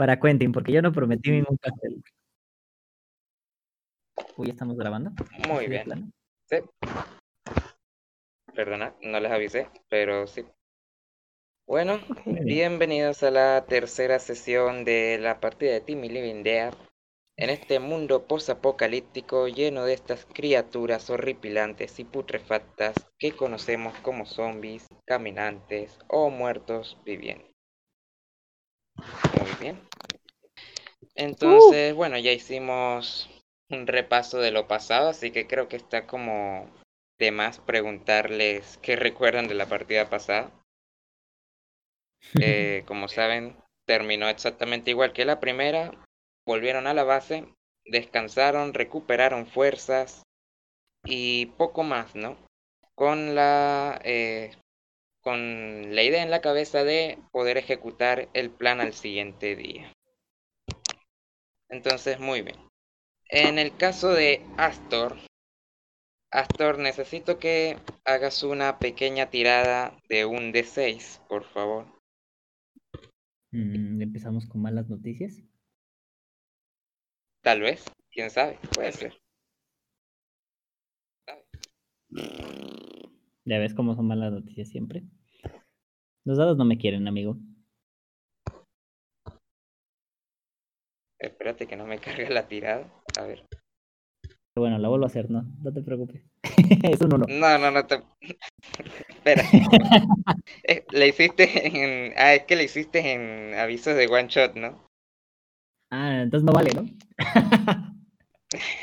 para Quentin, porque yo no prometí ningún pastel. Uy, ¿ya estamos grabando? Muy ¿Sí, de bien. Sí. Perdona, no les avisé, pero sí. Bueno, bienvenidos a la tercera sesión de la partida de Timmy Living Dead. En este mundo posapocalíptico lleno de estas criaturas horripilantes y putrefactas que conocemos como zombies, caminantes o muertos vivientes. Muy bien. Entonces, bueno, ya hicimos un repaso de lo pasado, así que creo que está como de más preguntarles qué recuerdan de la partida pasada. Eh, como saben, terminó exactamente igual que la primera. Volvieron a la base, descansaron, recuperaron fuerzas y poco más, ¿no? Con la, eh, con la idea en la cabeza de poder ejecutar el plan al siguiente día. Entonces, muy bien. En el caso de Astor, Astor, necesito que hagas una pequeña tirada de un D6, por favor. Mm, Empezamos con malas noticias. Tal vez, quién sabe, puede ser. Ya ves cómo son malas noticias siempre. Los dados no me quieren, amigo. Espérate que no me cargue la tirada. A ver. Bueno, la vuelvo a hacer, ¿no? No te preocupes. es un uno. No, no, no te. Espera. Eh, Le hiciste en. Ah, es que le hiciste en avisos de one shot, ¿no? Ah, entonces no vale, ¿no?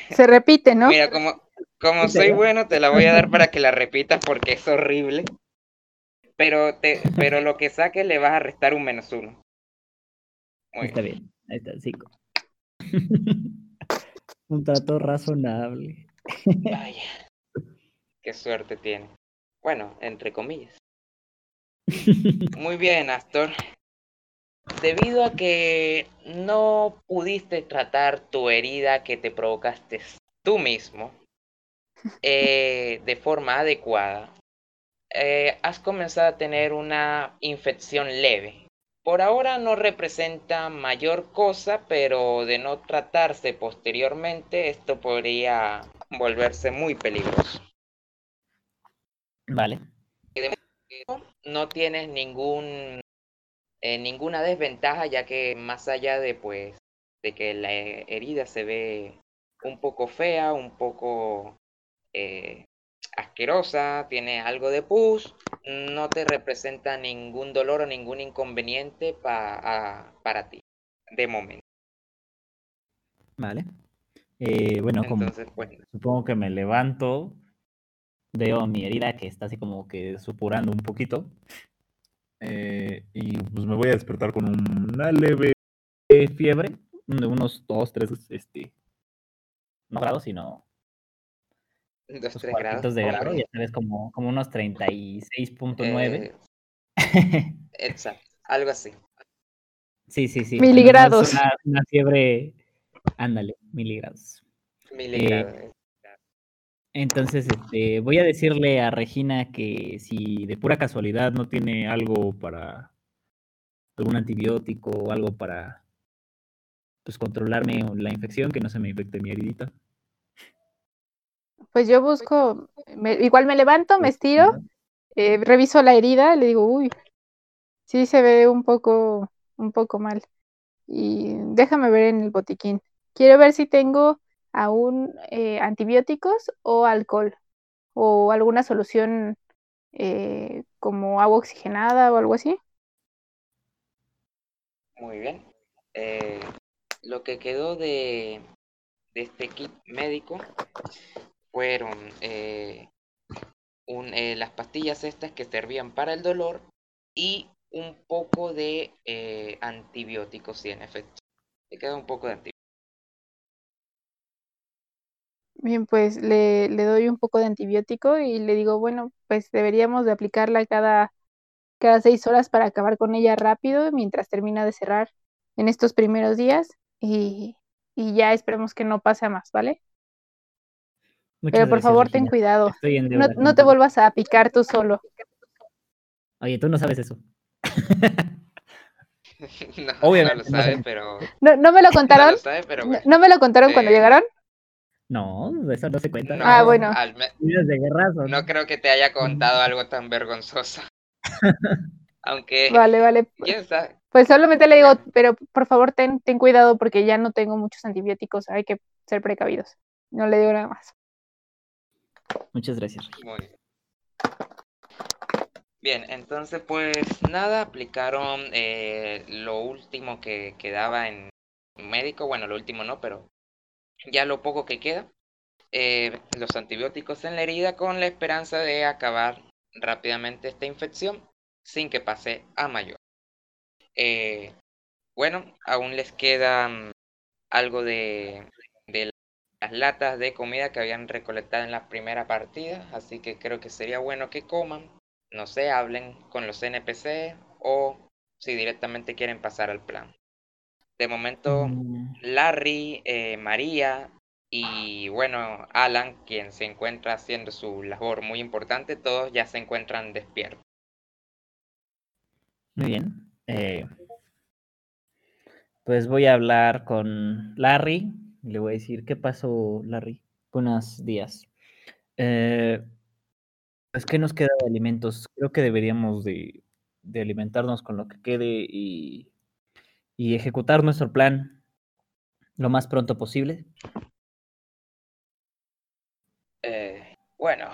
Se repite, ¿no? Mira, como, como soy bueno, te la voy a dar para que la repitas porque es horrible. Pero, te, pero lo que saques le vas a restar un menos uno. Muy Está bien. Ahí está, cinco. un trato razonable. Vaya. Qué suerte tiene. Bueno, entre comillas. Muy bien, Astor. Debido a que no pudiste tratar tu herida que te provocaste tú mismo eh, de forma adecuada, eh, has comenzado a tener una infección leve. Por ahora no representa mayor cosa, pero de no tratarse posteriormente, esto podría volverse muy peligroso. Vale. no tienes ningún eh, ninguna desventaja ya que más allá de pues de que la he- herida se ve un poco fea, un poco eh, asquerosa, tiene algo de pus, no te representa ningún dolor o ningún inconveniente pa- a- para ti, de momento. Vale. Eh, bueno, como Entonces, bueno, supongo que me levanto, veo mi herida que está así como que supurando un poquito. eh, y pues me voy a despertar con una leve fiebre de unos 2, 3, este, no grados, sino dos, pues, tres grados. de grado, ya sabes, como, como unos 36.9. Eh, exacto, algo así. sí, sí, sí. Miligrados. Una, una fiebre, ándale, miligrados. Miligrados. Entonces, este, voy a decirle a Regina que si de pura casualidad no tiene algo para algún antibiótico o algo para pues controlarme la infección, que no se me infecte mi heridita. Pues yo busco, me- igual me levanto, me estiro, eh, reviso la herida, le digo, uy, sí se ve un poco, un poco mal. Y déjame ver en el botiquín. Quiero ver si tengo aún eh, antibióticos o alcohol o alguna solución eh, como agua oxigenada o algo así. Muy bien. Eh, lo que quedó de, de este kit médico fueron eh, eh, las pastillas estas que servían para el dolor y un poco de eh, antibióticos, sí, en efecto. Le queda un poco de antibióticos. Bien, pues le, le doy un poco de antibiótico y le digo, bueno, pues deberíamos de aplicarla cada, cada seis horas para acabar con ella rápido mientras termina de cerrar en estos primeros días y, y ya esperemos que no pase a más, ¿vale? Muchas Pero por gracias, favor, ten cuidado. Estoy en No, deuda no te vuelvas a picar tú solo. Oye, tú no sabes eso. no, Obviamente no lo sabe, pero. ¿No, no me lo No contaron? lo sabe, pero ¿No, bueno. no me lo contaron cuando Eh, llegaron? No, eso no se cuenta. No, Ah, bueno. al me- de no creo que te haya contado algo tan vergonzoso. Aunque, Vale, vale. quién sabe. Pues solamente le digo, pero por favor ten, ten cuidado porque ya no tengo muchos antibióticos, hay que ser precavidos. No le digo nada más. Muchas gracias. Muy bien. Bien, entonces pues nada, aplicaron eh, lo último que quedaba en médico, bueno, lo último no, pero ya lo poco que queda, eh, los antibióticos en la herida con la esperanza de acabar rápidamente esta infección sin que pase a mayor. Eh, bueno, aún les queda mm, algo de, de las latas de comida que habían recolectado en la primera partida, así que creo que sería bueno que coman, no sé, hablen con los NPC o si directamente quieren pasar al plan. De momento, Mm, Larry, eh, María y bueno, Alan, quien se encuentra haciendo su labor muy importante, todos ya se encuentran despiertos. Muy bien. Eh, pues voy a hablar con Larry. Le voy a decir, ¿qué pasó, Larry? Buenos días. Eh, pues, ¿qué nos queda de alimentos? Creo que deberíamos de, alimentarnos con lo que quede y, y ejecutar nuestro plan lo más pronto posible. Eh, bueno,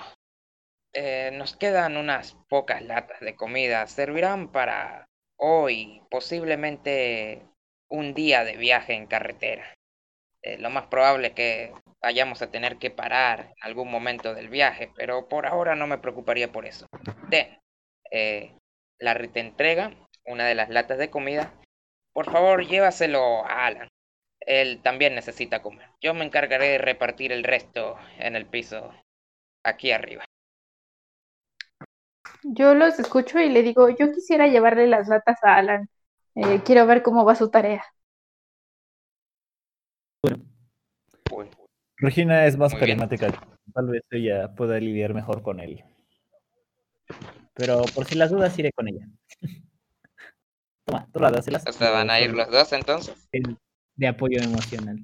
eh, nos quedan unas pocas latas de comida. Servirán para hoy, posiblemente un día de viaje en carretera. Eh, lo más probable es que vayamos a tener que parar en algún momento del viaje, pero por ahora no me preocuparía por eso. Ten, eh, Larry te entrega una de las latas de comida. Por favor, llévaselo a Alan. Él también necesita comer. Yo me encargaré de repartir el resto en el piso aquí arriba. Yo los escucho y le digo, yo quisiera llevarle las latas a Alan. Eh, quiero ver cómo va su tarea. Uy, Regina es más carismática. Tal vez ella pueda lidiar mejor con él. Pero por si las dudas, iré con ella. Toma, tú la dáselas. o sea, van a ir los dos entonces. de apoyo emocional.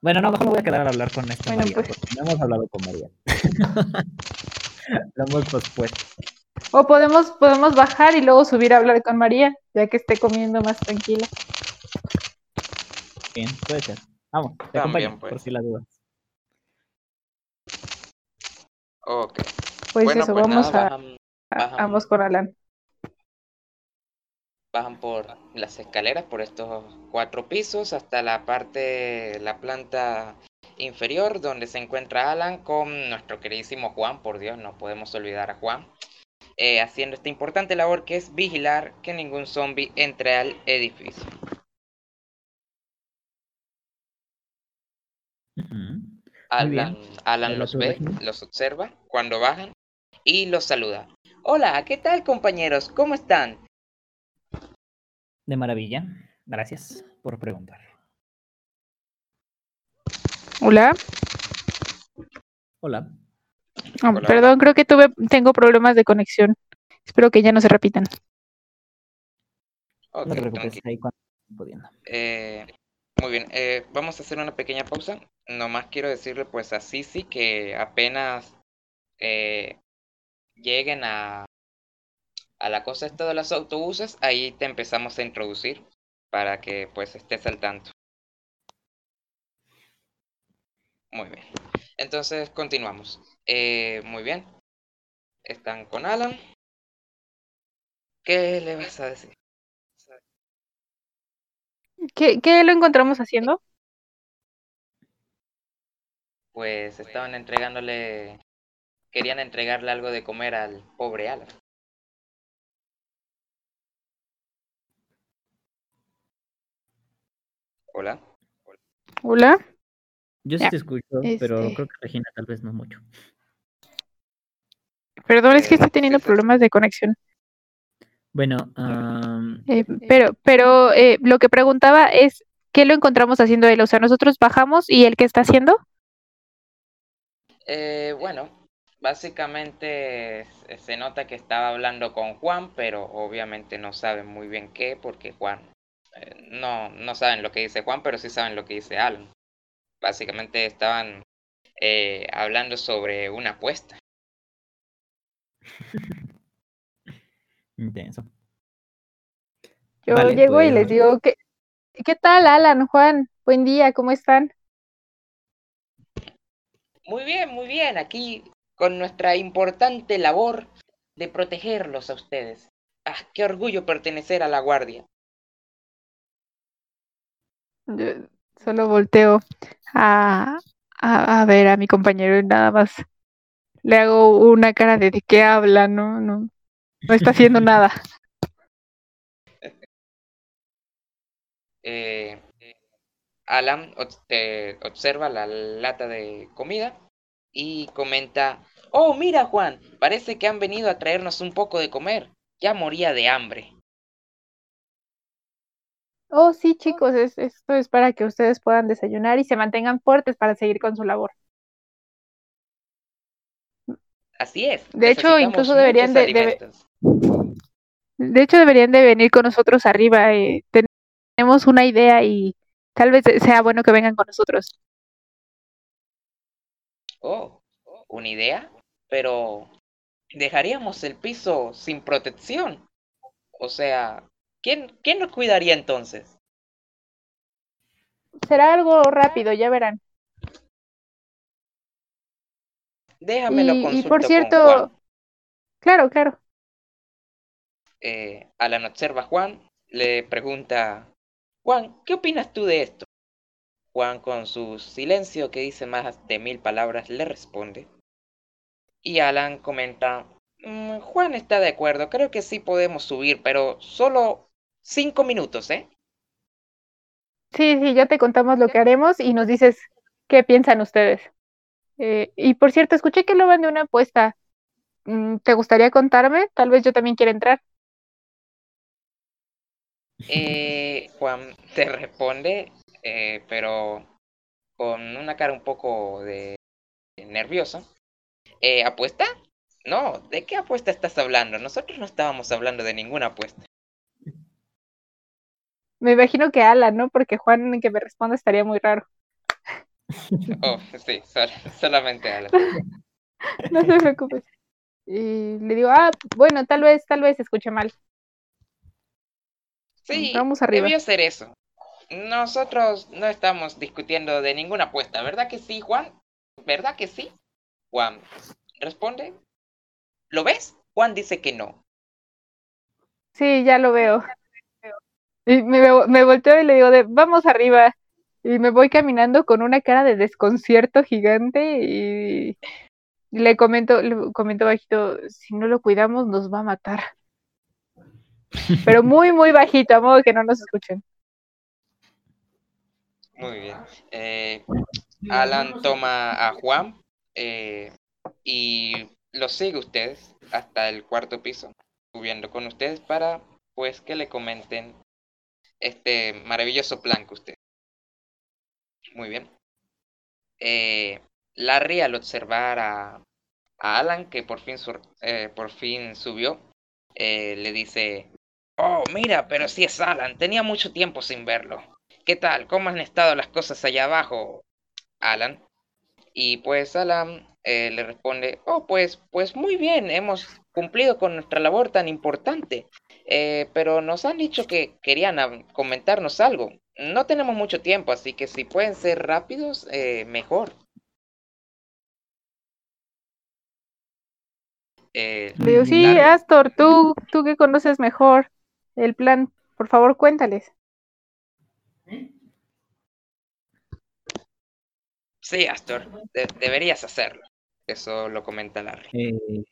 Bueno, no, mejor me voy a quedar a hablar con esta Bueno, María, pues. porque no hemos hablado con María. Lo hemos pospuesto. O podemos, podemos bajar y luego subir a hablar con María, ya que esté comiendo más tranquila. Bien, puede ser. Vamos, te También, acompaño, pues. por si las dudas. Ok. Pues bueno, eso, pues vamos nada, a, bajan, a- bajan. ambos con Alan. bajan por las escaleras, por estos cuatro pisos, hasta la parte, la planta inferior, donde se encuentra Alan con nuestro queridísimo Juan, por Dios, no podemos olvidar a Juan, eh, haciendo esta importante labor que es vigilar que ningún zombie entre al edificio. Alan, los ve, los observa cuando bajan y los saluda. Hola, ¿qué tal compañeros? ¿Cómo están? De maravilla. Gracias por preguntar. Hola. Hola. Ah, Hola. Perdón, creo que tuve, tengo problemas de conexión. Espero que ya no se repitan. Ok, no te preocupes, tranquilo. ahí cuando pudiendo. Eh, muy bien, eh, vamos a hacer una pequeña pausa. Nomás quiero decirle pues a Sisi que apenas eh, lleguen a, a la cosa esta de los autobuses, ahí te empezamos a introducir para que pues estés al tanto. Muy bien. Entonces continuamos. Eh, muy bien. Están con Alan. ¿Qué le vas a decir? ¿Qué, qué lo encontramos haciendo? Pues estaban entregándole, querían entregarle algo de comer al pobre Alan. Hola. Hola. Yo sí Ya, te escucho, pero este- creo que Regina tal vez no mucho. Perdón, es que Eh, estoy teniendo sí. problemas de conexión. Bueno, am, Eh, pero pero eh, lo que preguntaba es, ¿qué lo encontramos haciendo él? O sea, nosotros bajamos y él qué está haciendo? Eh, bueno, básicamente se nota que estaba hablando con Juan, pero obviamente no saben muy bien qué, porque Juan eh, no, no saben lo que dice Juan, pero sí saben lo que dice Alan. Básicamente estaban eh, hablando sobre una apuesta. Intenso. Yo Vale, llego y pues. les digo, ¿qué, ¿qué tal, Alan, Juan? Buen día, ¿cómo están? Muy bien, muy bien. Aquí con nuestra importante labor de protegerlos a ustedes. Ah, qué orgullo pertenecer a la guardia. Yo solo volteo a, a, a ver a mi compañero y nada más le hago una cara de ¿de qué habla? No, no, no está haciendo nada. Eh, Alan observa la lata de comida y comenta, oh, mira Juan, parece que han venido a traernos un poco de comer. Ya moría de hambre. Oh, sí, chicos, es, esto es para que ustedes puedan desayunar y se mantengan fuertes para seguir con su labor. Así es. De hecho, incluso deberían de- de- hecho, deberían de venir con nosotros arriba. eh, tenemos una idea y tal vez sea bueno que vengan con nosotros. Oh, una idea, pero dejaríamos el piso sin protección. O sea, ¿quién, quién nos cuidaría entonces? Será algo rápido, ya verán. Déjame lo Y, y por con cierto, Juan. claro, claro. Eh, Alan observa a Juan, le pregunta, Juan, ¿qué opinas tú de esto? Juan con su silencio que dice más de mil palabras le responde. Y Alan comenta, "Mm, Juan está de acuerdo, creo que sí podemos subir, pero solo cinco minutos, ¿eh? Sí, sí, ya te contamos lo que haremos y nos dices qué piensan ustedes. Eh, y por cierto, escuché que lo van de una apuesta. Mm, ¿Te gustaría contarme? Tal vez yo también quiera entrar. Eh, Juan te responde, eh, pero con una cara un poco de nerviosa. Eh, ¿apuesta? No, ¿de qué apuesta estás hablando? Nosotros no estábamos hablando de ninguna apuesta. Me imagino que Alan, ¿no? Porque Juan que me responda estaría muy raro. Oh, sí, sol- solamente Alan. No se preocupes. Y le digo, ah, bueno, tal vez, tal vez escuché mal. Sí, Vamos arriba. debió ser eso. Nosotros no estamos discutiendo de ninguna apuesta, ¿verdad que sí, Juan? ¿Verdad que sí? Juan responde. ¿Lo ves? Juan dice que no. Sí, ya lo veo. Y me, me volteo y le digo, de, vamos arriba. Y me voy caminando con una cara de desconcierto gigante y, le comento, le comento bajito, si no lo cuidamos nos va a matar. Pero muy, muy bajito, a modo que no nos escuchen. Muy bien. Eh, Alan toma a Juan eh, y lo sigue ustedes hasta el cuarto piso, subiendo con ustedes para pues que le comenten este maravilloso plan que usted. Muy bien. Eh, Larry al observar a, Alan que por fin, eh, por fin subió, le dice, oh mira, pero si es Alan, tenía mucho tiempo sin verlo. ¿Qué tal? ¿Cómo han estado las cosas allá abajo, Alan? Y pues Alan eh, le responde, oh, pues, pues muy bien, hemos cumplido con nuestra labor tan importante, eh, pero nos han dicho que querían comentarnos algo. No tenemos mucho tiempo, así que si pueden ser rápidos, eh, mejor. Eh, Le digo, sí, Astor, tú, tú que conoces mejor el plan, por favor cuéntales. Sí, Astor, de- deberías hacerlo. Eso lo comenta Larry. Eh,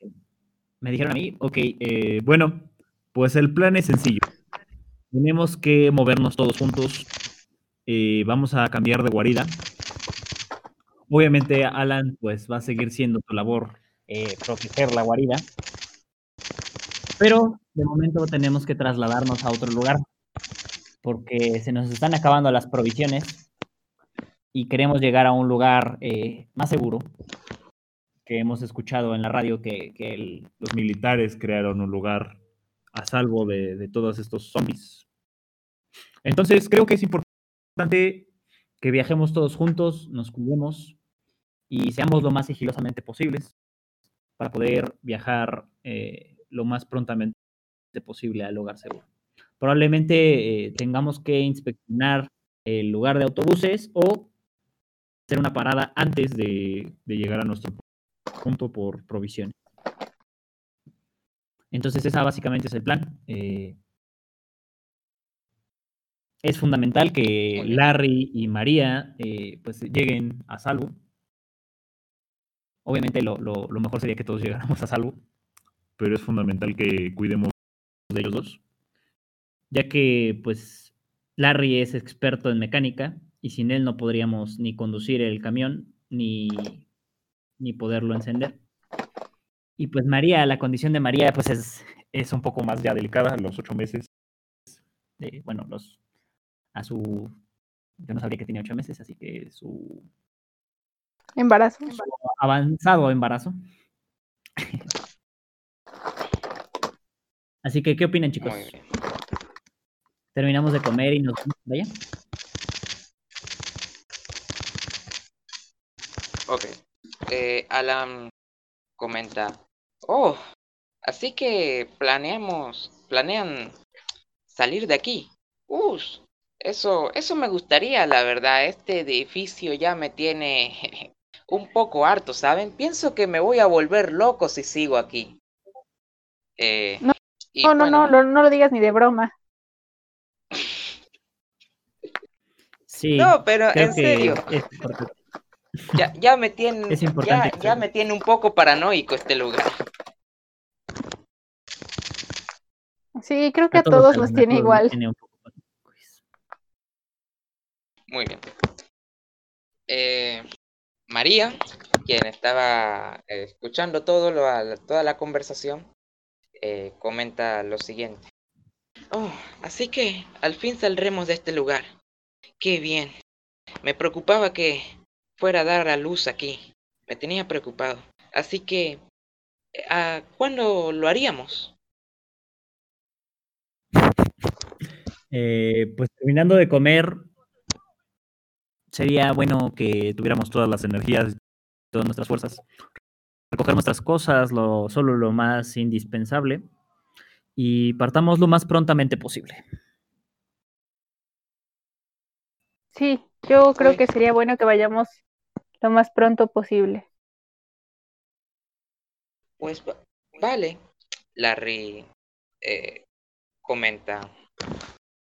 me dijeron a mí, ok, eh, bueno, pues el plan es sencillo. Tenemos que movernos todos juntos. eh, vamos a cambiar de guarida. Obviamente, Alan, pues va a seguir siendo tu labor eh, proteger la guarida. Pero de momento tenemos que trasladarnos a otro lugar. Porque se nos están acabando las provisiones y queremos llegar a un lugar eh, más seguro, que hemos escuchado en la radio que, que el- los militares crearon un lugar a salvo de, de todos estos zombies. Entonces creo que es importante que viajemos todos juntos, nos cuidemos y seamos lo más sigilosamente posibles para poder viajar eh, lo más prontamente posible al lugar seguro. Probablemente eh, tengamos que inspeccionar el lugar de autobuses o hacer una parada antes de, de llegar a nuestro punto por provisiones. Entonces, esa básicamente es el plan. Eh, es fundamental que. Larry y María eh, pues lleguen a salvo. Obviamente lo, lo- lo mejor sería que todos llegáramos a salvo, pero es fundamental que cuidemos de ellos dos, ya que pues Larry es experto en mecánica y sin él no podríamos ni conducir el camión ni, ni poderlo encender. Y pues María, la condición de María pues es, es un poco más ya delicada, los ocho meses, eh, bueno, los a su, yo no sabría que tenía ocho meses, así que su Embarazo. avanzado embarazo. Así que, ¿qué opinan, chicos? Muy bien. Terminamos de comer y nos vamos, vaya. Ok. Eh, Alan comenta. Oh, así que planeamos, planean salir de aquí. Us, eso, eso me gustaría, la verdad. Este edificio ya me tiene un poco harto, ¿saben? Pienso que me voy a volver loco si sigo aquí. Eh, No, y No, no, no, no lo digas ni de broma. Sí, no, pero en serio. Ya, ya me tiene, Es importante ya, ya me tiene un poco paranoico este lugar. Sí, creo que a todos todos a nos tiene igual. tiene un poco- pues, Muy bien. Eh, María, quien estaba eh, escuchando todo lo, toda la conversación, eh, comenta lo siguiente. Oh, así que al fin saldremos de este lugar. Qué bien. Me preocupaba que fuera a dar a luz aquí. Me tenía preocupado. Así que, ¿a ¿cuándo lo haríamos? Eh, pues terminando de comer, sería bueno que tuviéramos todas las energías, todas nuestras fuerzas, recoger nuestras cosas, lo, solo lo más indispensable, y partamos lo más prontamente posible. Sí, yo creo Uy. que sería bueno que vayamos lo más pronto posible. Pues va- vale. Larry eh, comenta.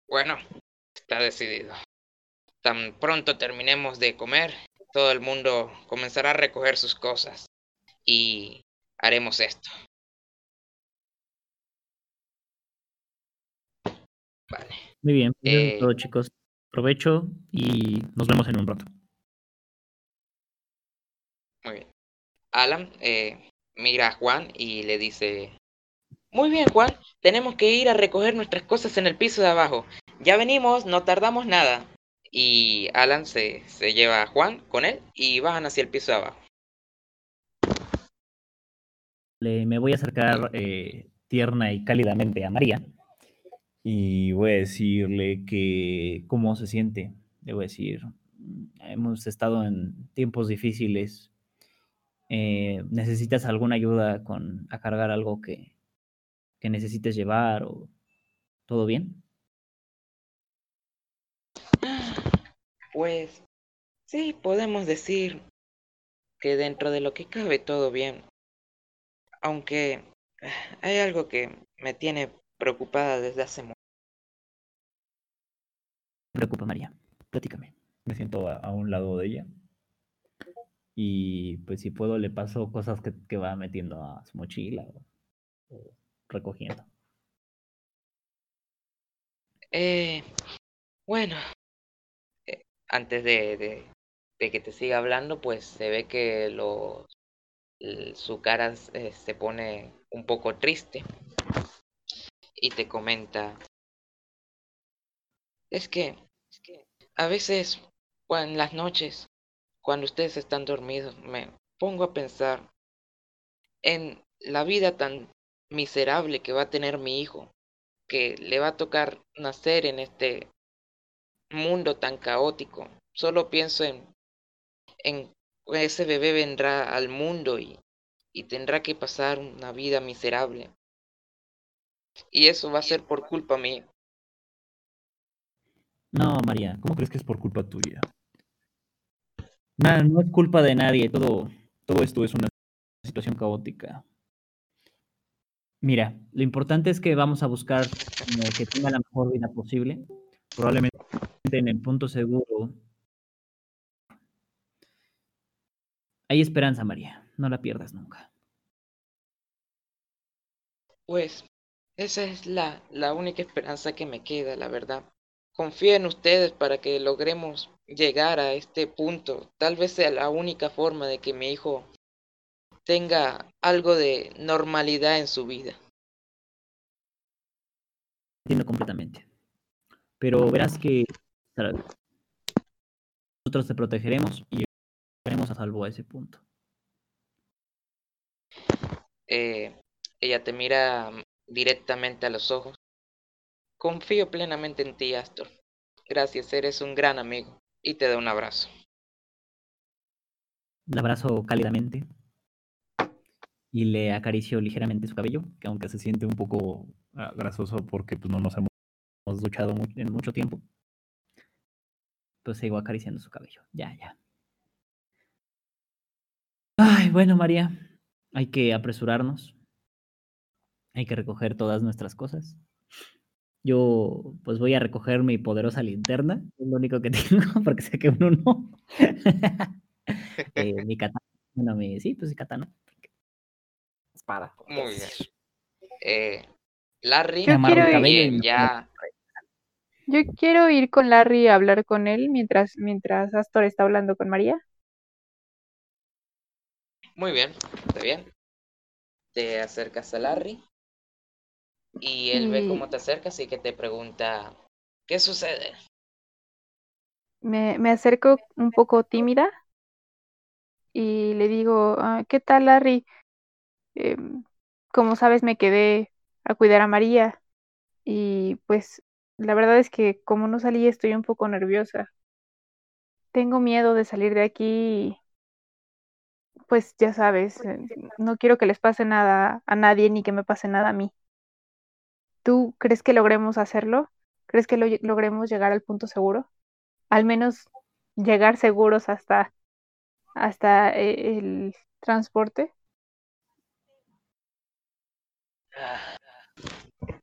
Bueno, está decidido. Tan pronto terminemos de comer, todo el mundo comenzará a recoger sus cosas. Y haremos esto. Vale. Muy bien, pues Eh, todo chicos. Provecho y nos vemos en un rato. Muy bien. Alan eh, mira a Juan y le dice, muy bien Juan, tenemos que ir a recoger nuestras cosas en el piso de abajo. Ya venimos, no tardamos nada. Y Alan se, se lleva a Juan con él y bajan hacia el piso de abajo. Me voy a acercar eh, tierna y cálidamente a María y voy a decirle que cómo se siente. Le voy a decir, "Mm, hemos estado en tiempos difíciles. eh, ¿Necesitas alguna ayuda con a cargar algo que, que necesites llevar o todo bien? Pues sí, podemos decir que dentro de lo que cabe todo bien. Aunque hay algo que me tiene preocupada desde hace mucho. No te preocupes, María. Platícame. Me siento a, a un lado de ella. Y pues si puedo le paso cosas que, que va metiendo a su mochila o, o recogiendo. Eh, bueno, eh, antes de, de, de que te siga hablando, pues se ve que los, su cara eh, se pone un poco triste y te comenta, es que, a veces, en las noches, cuando ustedes están dormidos, me pongo a pensar en la vida tan miserable que va a tener mi hijo, que le va a tocar nacer en este mundo tan caótico. Solo pienso en, en ese bebé vendrá al mundo y, tendrá que pasar una vida miserable. Y eso va a ser por culpa mía. No, María, ¿cómo crees que es por culpa tuya? Nada, no es culpa de nadie, todo, todo esto es una situación caótica. Mira, lo importante es que vamos a buscar que tenga la mejor vida posible, probablemente en el punto seguro. Hay esperanza, María, no la pierdas nunca. Pues esa es la, la única esperanza que me queda, la verdad. Confío en ustedes para que logremos llegar a este punto. Tal vez sea la única forma de que mi hijo tenga algo de normalidad en su vida. Entiendo completamente. Pero verás que nosotros te protegeremos y llegaremos a salvo a ese punto. Eh, ella te mira directamente a los ojos. Confío plenamente en ti, Astor. Gracias, eres un gran amigo. Y te doy un abrazo. Le abrazo cálidamente y le acaricio ligeramente su cabello, que aunque se siente un poco ah, grasoso porque pues, no nos hemos duchado en mucho tiempo, pues sigo acariciando su cabello. Ya, ya. Ay, bueno, María, hay que apresurarnos. Hay que recoger todas nuestras cosas. Yo, pues voy a recoger mi poderosa linterna, es lo único que tengo, porque sé que uno no. eh, mi katana, bueno, mi, sí, pues mi katana. Espada. Muy bien. Eh, Larry, Yo quiero ir, ya. Yo quiero ir con Larry a hablar con él mientras, mientras Astor está hablando con María. Muy bien, está bien. Te acercas a Larry y él ve cómo te acercas y que te pregunta, ¿qué sucede? Me, me acerco un poco tímida y le digo, ah, ¿qué tal, Larry? Em, como sabes, me quedé a cuidar a María y pues la verdad es que como no salí estoy un poco nerviosa. Tengo miedo de salir de aquí pues ya sabes, eh, no quiero que les pase nada a nadie ni que me pase nada a mí. ¿Tú crees que logremos hacerlo? ¿Crees que lo, logremos llegar al punto seguro? Al menos llegar seguros hasta, hasta eh, el transporte. Ah,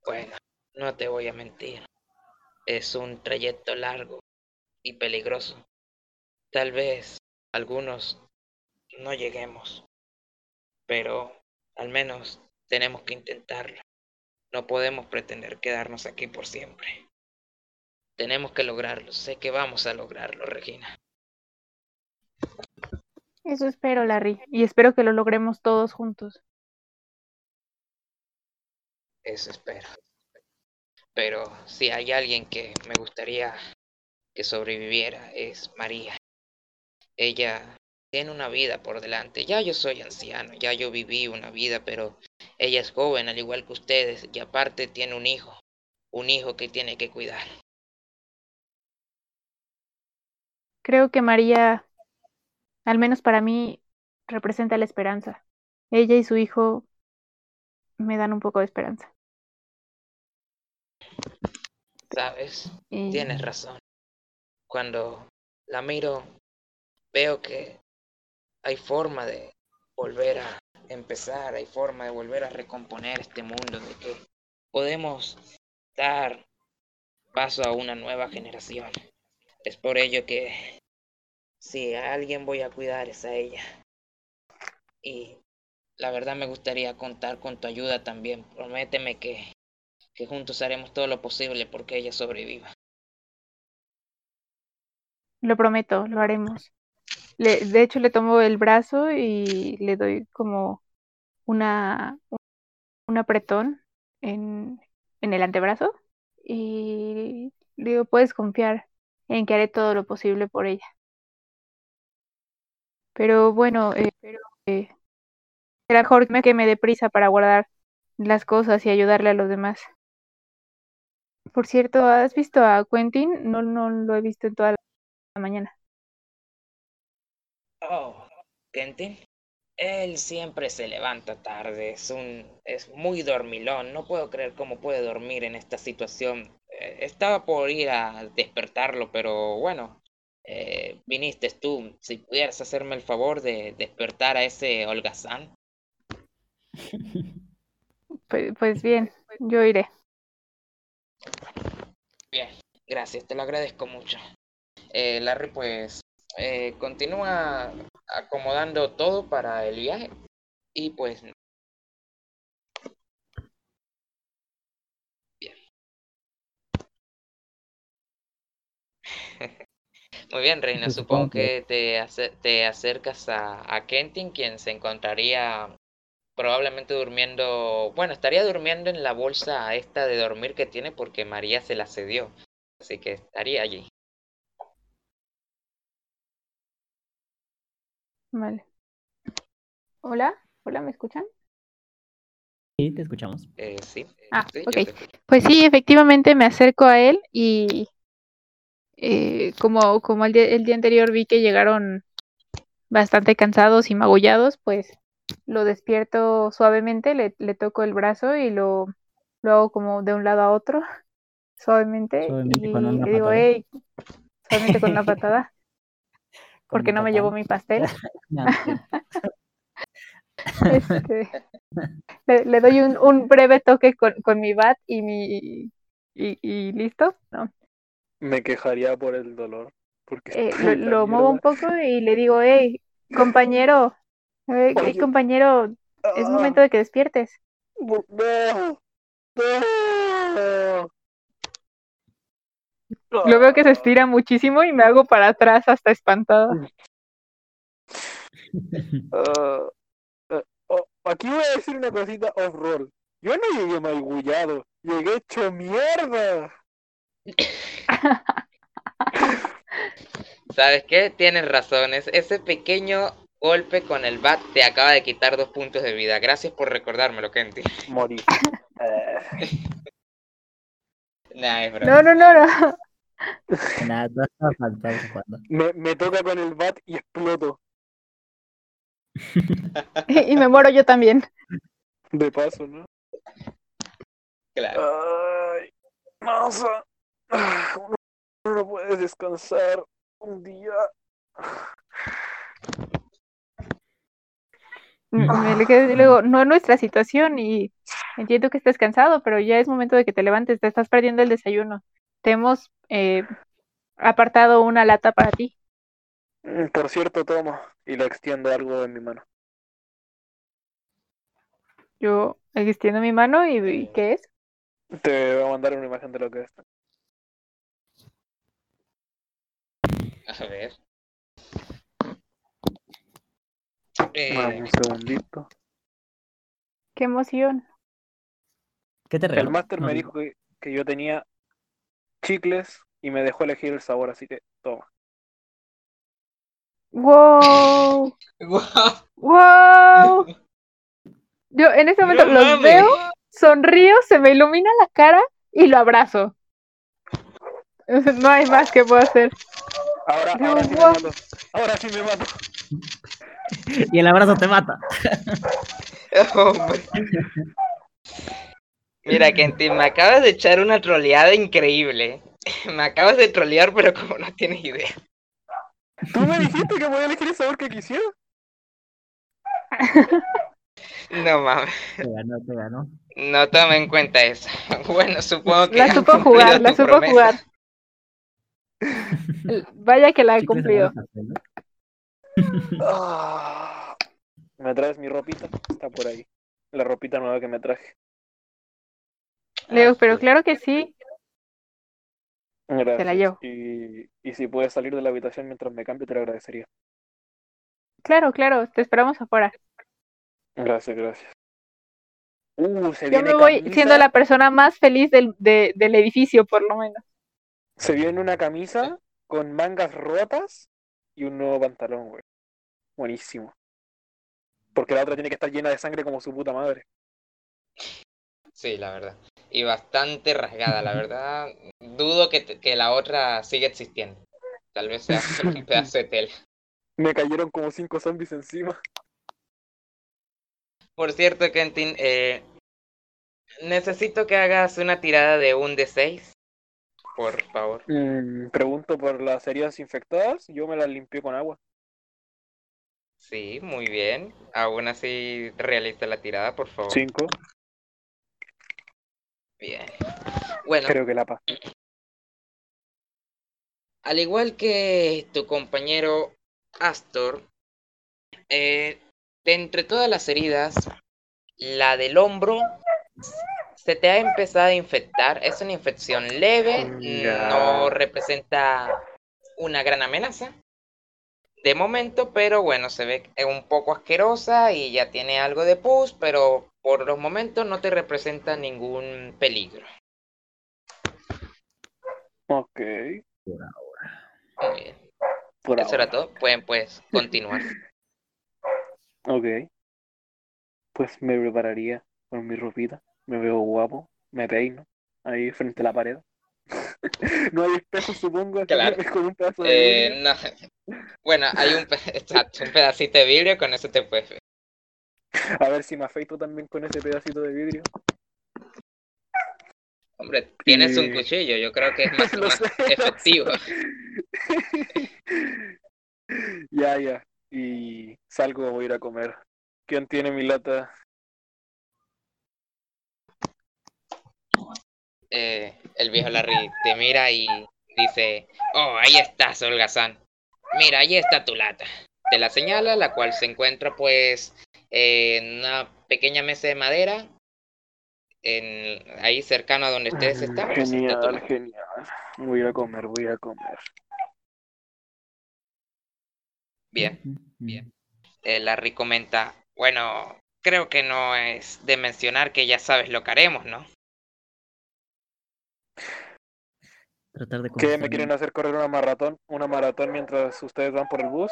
bueno, no te voy a mentir. Es un trayecto largo y peligroso. Tal vez algunos no lleguemos, pero al menos tenemos que intentarlo. No podemos pretender quedarnos aquí por siempre. Tenemos que lograrlo. Sé que vamos a lograrlo, Regina. Eso espero, Larry, y espero que lo logremos todos juntos. Eso espero. Pero si hay alguien que me gustaría que sobreviviera es María. Ella tiene una vida por delante. Ya yo soy anciano, ya yo viví una vida, pero ella es joven al igual que ustedes y aparte tiene un hijo, un hijo que tiene que cuidar. Creo que María, al menos para mí, representa la esperanza. Ella y su hijo me dan un poco de esperanza. Sabes, tienes razón. Cuando la miro, veo que hay forma de volver a empezar, hay forma de volver a recomponer este mundo, de que podemos dar paso a una nueva generación. Es por ello que si a alguien voy a cuidar es a ella. Y la verdad me gustaría contar con tu ayuda también. Prométeme que que juntos haremos todo lo posible porque ella sobreviva. Lo prometo, lo haremos. Le, de hecho, le tomo el brazo y le doy como una un apretón en, en el antebrazo y digo, puedes confiar en que haré todo lo posible por ella. Pero bueno, eh, pero, eh, será mejor que me dé prisa para guardar las cosas y ayudarle a los demás. Por cierto, ¿has visto a Quentin? No, no lo he visto en toda la mañana. Oh, Quentin. Él siempre se levanta tarde, es un es muy dormilón, no puedo creer cómo puede dormir en esta situación. Eh, estaba por ir a despertarlo, pero bueno, eh, viniste tú. Si pudieras hacerme el favor de despertar a ese holgazán. Pues, pues bien, yo iré. Bien, gracias, te lo agradezco mucho. Eh, Larry, pues eh, continúa acomodando todo para el viaje y pues bien. Muy bien, Reina. Supongo que te, te acercas a, a Kentin, quien se encontraría probablemente durmiendo, bueno, estaría durmiendo en la bolsa esta de dormir que tiene porque María se la cedió. Así que estaría allí. Vale. Hola, hola, ¿me escuchan? Sí, te escuchamos. Eh, sí, Ah, sí, ok. Pues sí, efectivamente me acerco a él y eh, como, como el día, el día anterior vi que llegaron bastante cansados y magullados, pues lo despierto suavemente, le, le toco el brazo y lo, lo hago como de un lado a otro, suavemente, Suavemente y le digo, patada. hey, suavemente con una patada, porque no me llevó mi pastel. No, Este, le, le doy un, un breve toque con, con mi bat y mi y, y listo, ¿no? Me quejaría por el dolor. Porque Eh, lo, muevo un poco y le digo, hey, compañero, eh, hey, Oye. compañero, es Ah, momento de que despiertes. bu- No, no. Lo veo que se estira muchísimo y me hago para atrás hasta espantada. Ah, ah, oh, aquí voy a decir una cosita off-roll. Yo no llegué malgullado, llegué hecho mierda. ¿Sabes qué? Tienes razón. es- Ese pequeño golpe con el bat te acaba de quitar dos puntos de vida. Gracias por recordármelo, Kenty. Morí. Nah, es broma. No, no, no, no. Nada, no me, me toca con el bat y exploto. Y me muero yo también. De paso, ¿no? Claro. Ay, masa. Ah, Uno, uno no puede descansar un día. Me le quedé- luego, no es nuestra situación y entiendo que estés cansado, pero ya es momento de que te levantes, te estás perdiendo el desayuno. Te hemos eh, apartado una lata para ti. Mm, Por cierto, tomo y le extiendo algo en mi mano. Yo extiendo mi mano y, y ¿qué es? Te voy a mandar una imagen de lo que es. A ver. Dame Eh, un segundito. Qué emoción. ¿Qué te El máster No, me dijo que, que yo tenía chicles y me dejó elegir el sabor, así que toma. ¡Wow! ¡Wow! Yo en este momento no los veo, sonrío, se me ilumina la cara y lo abrazo. No hay más que puedo hacer. Ahora, Dios, ahora sí me mato. Ahora sí me mato. Y el abrazo te mata. Hombre. Mira, Kenty, me acabas de echar una troleada increíble. Me acabas de trolear, pero como no tienes idea. ¿Tú me dijiste que podía elegir el sabor que quisiera? No mames, Te ganó, te ganó. no tome en cuenta eso. Bueno, supongo que La supo jugar, la supo promesa. jugar. Vaya que la he cumplido. Ah, ¿Me traes mi ropita? Está por ahí. La ropita nueva que me traje. Le digo, pero Ah, claro que sí. Gracias. llevo. Y, y si puedes salir de la habitación mientras me cambio, te lo agradecería. Claro, claro, te esperamos afuera. Gracias, gracias. Uh, se Yo viene me voy camisa, siendo la persona más feliz del, de- del edificio, por lo menos. Se viene una camisa con mangas rotas y un nuevo pantalón, güey. Buenísimo. Porque la otra tiene que estar llena de sangre como su puta madre. Sí, la verdad. Y bastante rasgada, la verdad. Dudo que, que la otra siga existiendo. Tal vez sea un pedazo de tela. Me cayeron como cinco zombies encima. Por cierto, Kentin, eh, necesito que hagas una tirada de un D6. Por favor. Mm, pregunto por las heridas infectadas. Yo me las limpié con agua. Sí, muy bien. Aún así, realiza la tirada, por favor. Cinco. Bien. Bueno, Creo que la pa. al igual que tu compañero Astor, eh, de entre todas las heridas, la del hombro se te ha empezado a infectar. Es una infección leve, no representa una gran amenaza. De momento, pero bueno, se ve un poco asquerosa y ya tiene algo de pus, pero por los momentos no te representa ningún peligro. Ok. Muy bien. Por Eso era ahora. todo. Pueden pues continuar. Ok. Pues me prepararía con mi ropita. Me veo guapo. Me peino. Ahí frente a la pared. no hay espejo, supongo. Claro. con un pedazo de Eh, no. Bueno, hay un, pe- exacto, un pedacito de vidrio, con eso te puedes ver. A ver si me afeito también con ese pedacito de vidrio. Hombre, tienes un Y- cuchillo, yo creo que es más, más sé, efectivo. ya, ya. Y salgo, voy a ir a comer. ¿Quién tiene mi lata? Eh, el viejo Larry te mira y dice, oh, ahí estás, Holgazán. Mira, ahí está tu lata. Te la señala, la cual se encuentra pues en una pequeña mesa de madera, en, ahí cercano a donde ustedes están. pues, está tu Genial, genial. Voy a comer, voy a comer. Bien. Bien. Eh, Larry comenta, bueno, creo que no es de mencionar que ya sabes lo que haremos, ¿no? Tratar de ¿Qué me quieren hacer correr una maratón? ¿Una maratón mientras ustedes van por el bus?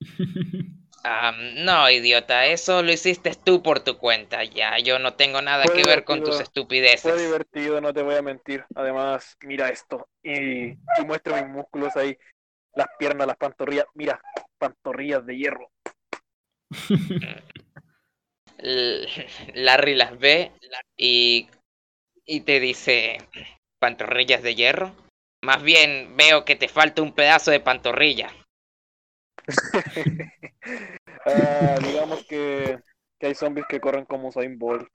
No, idiota, eso lo hiciste tú por tu cuenta. Ya, yo no tengo nada Fue que ver con tus estupideces. Fue divertido, no te voy a mentir. Además, mira esto. Y, y muestro mis músculos ahí. Las piernas, las pantorrillas. Mira, pantorrillas de hierro. Larry las ve y, y te dice, pantorrillas de hierro. Más bien veo que te falta un pedazo de pantorrilla. Ah, digamos que, que hay zombies que corren como Usain Bolt.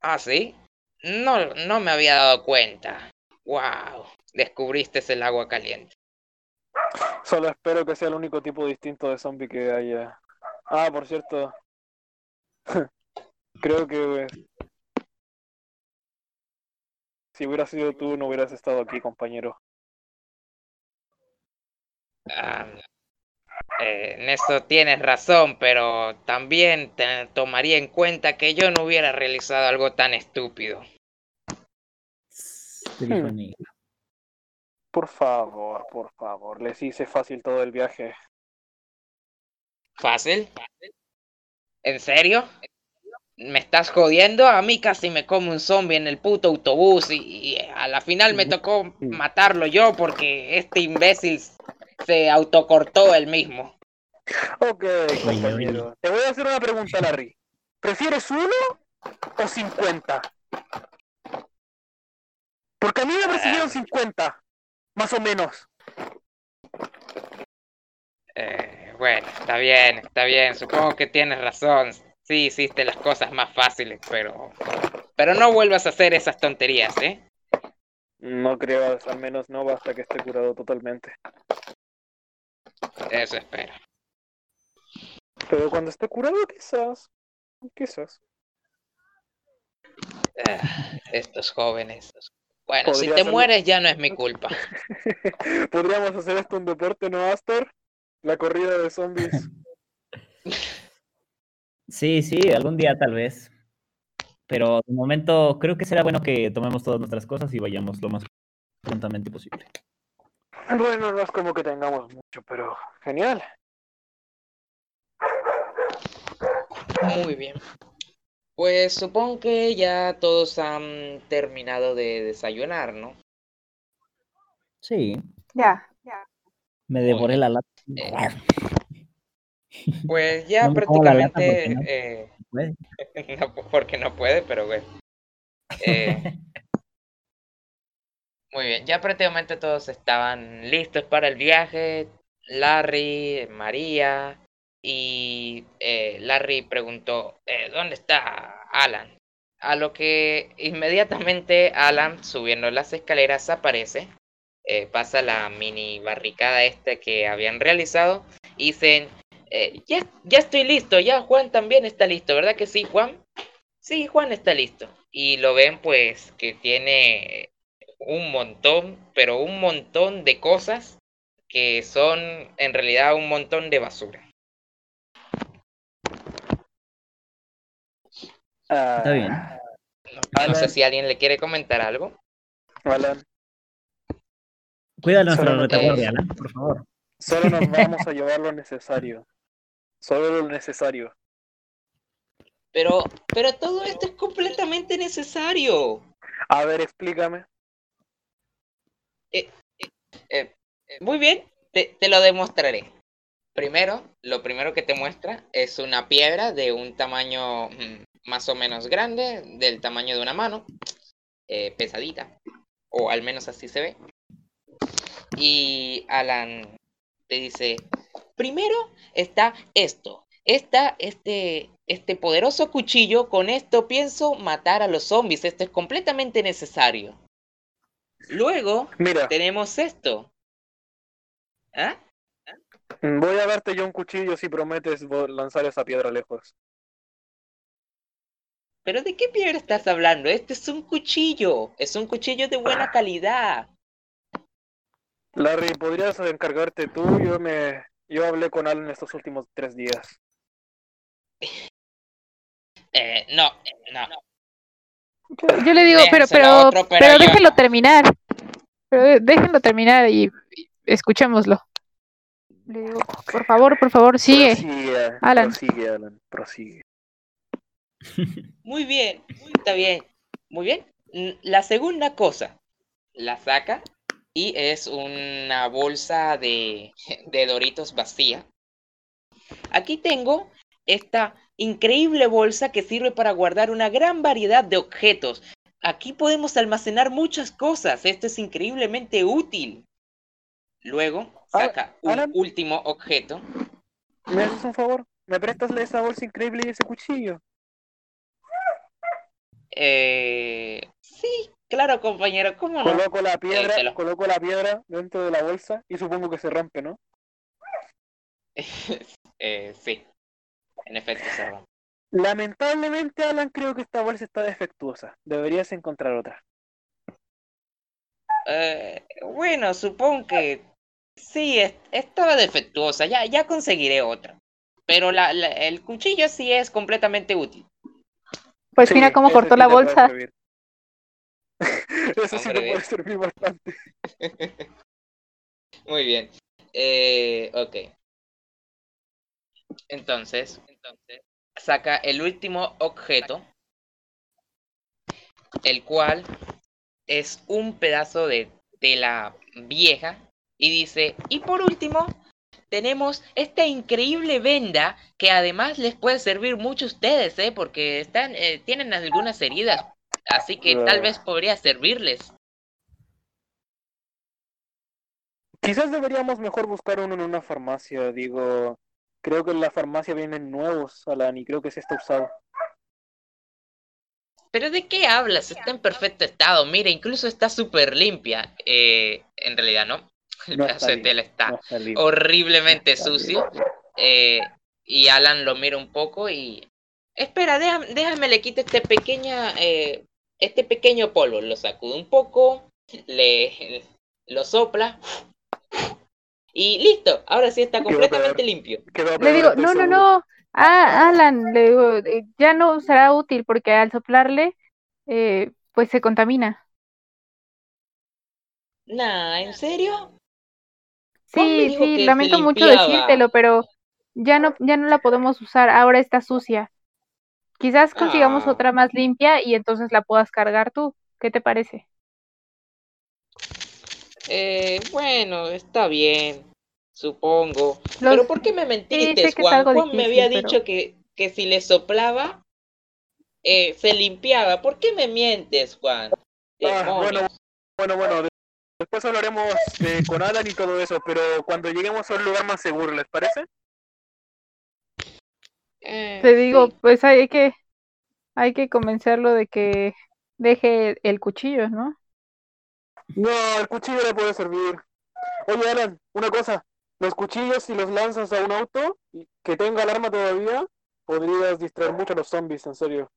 Ah, ¿sí? No, no me había dado cuenta. Wow, descubriste el agua caliente. Solo espero que sea el único tipo distinto de zombie que haya. Ah, por cierto. Creo que si hubiera sido tú, no hubieras estado aquí, compañero. Ah, eh, en eso tienes razón, pero también te tomaría en cuenta que yo no hubiera realizado algo tan estúpido. Negro. Por favor, por favor. Les hice fácil todo el viaje. ¿Fácil? ¿En serio? ¿Me estás jodiendo? A mí casi me come un zombie en el puto autobús y, y a la final me tocó matarlo yo porque este imbécil se autocortó él mismo. Ok, compañero. Te voy a hacer una pregunta, Larry. ¿Prefieres uno o 50? Porque a mí me persiguieron 50, más o menos. Eh, bueno, está bien, está bien. Supongo que tienes razón. Sí, hiciste las cosas más fáciles, pero... Pero no vuelvas a hacer esas tonterías, ¿eh? No creo, al menos no hasta que esté curado totalmente. Eso espero. Pero cuando esté curado, quizás. Quizás. Ah, estos jóvenes. Bueno, si te mueres ya no es mi culpa. Podríamos hacer esto un deporte, ¿no, Astor? La corrida de zombies. Sí, sí, algún día tal vez. Pero de momento creo que será bueno que tomemos todas nuestras cosas y vayamos lo más prontamente posible. Bueno, no es como que tengamos mucho, pero genial. Muy bien. Pues supongo que ya todos han terminado de desayunar, ¿no? Sí, Ya, ya. me devoré la lata. Eh, Pues ya No prácticamente, porque no. eh, no, porque no puede, pero bueno. Eh, muy bien, ya prácticamente todos estaban listos para el viaje. Larry, María y eh, Larry preguntó, eh, ¿dónde está Alan? A lo que inmediatamente Alan, subiendo las escaleras, aparece, eh, pasa la mini barricada esta que habían realizado y dicen, ya, ya estoy listo, ya Juan también está listo, ¿verdad que sí, Juan? Sí, Juan está listo. Y lo ven pues que tiene un montón, pero un montón de cosas que son en realidad un montón de basura. Ah, Está bien. No, no sé si alguien le quiere comentar algo. Alan, Cuida nuestra retaguardia, Alan, por favor. solo nos vamos a llevar lo necesario. Solo lo necesario. Pero, pero todo esto es completamente necesario. A ver, explícame. Eh, muy bien, te, lo demostraré. Primero, lo primero que te muestra es una piedra de un tamaño mm, más o menos grande, del tamaño de una mano, eh, pesadita, o al menos así se ve. Y Alan te dice, primero está esto, está este, este poderoso cuchillo, con esto pienso matar a los zombies, esto es completamente necesario. Luego Mira, tenemos esto. ¿Ah? voy a darte yo un cuchillo si prometes lanzar esa piedra lejos. ¿Pero de qué piedra estás hablando? Este es un cuchillo. Es un cuchillo de buena calidad. Larry, ¿podrías encargarte tú? Yo me, yo hablé con Alan estos últimos tres días. Eh, no, no. Yo, yo le digo, pero, pero, otro, pero pero déjenlo no. terminar. Pero déjenlo terminar y, y escuchémoslo. Le digo, por favor, por favor, sigue. Prosigue, Alan. prosigue, Alan, prosigue. Muy bien, está bien. Muy bien. La segunda cosa, la saca y es una bolsa de, de Doritos vacía. Aquí tengo esta increíble bolsa que sirve para guardar una gran variedad de objetos. Aquí podemos almacenar muchas cosas. Esto es increíblemente útil. Luego saca un último objeto. ¿Me haces un favor? ¿Me prestas esa bolsa increíble y ese cuchillo? Eh, sí, claro, compañero, ¿cómo no? Coloco la piedra, coloco la piedra dentro de la bolsa y supongo que se rompe, ¿no? Eh, sí, en efecto. Lamentablemente, Alan, creo que esta bolsa está defectuosa. Deberías encontrar otra. Eh, bueno, supongo que sí, es- estaba defectuosa, ya, ya conseguiré otra. Pero la, la- el cuchillo sí es completamente útil. Pues Sí, mira cómo cortó sí la bolsa. Eso sí bien. puede servir bastante. Muy bien. Eh, ok. Entonces, saca el último objeto, el cual es un pedazo de tela vieja, y dice, y por último, tenemos esta increíble venda que además les puede servir mucho a ustedes, ¿eh? porque están, eh, tienen algunas heridas, así que tal vez podría servirles. Quizás deberíamos mejor buscar uno en una farmacia. Digo, creo que en la farmacia vienen nuevos, Alan, y creo que sí está usado. ¿Pero de qué hablas? Está en perfecto estado. Mira, incluso está súper limpia. Eh, en realidad no. El No pedazo está de limpio, tela está No está limpio, horriblemente no está sucio. Eh, y Alan lo mira un poco y... Espera, déjame, déjame le quito este pequeña... eh, este pequeño polvo. Lo sacude un poco. Le... Lo sopla. Y listo. Ahora sí está completamente peor. limpio. Le digo, no, no, no. Ah, Alan, le digo, eh, ya no será útil porque al soplarle, eh, pues se contamina. Nah, ¿en serio? Sí, sí, lamento mucho decírtelo, pero ya no, ya no la podemos usar, ahora está sucia. Quizás consigamos Ah. otra más limpia y entonces la puedas cargar tú. ¿Qué te parece? Eh, bueno, está bien, supongo. Los- Pero ¿por qué me mentiste, Juan? Juan me había pero- dicho que, que si le soplaba, eh, se limpiaba. ¿Por qué me mientes, Juan? Ah, bueno. Bueno, bueno, de- después hablaremos de, con Alan y todo eso, pero cuando lleguemos a un lugar más seguro, ¿les parece? Eh, Te digo, sí. pues hay que, hay que convencerlo de que deje el cuchillo, ¿no? No, el cuchillo le puede servir. Oye, Alan, una cosa. Los cuchillos, si los lanzas a un auto y que tenga alarma todavía, podrías distraer mucho a los zombies, en serio.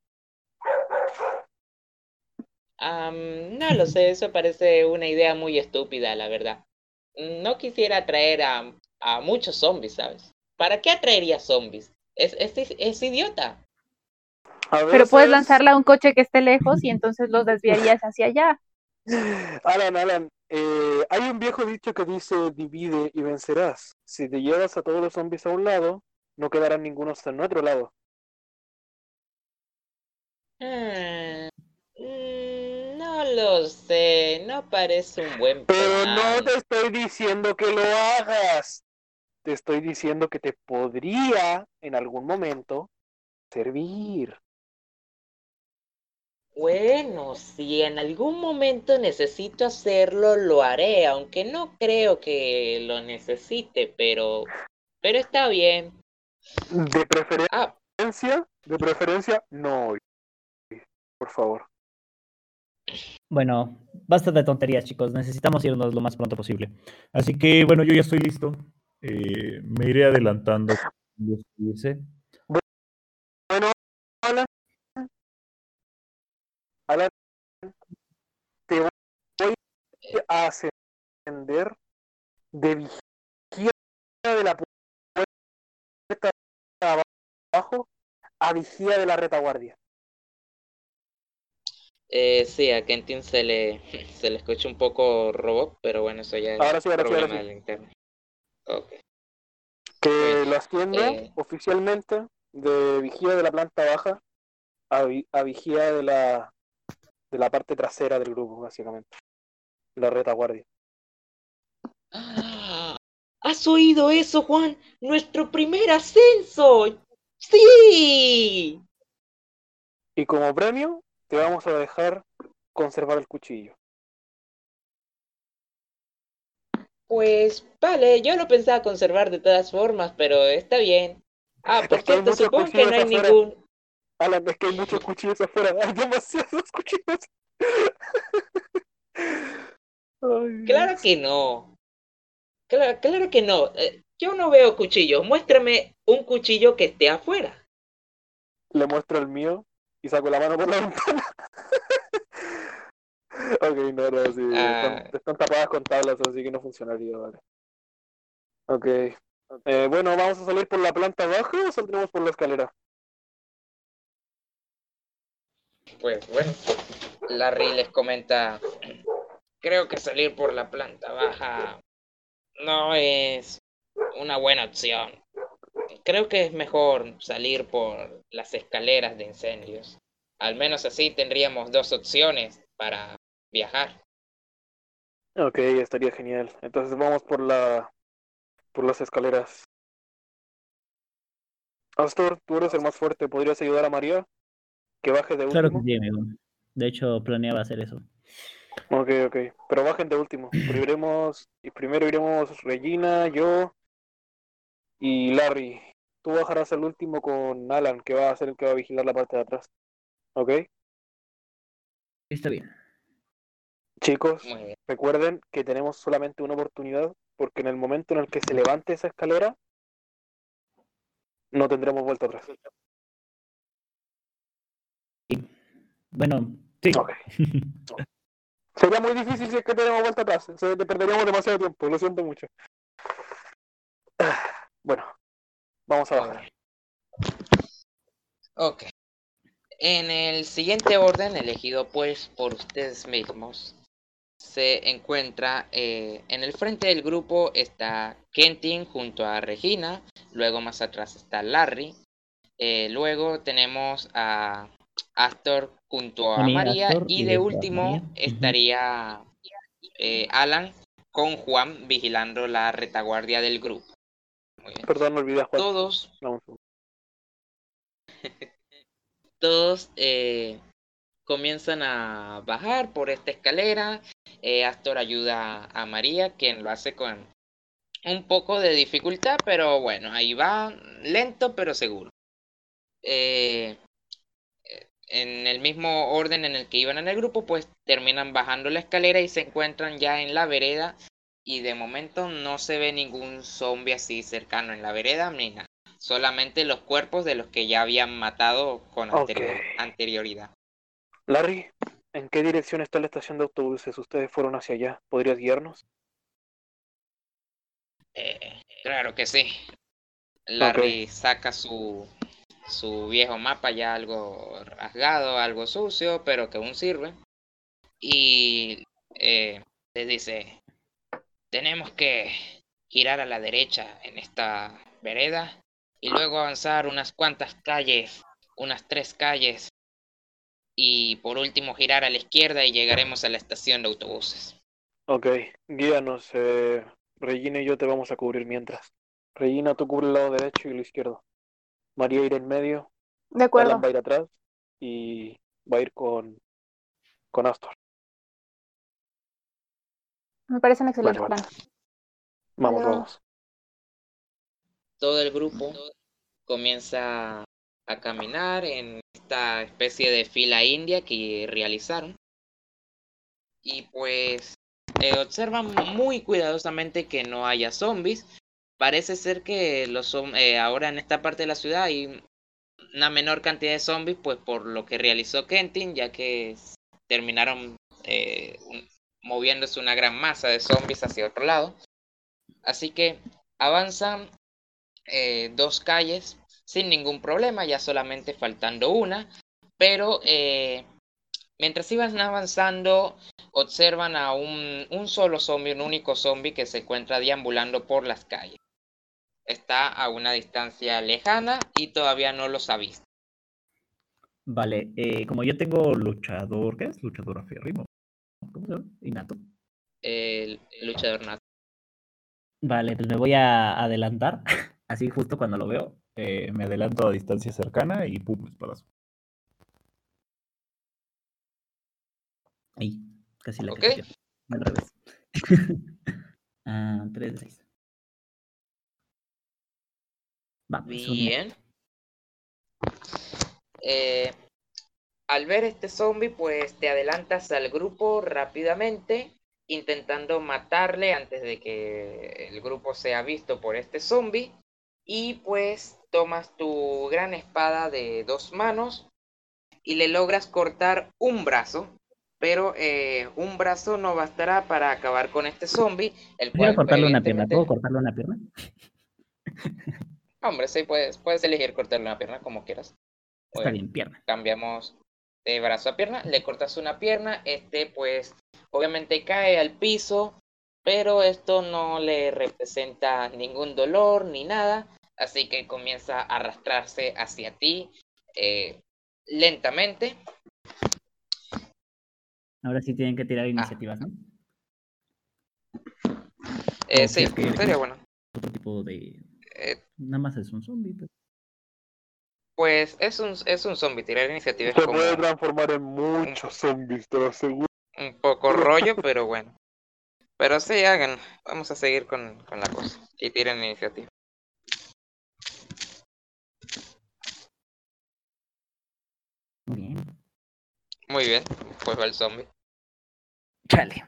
Am, no lo sé, eso parece una idea muy estúpida, la verdad. No quisiera atraer a, a muchos zombies, ¿sabes? ¿Para qué atraería zombies? Es, es, es idiota. A Pero puedes lanzarla a un coche que esté lejos y entonces los desviarías hacia allá. Alan, Alan, eh, hay un viejo dicho que dice divide y vencerás. Si te llevas a todos los zombies a un lado, no quedarán ninguno hasta el otro lado. Ah, mm, no lo sé, no parece un buen Pero plan. no te estoy diciendo que lo hagas. Te estoy diciendo que te podría en algún momento servir. Bueno, si en algún momento necesito hacerlo, lo haré, aunque no creo que lo necesite, pero, pero está bien. De Ah, preferencia, de preferencia, no hoy. Por favor. Bueno, basta de tonterías, chicos. Necesitamos irnos lo más pronto posible. Así que, bueno, yo ya estoy listo. Eh, me iré adelantando. Alan, te voy a ascender de vigía de la puerta de abajo a vigía de la retaguardia. eh, sí, a Kentin se le, se le escucha un poco robot, pero bueno, eso ya es Ahora sí, ahora sí, ahora problema sí. del internet. Ok. Que Pues, lo asciende eh. oficialmente de vigía de la planta baja a, vi- a vigía de la de la parte trasera del grupo, básicamente. La retaguardia. Ah, ¿Has oído eso, Juan? ¡Nuestro primer ascenso! ¡Sí! Y como premio, te vamos a dejar conservar el cuchillo. Pues vale, yo lo pensaba conservar de todas formas, pero está bien. Ah, por cierto, supongo que no hay ningún... Alan, es que hay muchos cuchillos afuera. Hay demasiados cuchillos. Ay, Claro que no. Claro, claro que no. Eh, Yo no veo cuchillos. Muéstrame un cuchillo que esté afuera. Le muestro el mío y saco la mano por la ventana. ok, no, no, sí. Ah. Están, están tapadas con tablas, así que no funcionaría, vale. Ok. Eh, bueno, ¿vamos a salir por la planta baja o saldremos por la escalera? Pues bueno, Larry les comenta, creo que salir por la planta baja no es una buena opción. Creo que es mejor salir por las escaleras de incendios. Al menos así tendríamos dos opciones para viajar. Ok, estaría genial. Entonces vamos por la por las escaleras. Astor, tú eres el más fuerte. ¿Podrías ayudar a María? Que baje de Claro que último. sí, amigo. De hecho, planeaba hacer eso. Ok, ok. Pero bajen de último. Pero iremos, y primero iremos Regina, yo y Larry. Tú bajarás al último con Alan, que va a ser el que va a vigilar la parte de atrás. ¿Ok? Está bien. Chicos, bien. recuerden que tenemos solamente una oportunidad, porque en el momento en el que se levante esa escalera, no tendremos vuelta atrás. Bueno, sí. Ok. Sería muy difícil si es que tenemos vuelta atrás. Se te perderíamos demasiado tiempo, lo siento mucho. Bueno, vamos a bajar. Ok. En el siguiente orden, elegido pues por ustedes mismos, se encuentra eh, en el frente del grupo está Kentin junto a Regina, luego más atrás está Larry, eh, luego tenemos a Astor junto a María Astor, y y de último María. Estaría eh, Alan con Juan vigilando la retaguardia del grupo. Muy bien. Perdón, me olvidé a Juan. Todos todos eh, comienzan a bajar por esta escalera. Eh, Astor ayuda a María, quien lo hace con un poco de dificultad, pero bueno, ahí va, lento pero seguro. Eh, en el mismo orden en el que iban en el grupo, pues terminan bajando la escalera y se encuentran ya en la vereda. Y de momento no se ve ningún zombie así cercano en la vereda ni nada. Solamente los cuerpos de los que ya habían matado con anterior- anterioridad. Larry, ¿en qué dirección está la estación de autobuses? Ustedes fueron hacia allá. ¿Podrías guiarnos? Eh, claro que sí. Larry saca su, su viejo mapa ya algo rasgado, algo sucio, pero que aún sirve. Y eh, les dice, tenemos que girar a la derecha en esta vereda y luego avanzar unas cuantas calles, unas tres calles. Y por último girar a la izquierda y llegaremos a la estación de autobuses. Ok, guíanos. Eh, Regina y yo te vamos a cubrir mientras. Regina, tú cubre el lado derecho y el izquierdo. María irá en medio. De acuerdo. Alan va a ir atrás. Y va a ir con, con Astor. Me parece un excelente Vale, vale. plan. Vamos, Pero- vamos. todo el grupo comienza a caminar en esta especie de fila india que realizaron. Y pues eh, observan muy cuidadosamente que no haya zombies. Parece ser que los eh, ahora en esta parte de la ciudad hay una menor cantidad de zombies, pues por lo que realizó Kentin, ya que terminaron eh, moviéndose una gran masa de zombies hacia otro lado. Así que avanzan eh, dos calles sin ningún problema, ya solamente faltando una, pero mientras iban avanzando observan a un, un solo zombie, un único zombie que se encuentra deambulando por las calles. Está a una distancia lejana y todavía no los ha visto. Vale, eh, como yo tengo luchador, ¿qué es? Luchador aférrimo. ¿Cómo se llama? Innato. El luchador nato. Vale, pues me voy a adelantar. Así justo cuando lo veo, eh, me adelanto a distancia cercana y pum, espadazo. Ahí, casi la Ok. que Al revés. ah, 3 de 6. Bien. Eh, al ver este zombie, pues te adelantas al grupo rápidamente, intentando matarle antes de que el grupo sea visto por este zombie. Y pues tomas tu gran espada de dos manos y le logras cortar un brazo. Pero eh, un brazo no bastará para acabar con este zombie. El cual, cortarle una pierna. ¿Puedo cortarle una pierna? Hombre, sí, puedes, puedes elegir cortarle una pierna como quieras. Está bien. bien, pierna. cambiamos de brazo a pierna, le cortas una pierna, este pues obviamente cae al piso, pero esto no le representa ningún dolor ni nada, así que comienza a arrastrarse hacia ti eh, lentamente. Ahora sí tienen que tirar iniciativas, ¿no? Eh, sí, sería bueno. Otro tipo de. Eh, Nada más es un zombie. pues. pues es un, es un zombie, tirar iniciativa es Se como puede transformar en muchos zombies, te lo aseguro. un poco rollo, pero bueno. Pero sí, hagan, vamos a seguir con, con la cosa y tiren iniciativa. Muy bien. Muy bien, pues va el zombie. Chale.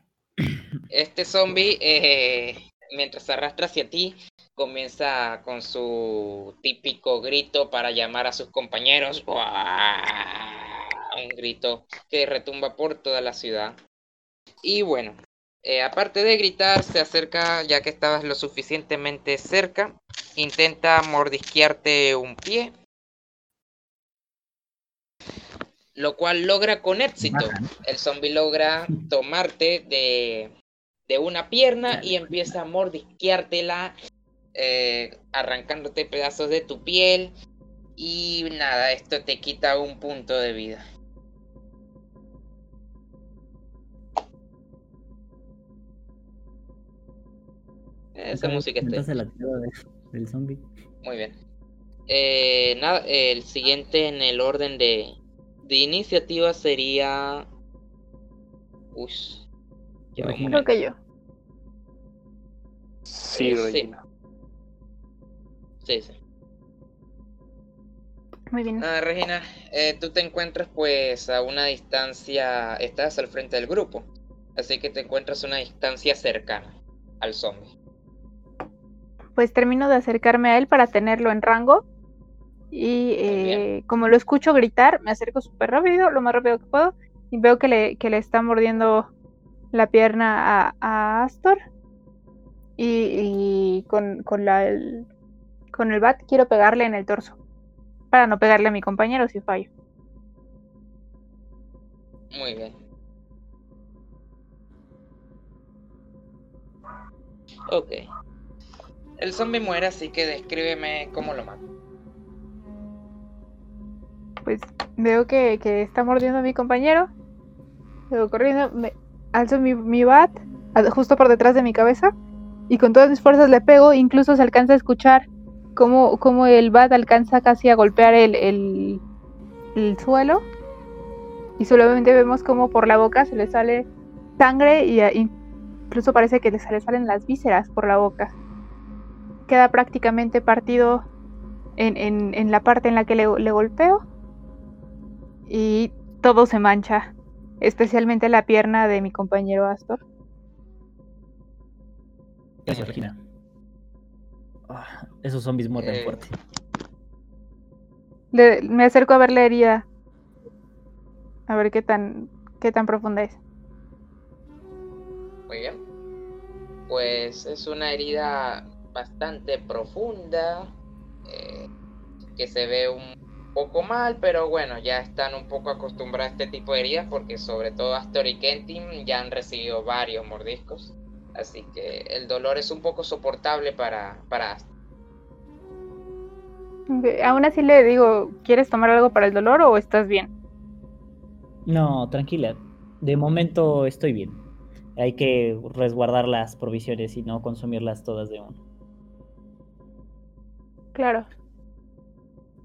Este zombie, eh, mientras se arrastra hacia ti, comienza con su típico grito para llamar a sus compañeros. Un grito que retumba por toda la ciudad. Y bueno, eh, aparte de gritar, se acerca, ya que estabas lo suficientemente cerca, intenta mordisquearte un pie. lo cual logra con éxito. El zombie logra tomarte de, de una pierna y empieza a mordisqueártela, eh, arrancándote pedazos de tu piel. Y nada, esto te quita un punto de vida. Esa música está. Entonces la de- del zombie. Muy bien. Eh, nada, el siguiente en el orden de, de iniciativa sería. Uy. Creo que yo. Sí, Eh. Regina. Muy bien. Nada, Regina, eh, tú te encuentras pues a una distancia, estás al frente del grupo, así que te encuentras a una distancia cercana al zombie. Pues termino de acercarme a él para tenerlo en rango. Y eh, como lo escucho gritar, me acerco súper rápido, lo más rápido que puedo. Y veo que le, que le está mordiendo la pierna a, a Astor. Y, y con, con, la, el, con el bat quiero pegarle en el torso. Para no pegarle a mi compañero si fallo. Muy bien. Ok. El zombie muere, así que descríbeme cómo lo mata. Pues veo que, que está mordiendo a mi compañero. Luego corriendo, me alzo mi, mi bat justo por detrás de mi cabeza y con todas mis fuerzas le pego. Incluso se alcanza a escuchar cómo, cómo el bat alcanza casi a golpear el, el, el suelo. Y solamente vemos como por la boca se le sale sangre y incluso parece que se le salen las vísceras por la boca. Queda prácticamente partido en, en- en la parte en la que le, le golpeo y todo se mancha, especialmente la pierna de mi compañero Astor. Gracias, Regina. Ah, esos zombies muerden Eh. fuerte. Le- me acerco a ver la herida, a ver qué tan, qué tan profunda es. Muy bien. Pues es una herida bastante profunda, eh, que se ve un poco mal, pero bueno, ya están un poco acostumbrados a este tipo de heridas porque sobre todo Astor y Kentin ya han recibido varios mordiscos. Así que el dolor es un poco soportable para, para Aún así le digo, ¿quieres tomar algo para el dolor o estás bien? No, tranquila. De momento estoy bien. Hay que resguardar las provisiones y no consumirlas todas de uno. Claro.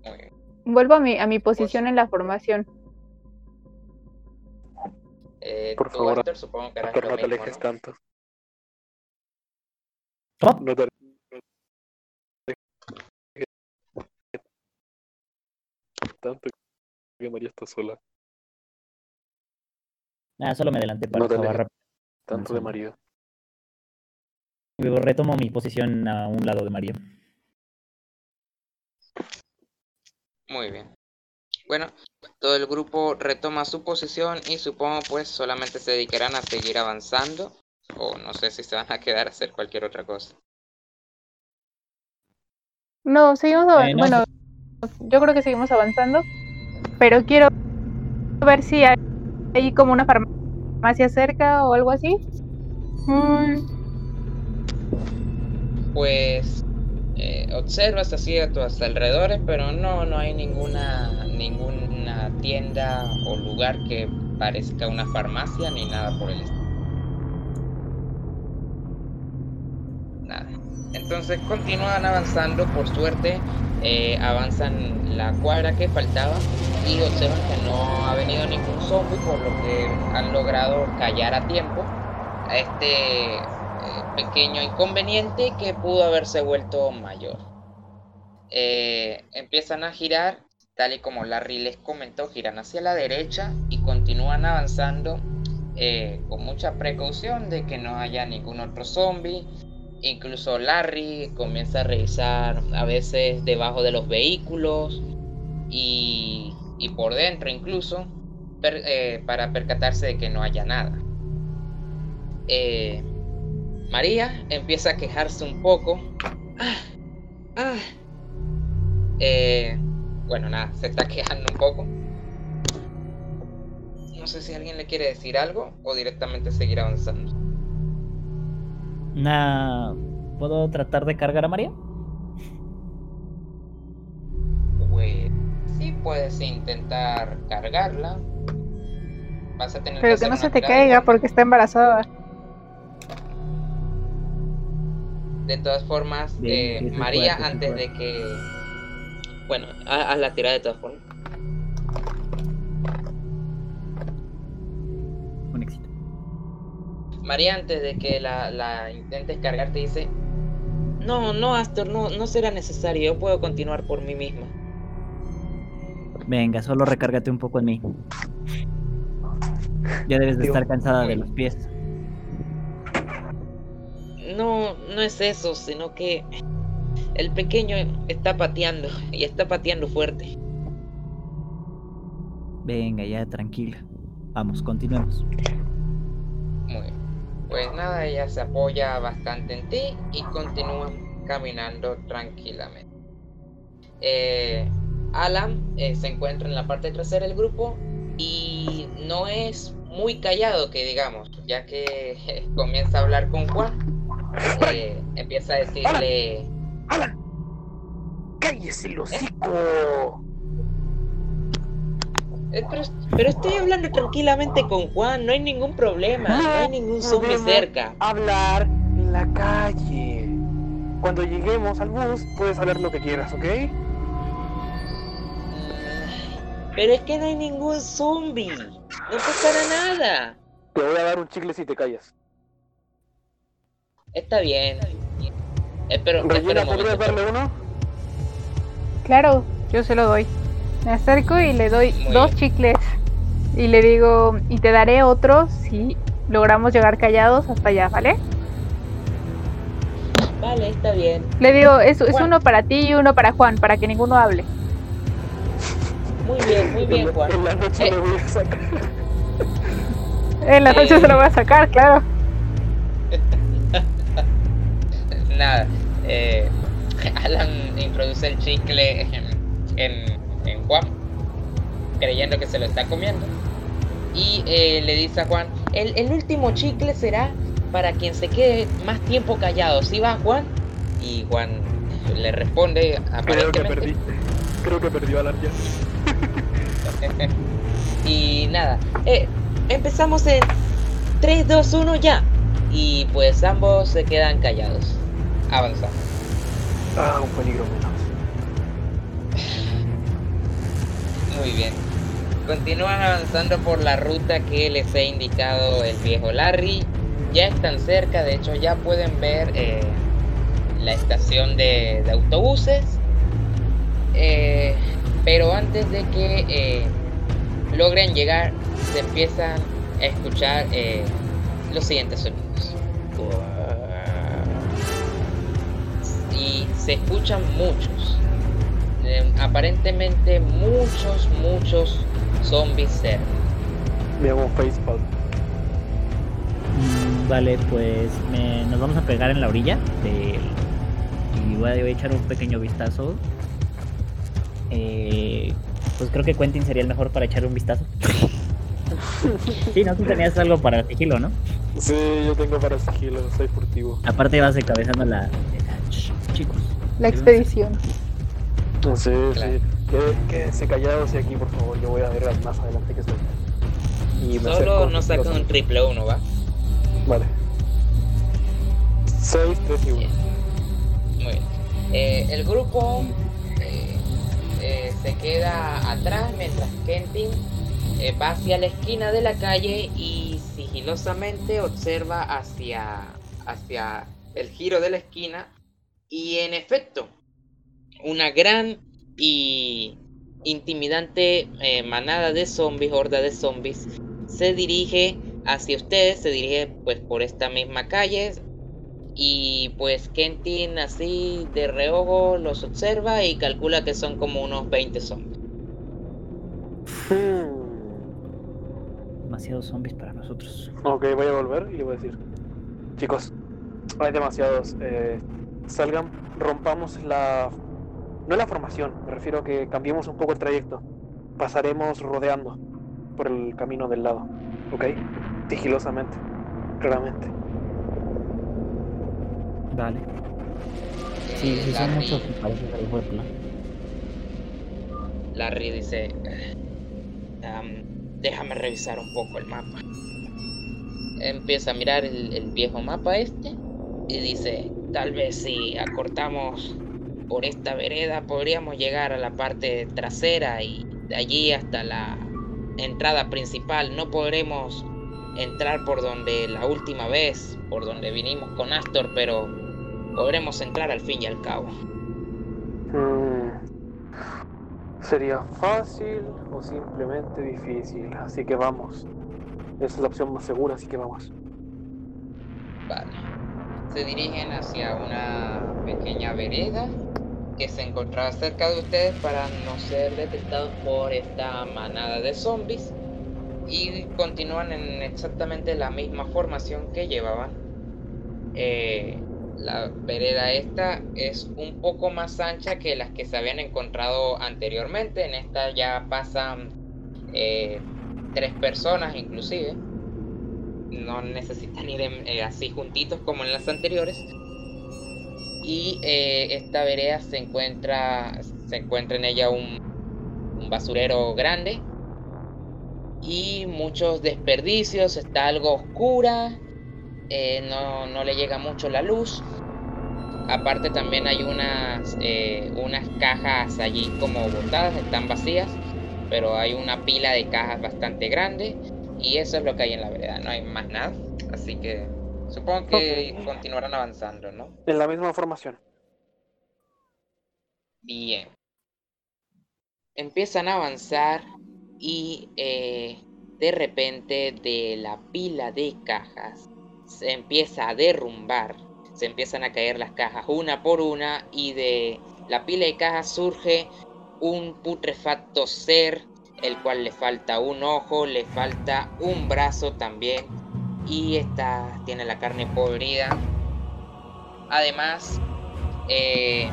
Muy bien. Vuelvo a mi, a mi posición en la formación. Eh, Por favor, supongo que no te mismo, alejes ¿no? tanto. ¿Cómo? No te tanto que María está sola. Ah, solo me adelanté para No alejes rápido. tanto de María. Luego Retomo mi posición a un lado de María. Muy bien. Bueno, todo el grupo retoma su posición y supongo pues solamente se dedicarán a seguir avanzando o no sé si se van a quedar a hacer cualquier otra cosa. No, seguimos Eh, avanzando. no, Bueno, yo creo que seguimos avanzando, pero quiero ver si hay, hay como una farmacia cerca o algo así. Mm, Pues eh, observas así a tus alrededores, pero no, no hay ninguna, ninguna tienda o lugar que parezca una farmacia ni nada por el estilo. Entonces continúan avanzando, por suerte, eh, avanzan la cuadra que faltaba y observan que no ha venido ningún zombie, por lo que han logrado callar a tiempo a este eh, pequeño inconveniente que pudo haberse vuelto mayor. Eh, empiezan a girar, tal y como Larry les comentó, giran hacia la derecha y continúan avanzando eh, con mucha precaución de que no haya ningún otro zombie. Incluso Larry comienza a revisar a veces debajo de los vehículos y, por dentro incluso eh, para percatarse de que no haya nada. Eh, María empieza a quejarse un poco. Ah, ah. Eh, bueno, nada, se está quejando un poco. No sé si alguien le quiere decir algo o directamente seguir avanzando. Nah, ¿Puedo tratar de cargar a María? Pues sí puedes intentar cargarla. Vas a tener Pero que no se te tirada caiga porque está embarazada. De todas formas, Bien, eh, María, antes de que. Bueno, haz la tirada de todas formas. María, antes de que la, la intentes cargar, te dice: No, no, Astor, no, no será necesario. Yo puedo continuar por mí misma. Venga, solo recárgate un poco en mí. Ya debes de Digo, estar cansada de los pies. No, no es eso, sino que el pequeño está pateando y está pateando fuerte. Venga, ya tranquila. Vamos, continuemos. Muy bien. Pues nada, ella se apoya bastante en ti y continúan caminando tranquilamente. Eh, Alan eh, se encuentra en la parte trasera del grupo y no es muy callado, que digamos, ya que eh, comienza a hablar con Juan. empieza a decirle, ¡Alan! ¡Cállese el hocico! "Eh, pero, pero estoy hablando tranquilamente con Juan, no hay ningún problema, no hay ningún zombie cerca. Hablar en la calle. Cuando lleguemos al bus, puedes hablar lo que quieras, ¿ok? Mm, Pero es que no hay ningún zombie, no pasará nada. Te voy a dar un chicle si te callas. Está bien. Espero, espera Regina, un ¿podrías momento. darle uno? Claro, yo se lo doy. Me acerco y le doy Muy dos bien. chicles. Y le digo, y te daré otro si logramos llegar callados hasta allá, ¿vale? Vale, está bien. Le digo, es, es uno para ti y uno para Juan, para que ninguno hable. Muy bien, muy bien, En, Juan. en la noche Eh. me voy a sacar. En la noche Eh. se lo voy a sacar, claro. Nada. Eh, Alan introduce el chicle en Juan, creyendo que se lo está comiendo. Y eh, le dice a Juan, el, el último chicle será para quien se quede más tiempo callado. ¿Sí va, Juan? Y Juan le responde Creo que perdí. Creo que perdió Alan ya. y nada, eh, empezamos en 3, 2, 1 ya. Y pues ambos se quedan callados. Avanzamos. Ah, un peligro menos. Muy bien. Continúan avanzando por la ruta que les he indicado el viejo Larry. Ya están cerca, de hecho ya pueden ver eh, la estación de, de autobuses. Eh, pero antes de que eh, logren llegar, se empiezan a escuchar los siguientes sonidos. Y se escuchan muchos. Eh, aparentemente muchos, muchos zombies cerca. Me hago un facepalm. Mm, vale, pues me- nos vamos a pegar en la orilla del- y voy a, voy a echar un pequeño vistazo. Eh, pues creo que Quentin sería el mejor para echar un vistazo. sí, no, tú tenías algo para sigilo, ¿no? Sí, yo tengo para sigilo, soy furtivo. Aparte vas encabezando la... la- Ch- chicos. La expedición. Sí, Claro. sí. Qué- Quédense callados y aquí, por favor. Yo voy a ver más adelante que estoy. Y me Solo no sacan un triple uno, ¿va? Vale. 6, 3 y 1. Bien. Muy bien. Eh, el grupo eh, eh, se queda atrás mientras Kentin eh, va hacia la esquina de la calle y sigilosamente observa hacia, hacia el giro de la esquina y en efecto una gran y intimidante eh, manada de zombies, horda de zombies, se dirige hacia ustedes, se dirige pues por esta misma calle, y pues Kentin así de reojo los observa y calcula que son como unos 20 zombies. Demasiados zombies para nosotros. Ok, voy a volver y le voy a decir. Chicos, hay demasiados. eh, salgan, rompamos la... No la formación, me refiero a que cambiemos un poco el trayecto. Pasaremos rodeando. por el camino del lado, ¿ok? Sigilosamente, claramente. Vale. Sí, sí, son Larry, muchos, me parece que buen plan. Larry dice, "Am, déjame revisar un poco el mapa. Empieza a mirar el, el viejo mapa este y dice, tal vez si acortamos por esta vereda podríamos llegar a la parte trasera y de allí hasta la entrada principal. No podremos entrar por donde la última vez, por donde vinimos con Astor, pero podremos entrar al fin y al cabo. Mm, Sería fácil o simplemente difícil, así que vamos. Esa es la opción más segura, así que vamos. Vale. Se dirigen hacia una pequeña vereda que se encontraba cerca de ustedes para no ser detectados por esta manada de zombies. Y continúan en exactamente la misma formación que llevaban. Eh, la vereda esta es un poco más ancha que las que se habían encontrado anteriormente. En esta ya pasan eh, tres personas inclusive. No necesitan ir eh, así juntitos como en las anteriores. Y eh, esta vereda se encuentra, se encuentra en ella un, un basurero grande y muchos desperdicios. Está algo oscura, eh, no, no le llega mucho la luz. Aparte también hay unas, eh, unas cajas allí como botadas, están vacías, pero hay una pila de cajas bastante grande y eso es lo que hay en la vereda, no hay más nada. Así que supongo que continuarán avanzando, ¿no? En la misma formación. Bien. Empiezan a avanzar y eh, de repente de la pila de cajas se empieza a derrumbar. Se empiezan a caer las cajas una por una y de la pila de cajas surge un putrefacto ser, el cual le falta un ojo, le falta un brazo también y esta tiene la carne podrida. Además, eh,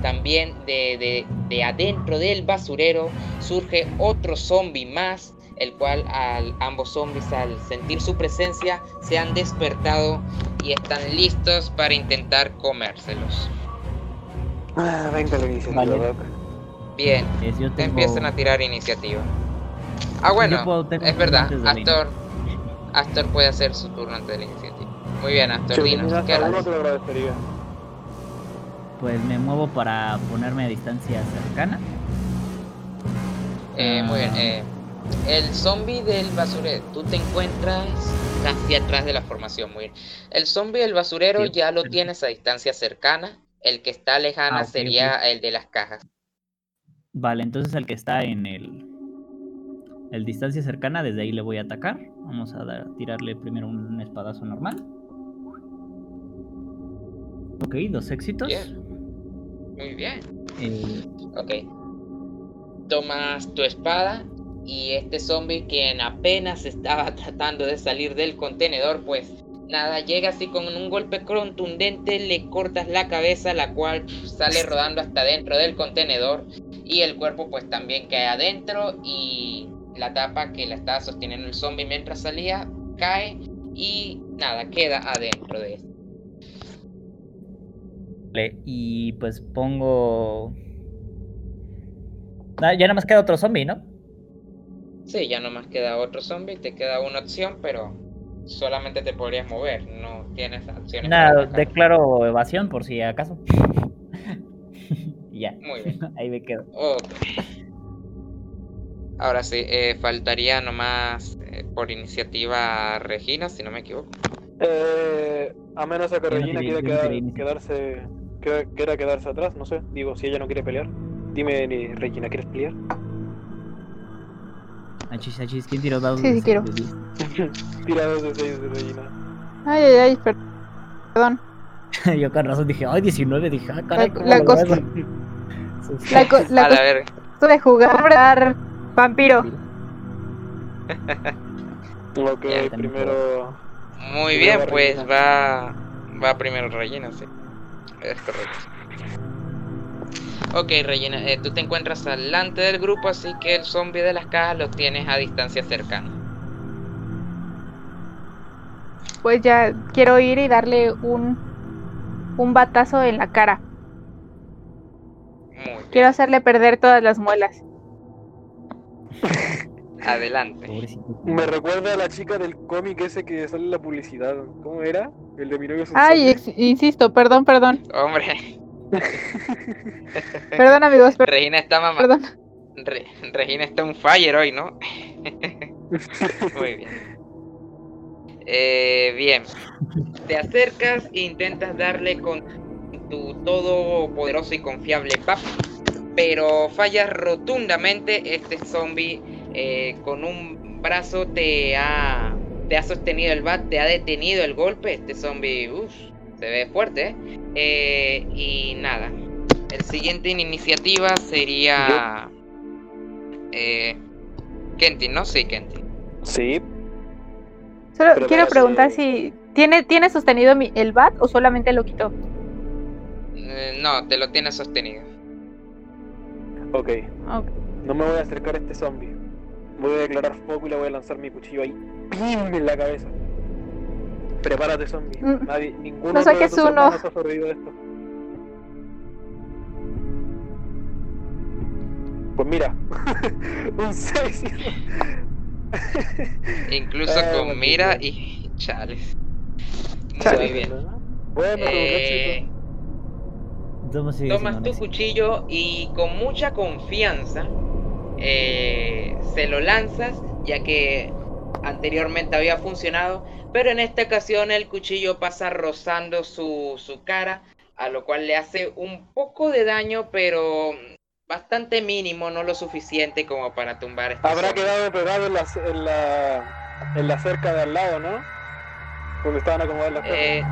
también de, de- de adentro del basurero surge otro zombie más, el cual al, ambos zombies al sentir su presencia se han despertado y están listos para intentar comérselos. Ah, venga. Doc. Bien, Es, yo tengo... empiezan a tirar iniciativa. Ah, bueno, es verdad, Astor, Astor puede hacer su turno antes de la iniciativa. Muy bien, Astor, dinos, ¿qué harás? Pues me muevo para ponerme a distancia cercana. Eh, muy bien. Ah. eh, el zombie del basurero, tú te encuentras casi atrás de la formación. Muy bien. El zombie del basurero Sí, ya lo tienes a distancia cercana. El que está lejana Ah, sería el de las cajas. Vale, entonces el que está en el, el distancia cercana, desde ahí le voy a atacar. Vamos a dar- tirarle primero un espadazo normal. Ok, dos éxitos. Bien. Muy bien. Eh, Ok. Tomas tu espada y este zombie quien apenas estaba tratando de salir del contenedor, pues nada, llega así con un golpe contundente, le cortas la cabeza, la cual sale rodando hasta dentro del contenedor y el cuerpo pues también cae adentro y la tapa que la estaba sosteniendo el zombie mientras salía cae y nada, queda adentro de esto. vale, y pues pongo... Ah, ya nada más queda otro zombie, ¿no? Sí, ya nomás queda otro zombie, te queda una opción, pero solamente te podrías mover, no tienes acciones. Nada, declaro evasión por si acaso. Ya, Muy bien. ahí me quedo. Ok. Ahora sí, eh, faltaría nomás eh, por iniciativa Regina, si no me equivoco. Eh, a menos de que Yo Regina quiera quedar- quedarse, que- quiera quedarse atrás, no sé. Digo, si ella no quiere pelear. Dime, ni- Regina, ¿quieres pelear? Achis, achis, ¿quién tiró dados? Sí, de sí quiero. Tira dos de seis de Regina. Ay, ay, ay, per- perdón. Yo con razón dije, ay, 19, dije, ah, caray, La- ¿cómo la logró cosa-? Sí, La, co- la a la de jugar vampiro. Ok, Ya, también primero. Muy Primero bien, pues Regina. va, va primero Regina, sí. Es correcto. Ok, Regina, eh, tú te encuentras delante del grupo, así que el zombie de las cajas lo tienes a distancia cercana. Pues ya quiero ir y darle un, un batazo en la cara. Muy bien. Quiero hacerle perder todas las muelas. Adelante. Pobrecito. Me recuerda a la chica del cómic ese que sale en la publicidad. ¿Cómo era? El de mi novio Ay, insisto, perdón, perdón. Hombre, Perdón, amigos, per- Regina está mamá. perdón. Re- Regina está un fire hoy, ¿no? Muy bien. Eh, bien. Te acercas e intentas darle con tu todopoderoso y confiable pap, pero fallas rotundamente. Este zombie eh, con un brazo te ha, te ha sostenido el bat, te ha detenido el golpe. Este zombie uf, se ve fuerte. ¿eh? Eh, y nada. El siguiente en iniciativa sería. Eh, Kentin, ¿no? Sí, Kentin. Sí, Solo Pero quiero preguntar si tiene, tiene sostenido mi, el bat o solamente lo quitó. Eh, no, te lo tienes sostenido. ok. Ok. No me voy a acercar a este zombie. Voy a declarar fuego y le voy a lanzar mi cuchillo ahí. ¡Pim! en la cabeza. Prepárate, zombie. Mm. Nadie, ninguno No de saques uno. ha sobrevivido esto. Pues mira, un 6. Incluso Ah, con mira y chales. Muy Chale. bien. Bueno, Eh, Tomas tu cuchillo y con mucha confianza eh, se lo lanzas, ya que anteriormente había funcionado, pero en esta ocasión el cuchillo pasa rozando su, su cara, a lo cual le hace un poco de daño, pero bastante mínimo, no lo suficiente como para tumbar este Habrá quedado pegado en la, en la, en la cerca de al lado, ¿no? Donde estaban acomodadas las Eh.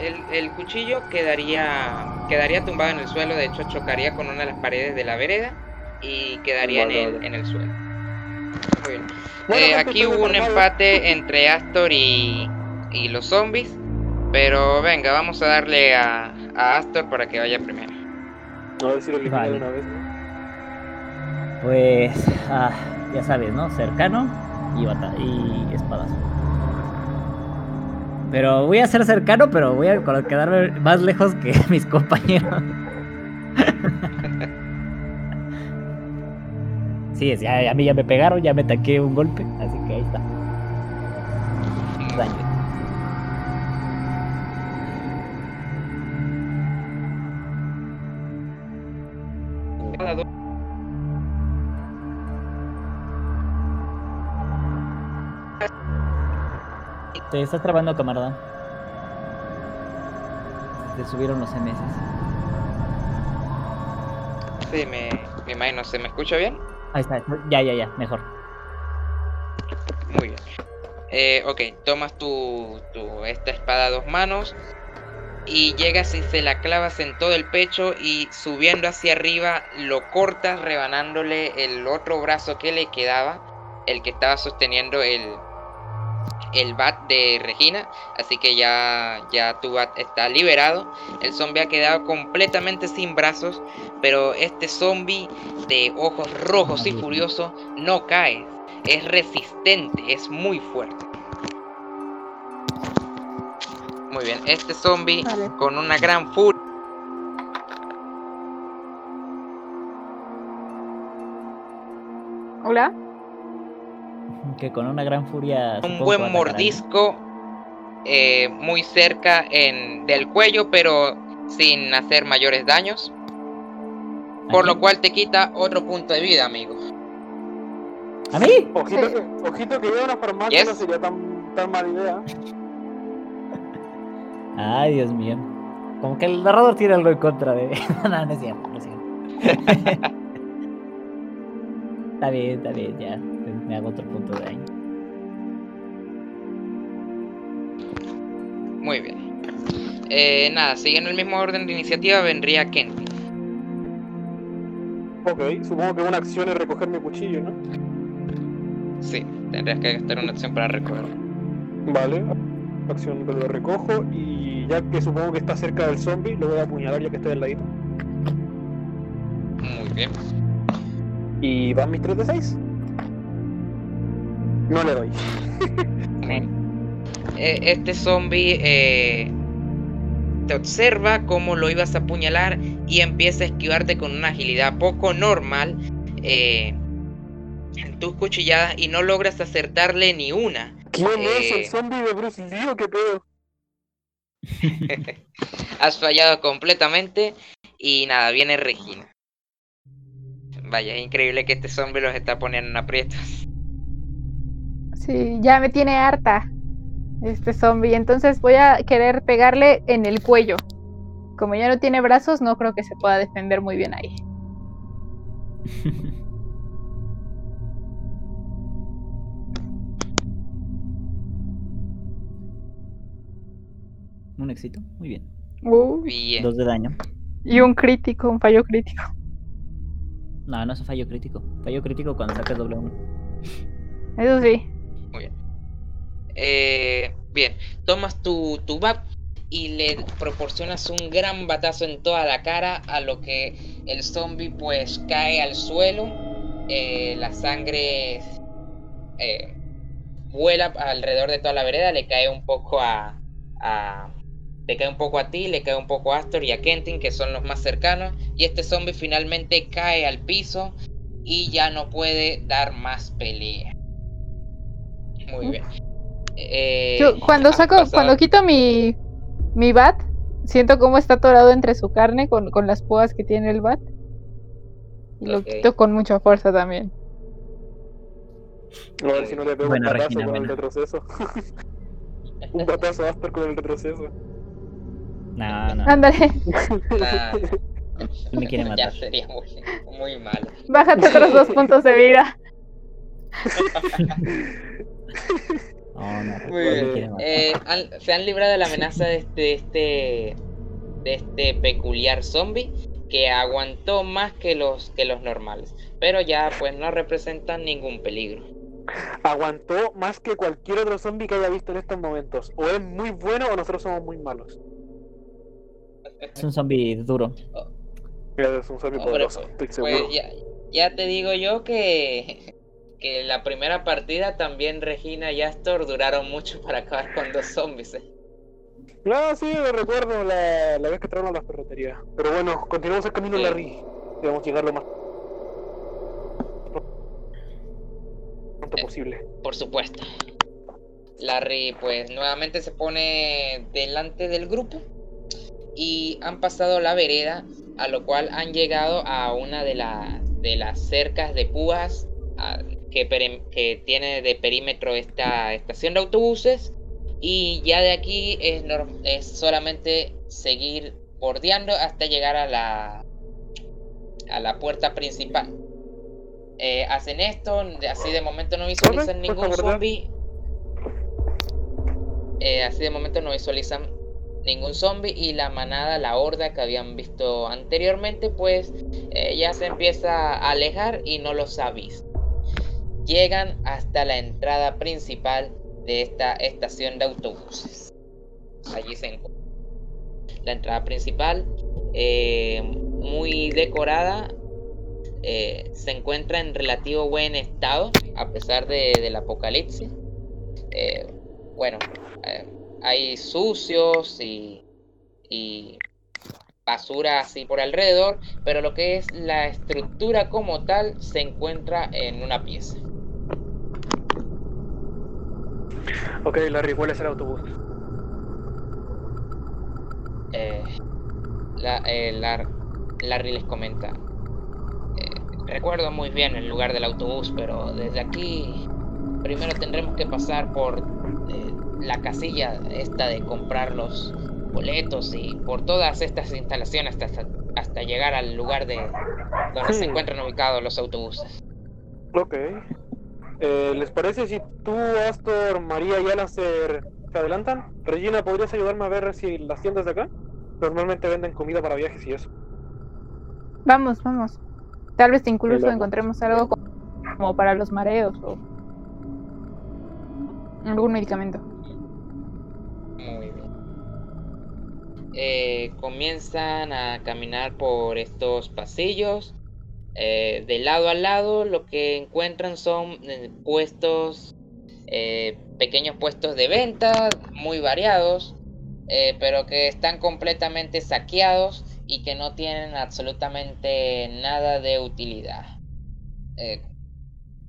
El, el cuchillo quedaría, quedaría tumbado en el suelo, de hecho chocaría con una de las paredes de la vereda y quedaría en el, vale. en el suelo. Muy bien. Bueno, Eh, aquí hubo un empate entre Astor y, y los zombies, pero venga, vamos a darle a, a Astor para que vaya primero. A ver si lo elimina Vale. de una vez. ¿no? Pues, ah, ya sabes, ¿no? Cercano y, bata y espadazo. Pero voy a ser cercano, pero voy a quedarme más lejos que mis compañeros. Sí, ya, a mí ya me pegaron, ya me taqué un golpe, así que ahí está. Daño. Te estás trabando, camarada. Te subieron los MS. Sí, me, me imagino, ¿se me escucha bien? Ahí está, ya, ya, ya, mejor. Muy bien. Eh, ok, tomas tu, tu esta espada a dos manos y llegas y se la clavas en todo el pecho y subiendo hacia arriba lo cortas rebanándole el otro brazo que le quedaba, el que estaba sosteniendo el, el bat de Regina, así que ya, ya tu bat está liberado. El zombie ha quedado completamente sin brazos, pero este zombie de ojos rojos y furioso no cae, es resistente, es muy fuerte. Muy bien, este zombie Vale. con una gran furia Hola. Que con una gran furia. un buen mordisco eh, muy cerca en, del cuello, pero sin hacer mayores daños. Por ¿A lo cual te quita otro punto de vida, amigo. ¿A mí? Ojito, Sí. ojito que a una farmacia Yes. no sería tan, tan mala idea. Ay, Dios mío. Como que el narrador tiene algo en contra de. no, no es cierto, no es cierto. está bien, está bien, ya. Me hago otro punto de daño. Muy bien. Eh, nada, siguiendo el mismo orden de iniciativa vendría Kenty. Ok, supongo que una acción es recoger mi cuchillo, ¿no? Sí, tendrías que gastar una acción para recogerlo. Vale, acción que lo recojo y ya que supongo que está cerca del zombie, lo voy a apuñalar ya que estoy al ladito. Muy bien. ¿Y van mis 3 de 6? No le doy. Eh, este zombie eh, te observa cómo lo ibas a apuñalar y empieza a esquivarte con una agilidad poco normal eh, en tus cuchilladas y no logras acertarle ni una. ¿Quién es el Eh. zombie de Bruce Lee o qué pedo? Has fallado completamente y nada, viene Regina. Vaya, es increíble que este zombie los está poniendo en aprietos. Sí, ya me tiene harta este zombie. Entonces voy a querer pegarle en el cuello. Como ya no tiene brazos, no creo que se pueda defender muy bien ahí. Un éxito, muy bien. Uy, Bien. Dos de daño. y un crítico, un fallo crítico. No, no es un fallo crítico. Fallo crítico cuando sacas doble uno. Eso sí. Eh, bien, tomas tu, tu bat y le proporcionas un gran batazo en toda la cara, a lo que el zombie pues cae al suelo, eh, la sangre eh, vuela alrededor de toda la vereda, le cae un poco a, a- le cae un poco a ti, le cae un poco a Astor y a Kentin, que son los más cercanos, y este zombie finalmente cae al piso y ya no puede dar más pelea. Muy bien. Eh, Yo cuando saco, pasado- cuando quito mi, mi bat, siento cómo está atorado entre su carne con, con las púas que tiene el bat. Y lo quito con mucha fuerza también. A ver si no le pego Buena, un batazo Regina, con el retroceso. un batazo Asper con el retroceso. No, no. Ándale, Nah, Me quiere ya matar. sería muy, muy malo. bájate otros dos puntos de vida. No, no. Eh, han- se han librado de la amenaza de este, de este, de este peculiar zombie que aguantó más que los, que los normales. Pero ya pues no representan ningún peligro. Aguantó más que cualquier otro zombie que haya visto en estos momentos. O es muy bueno o nosotros somos muy malos. Es un zombie duro. Es un zombie poderoso, pues, estoy pues seguro. ya, ya te digo yo que, que la primera partida también Regina y Astor duraron mucho para acabar con dos zombies. eh. No, sí, me recuerdo la, la vez que entraron a la ferretería. Pero bueno, continuamos el camino Sí. Larry. Debemos llegar lo más pronto Eh. posible. Por supuesto. Larry pues nuevamente se pone delante del grupo y han pasado la vereda, a lo cual han llegado a una de, la- de las cercas de púas a- que, tiene de perímetro esta estación de autobuses y ya de aquí es, es solamente seguir bordeando hasta llegar a la, a la puerta principal. Eh, hacen esto, así de momento no visualizan ningún zombie. Eh, así de momento no visualizan ningún zombie y la manada, la horda que habían visto anteriormente, pues eh, ya se empieza a alejar y no los ha visto. Llegan hasta la entrada principal de esta estación de autobuses. Allí se encuentra. La entrada principal, eh, muy decorada, eh, se encuentra en relativo buen estado, a pesar de- del apocalipsis. Eh, bueno, hay sucios y, y basura así por alrededor, pero lo que es la estructura como tal se encuentra en una pieza. Ok, Larry, ¿cuál es el autobús? Eh, la, eh, Lar- Larry les comenta. eh, recuerdo muy bien el lugar del autobús, pero desde aquí primero tendremos que pasar por eh, la casilla esta de comprar los boletos y por todas estas instalaciones hasta, hasta llegar al lugar de donde se encuentran ubicados los autobuses. Ok. Eh, ¿Les parece si tú, Astor, María y Alan se, se adelantan? Regina, ¿podrías ayudarme a ver si las tiendas de acá? Normalmente venden comida para viajes y eso. Vamos, vamos. Tal vez incluso encontremos algo co- como para los mareos o algún medicamento. Muy bien. Eh, comienzan a caminar por estos pasillos Eh, de lado a lado lo que encuentran son eh, puestos, eh, pequeños puestos de venta, muy variados, pero que están completamente saqueados y que no tienen absolutamente nada de utilidad.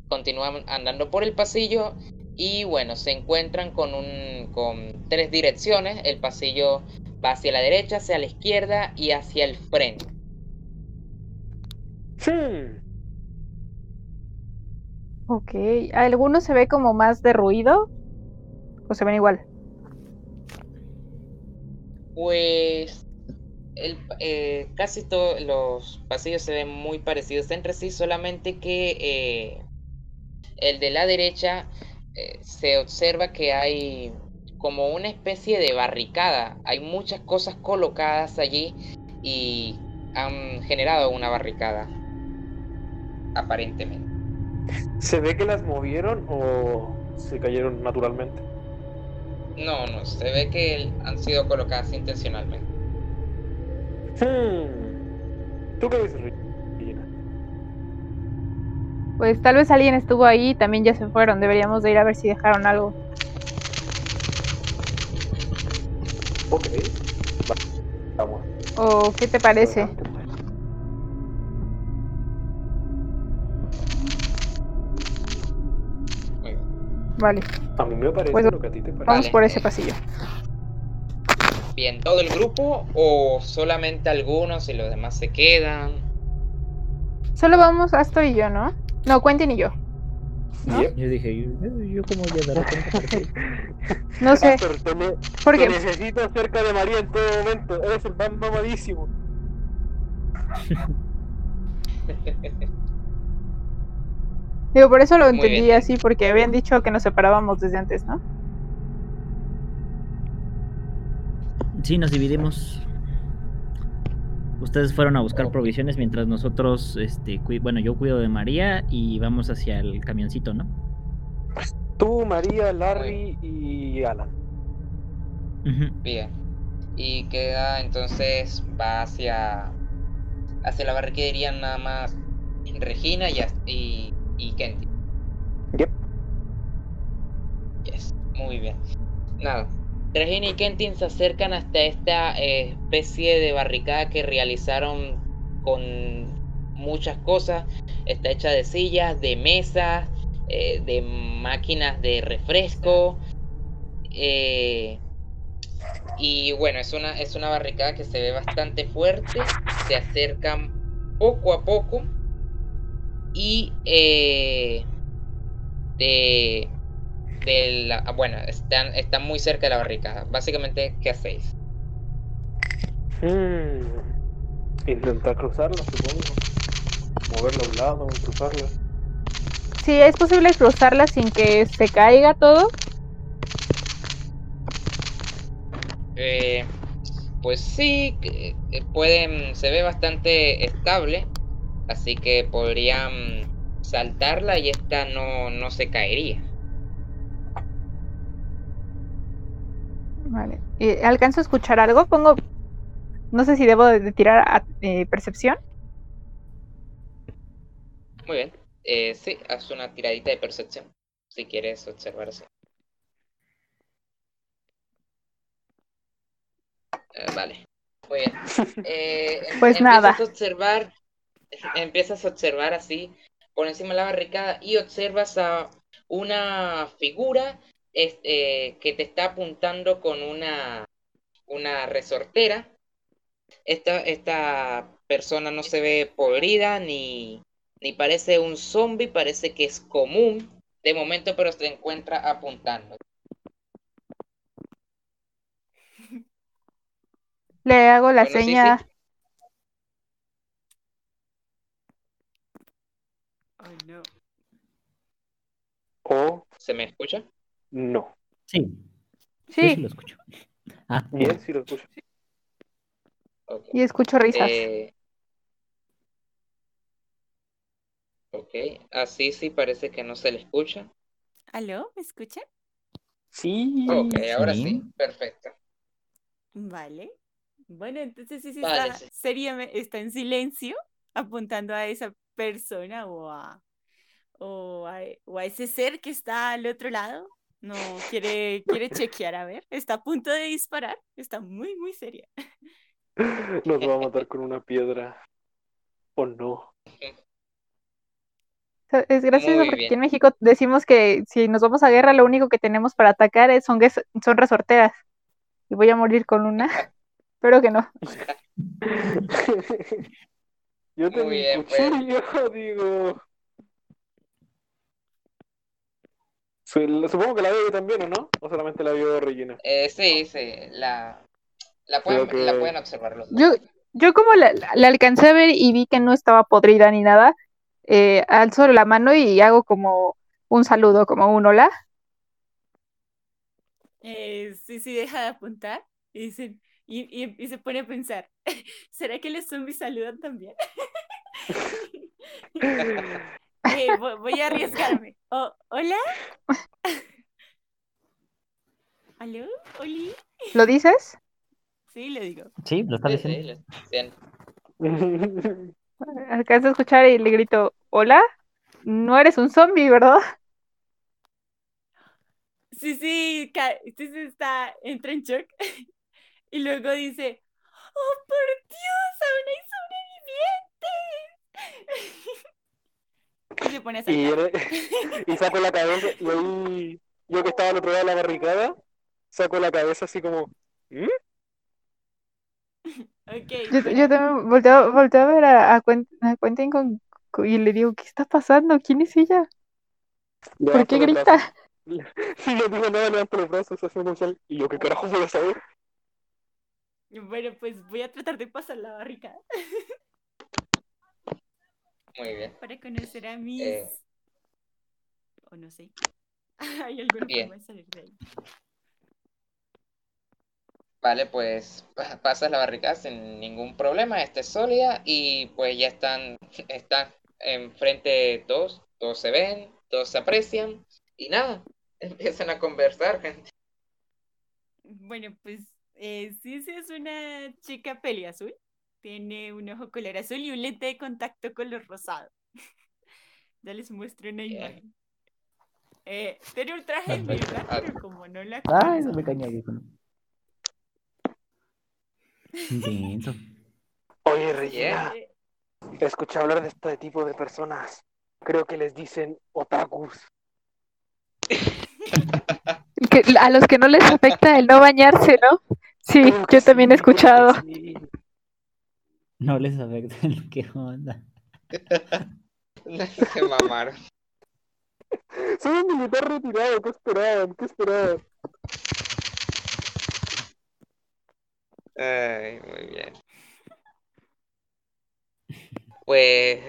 Continúan andando por el pasillo y bueno, se encuentran con, un, con tres direcciones. El pasillo va hacia la derecha, hacia la izquierda y hacia el frente. Hmm. Ok. ¿Alguno se ve como más de ruido? ¿O se ven igual? Pues el, eh, casi todos los pasillos se ven muy parecidos entre sí, solamente que eh, el de la derecha eh, se observa que hay como una especie de barricada. Hay muchas cosas colocadas allí y han generado una barricada, aparentemente. ¿Se ve que las movieron o se cayeron naturalmente? No, no, se ve que han sido colocadas intencionalmente. Hmm. ¿Tú qué dices, Regina? Pues tal vez alguien estuvo ahí y también ya se fueron. Deberíamos de ir a ver si dejaron algo. Ok. Vamos. ¿O qué te parece? adelante, Vale, A mí me parece Pues, lo que a ti te parece. vamos Vale. por ese pasillo. Bien, ¿todo el grupo o solamente algunos y los demás se quedan? Solo vamos Astor y yo, ¿no? No, Quentin y yo. ¿no? Yep. Yo dije, yo, yo como voy a dar cuenta. No sé, Astor, porque te necesito cerca de María en todo momento. Eres el más mamadísimo. digo, por eso lo Muy entendí bien. así, porque habían dicho que nos separábamos desde antes, ¿no? Sí, nos dividimos. Ustedes fueron a buscar provisiones mientras nosotros, este, bueno, yo cuido de María y vamos hacia el camioncito, ¿no? Tú, María, Larry y Alan. Bien. Y queda entonces, va hacia, hacia la barriquilla irían nada más Regina y, y Kenty. Yep. Yes, muy bien. Nada. Regina y Kentin se acercan hasta esta eh, especie de barricada que realizaron con muchas cosas. Está hecha de sillas, de mesas, eh, de máquinas de refresco. eh, y bueno, es una, es una barricada que se ve bastante fuerte. Se acercan poco a poco. Y eh, de, de la, ah, bueno, están, están muy cerca de la barricada. Básicamente, ¿qué hacéis? Hmm. Intentar cruzarla, supongo. Moverla a un lado, cruzarla. Sí, es posible cruzarla sin que se caiga todo. Eh, pues sí, eh, pueden, se ve bastante estable, así que podrían saltarla y esta no, no se caería. Vale. Eh, ¿Alcanzo a escuchar algo? Pongo. No sé si debo de de tirar a eh, percepción. Muy bien. Eh, sí, haz una tiradita de percepción, si quieres observar eso. Vale. Muy bien. Em- Pues nada. a observar, empiezas a observar así por encima de la barricada y observas a una figura este, que te está apuntando con una, una resortera. Esta, esta persona no se ve podrida ni, ni parece un zombie, parece que es común de momento, pero se encuentra apuntando. Le hago la Bueno, seña. sí. O ¿Se me escucha? no. Sí, yo Sí, sí lo escucho. Ah, Bien, si lo escucho. Y escucho risas. Eh, ok, así sí parece que no se le escucha. ¿Aló? ¿Me escuchan? Sí. Ok, ahora Sí. sí, perfecto. Vale. Bueno, entonces sí, sí Vale, está, sí. seriame- está en silencio, apuntando a esa persona o a, o a, o a ese ser que está al otro lado. No, quiere, quiere chequear, a ver. Está a punto de disparar. Está muy, muy seria. Nos va a matar con una piedra. ¿O no? Es gracioso porque aquí en México decimos que si nos vamos a guerra, lo único que tenemos para atacar es- son, son resorteras. Y voy a morir con una. Espero que no. Yo tengo Muy un bien, pues. cuchillo, digo. Su- Supongo que la veo también, ¿o no? ¿O solamente la vio Regina? Eh, sí, sí, la, la, pueden, que- la pueden observar los dos. Yo, yo como la, la alcancé a ver y vi que no estaba podrida ni nada, eh, alzo la mano y hago como un saludo, como un hola. Eh, sí, sí, deja de apuntar. Y, dicen, y, y- y se pone a pensar, ¿será que los zombies saludan también? Eh, vo- voy a arriesgarme. Oh, ¿Hola? ¿Aló? ¿Oli? ¿Lo dices? Sí, le digo. Sí, lo está Sí, sí, diciendo. estoy diciendo. Alcanzo a escuchar y le grito, hola. No eres un zombie, ¿verdad? Sí, sí, sí, sí, está, entra en shock. Y luego dice, ¡Oh, por Dios! ¡Aún hay sobrevivientes! Y se pone a y, saltar. era- y saco la cabeza y ahí yo que estaba al otro lado de la barricada, saco la cabeza así como, ¿Mm? Yo, yo también volteo, volteo a ver a, a, a Quentin con, con- y le digo, ¿qué está pasando? ¿Quién es ella? ¿Por qué grita? Y no digo nada, levanto los brazos, así como sal- Y yo, ¿qué carajo voy a saber? bueno, pues voy a tratar de pasar la barricada Muy bien. para conocer a mis... Eh. O no sé. ¿Hay alguna forma de salir de ahí? Vale, pues pa- pasas la barricada sin ningún problema, esta es sólida y pues ya están, están enfrente todos, todos se ven, todos se aprecian y nada, empiezan a conversar, gente. Bueno, pues eh, sí, sí es una chica peli azul. Tiene un ojo color azul y un lente de contacto color rosado. ya les muestro una imagen. Eh, tiene un traje en Perfecto. verdad, pero como no la Ay, conozco- me audífono. Intenso. Oye, Regina, Eh, escuché hablar de este tipo de personas. Creo que les dicen otakus. Que, a los que no les afecta el no bañarse, ¿no? Sí, Creo yo también he sí, escuchado. sí. No les afecta el qué onda. Se mamaron. Soy un militar retirado, ¿qué esperaban? ¿Qué esperaban? Ay, muy bien. Pues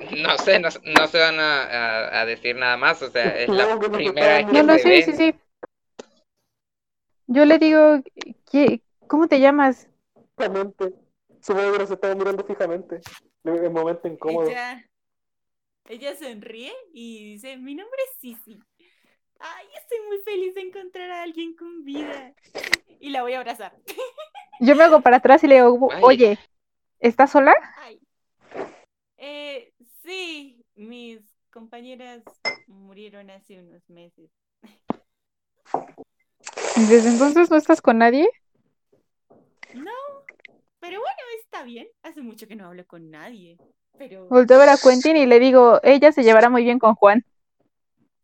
no sé, no, no se van a, a- a decir nada más, o sea, es la que primera vez que No, no, se sí, ven. sí, sí. Yo le digo, ¿qué- ¿cómo te llamas? Fijamente. Supongo que nos estaban mirando fijamente. En un momento incómodo. ella, ella sonríe y dice, mi nombre es Sisi. Ay, estoy muy feliz de encontrar a alguien con vida. Y la voy a abrazar. Yo me hago para atrás y le digo, oye, ¿estás sola? Ay. Eh, sí, mis compañeras murieron hace unos meses. ¿Desde entonces no estás con nadie? No, pero bueno, está bien. Hace mucho que no hablo con nadie. Pero Volteo a ver a Quentin y le digo, ella se llevará muy bien con Juan.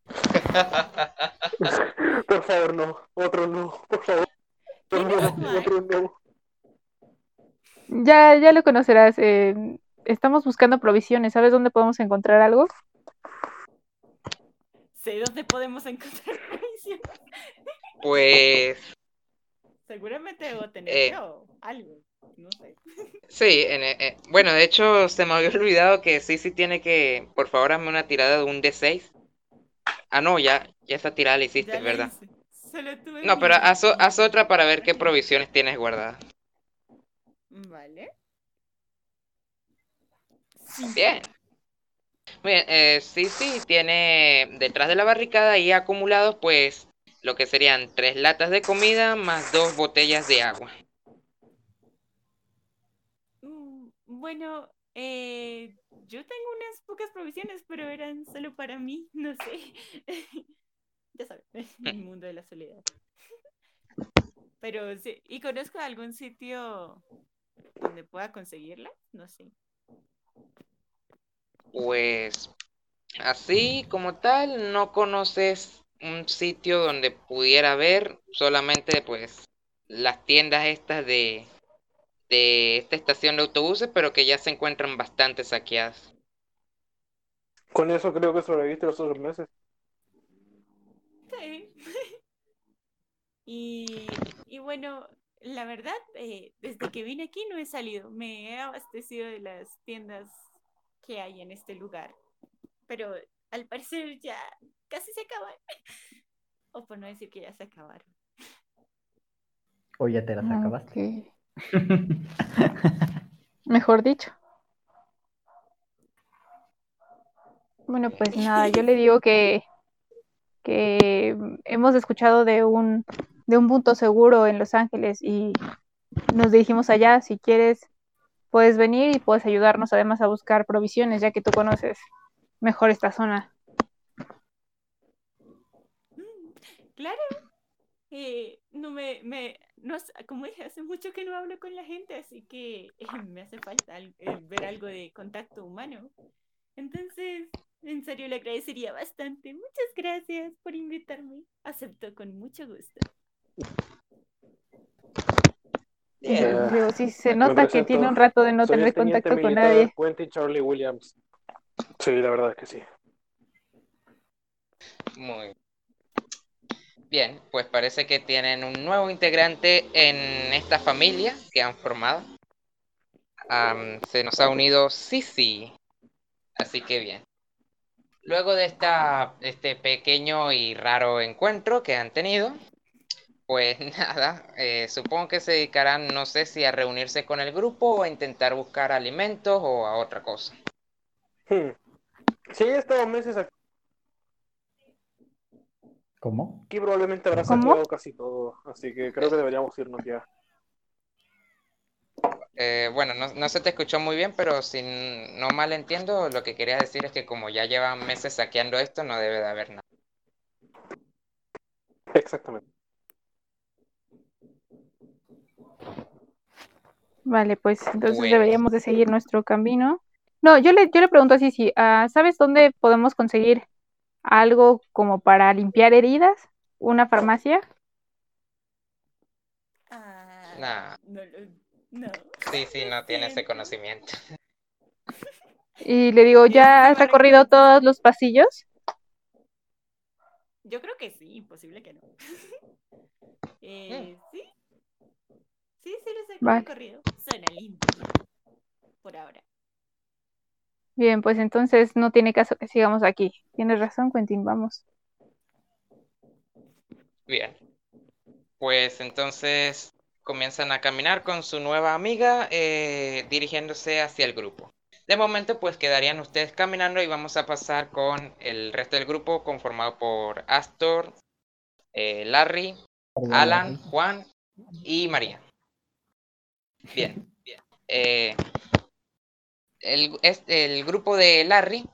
Por favor, no. Otro no. Por favor. Otro no. Ya, ya lo conocerás. eh, estamos buscando provisiones. ¿Sabes dónde podemos encontrar algo? sé dónde podemos encontrar provisiones. Pues Seguramente debo tener Eh. yo algo. No sé. sí, en- eh, bueno, de hecho se me había olvidado que sí, sí tiene que, por favor, hazme una tirada de un D6. Ah, no, ya, ya esa tirada la hiciste, Ya ¿verdad? Solo tuve No, pero haz, otra para ver qué provisiones tienes guardadas. Vale. Bien. Muy bien, eh, sí, sí, tiene detrás de la barricada ahí acumulados, pues, lo que serían tres latas de comida más dos botellas de agua. Mm, Bueno, Eh, yo tengo unas pocas provisiones, pero eran solo para mí, no sé. ya sabes, el mundo de la soledad. Pero sí, ¿y conozco algún sitio donde pueda conseguirla? No sé. Pues así como tal, no conoces un sitio donde pudiera haber solamente pues las tiendas estas de, de esta estación de autobuses, pero que ya se encuentran bastante saqueadas. Con eso creo que sobreviviste los otros meses. Sí. y, y bueno, la verdad, eh, desde que vine aquí no he salido. Me he abastecido de las tiendas que hay en este lugar. Pero al parecer ya casi se acaban. o por no decir que ya se acabaron. O ya te las Ah, acabaste. Mejor dicho. Bueno, pues nada, yo le digo que, que hemos escuchado de un, de un punto seguro en Los Ángeles y nos dirigimos allá. Si quieres, puedes venir y puedes ayudarnos además a buscar provisiones, ya que tú conoces mejor esta zona. Mm, Claro. Eh, no me, me, no, como dije, hace mucho que no hablo con la gente, así que eh, me hace falta al- eh, ver algo de contacto humano. Entonces, en serio, le agradecería bastante. Muchas gracias por invitarme. Acepto con mucho gusto. Bien. Digo, sí, se nota que tiene un rato de no Soy tener teniente contacto con nadie. Quentin Charlie Williams. Sí, la verdad es que sí. Muy bien, pues parece que tienen un nuevo integrante en esta familia que han formado. Se nos ha unido Sisi, así que bien. Luego de esta, este pequeño y raro encuentro que han tenido, pues nada, eh, supongo que se dedicarán, no sé si a reunirse con el grupo o a intentar buscar alimentos o a otra cosa. Hmm. Sí, he estado meses aquí, ¿Cómo? probablemente habrá saqueado casi todo, así que creo que deberíamos irnos ya. Eh, bueno, no, no se te escuchó muy bien, pero si no mal entiendo, lo que quería decir es que como ya llevan meses saqueando esto, no debe de haber nada. Exactamente. Vale, pues entonces deberíamos de seguir nuestro camino. No, yo le, yo le pregunto así, si, ah, ¿sabes dónde podemos conseguir algo como para limpiar heridas? ¿Una farmacia? Ah, no, lo- no. Sí, sí, no tiene ese conocimiento. Y le digo, ¿ya has vale, recorrido todos los pasillos? Yo creo que sí, imposible que no. eh, sí. Sí, sí los he Vale. recorrido. Suena limpio. Por ahora. Bien, pues entonces no tiene caso que sigamos aquí. Tienes razón, Quentin, vamos. Bien. Pues entonces comienzan a caminar con su nueva amiga, eh, dirigiéndose hacia el grupo. De momento, pues quedarían ustedes caminando y vamos a pasar con el resto del grupo conformado por Astor, eh, Larry, Alan, Juan y María. Bien, bien. Eh, el, el grupo de Larry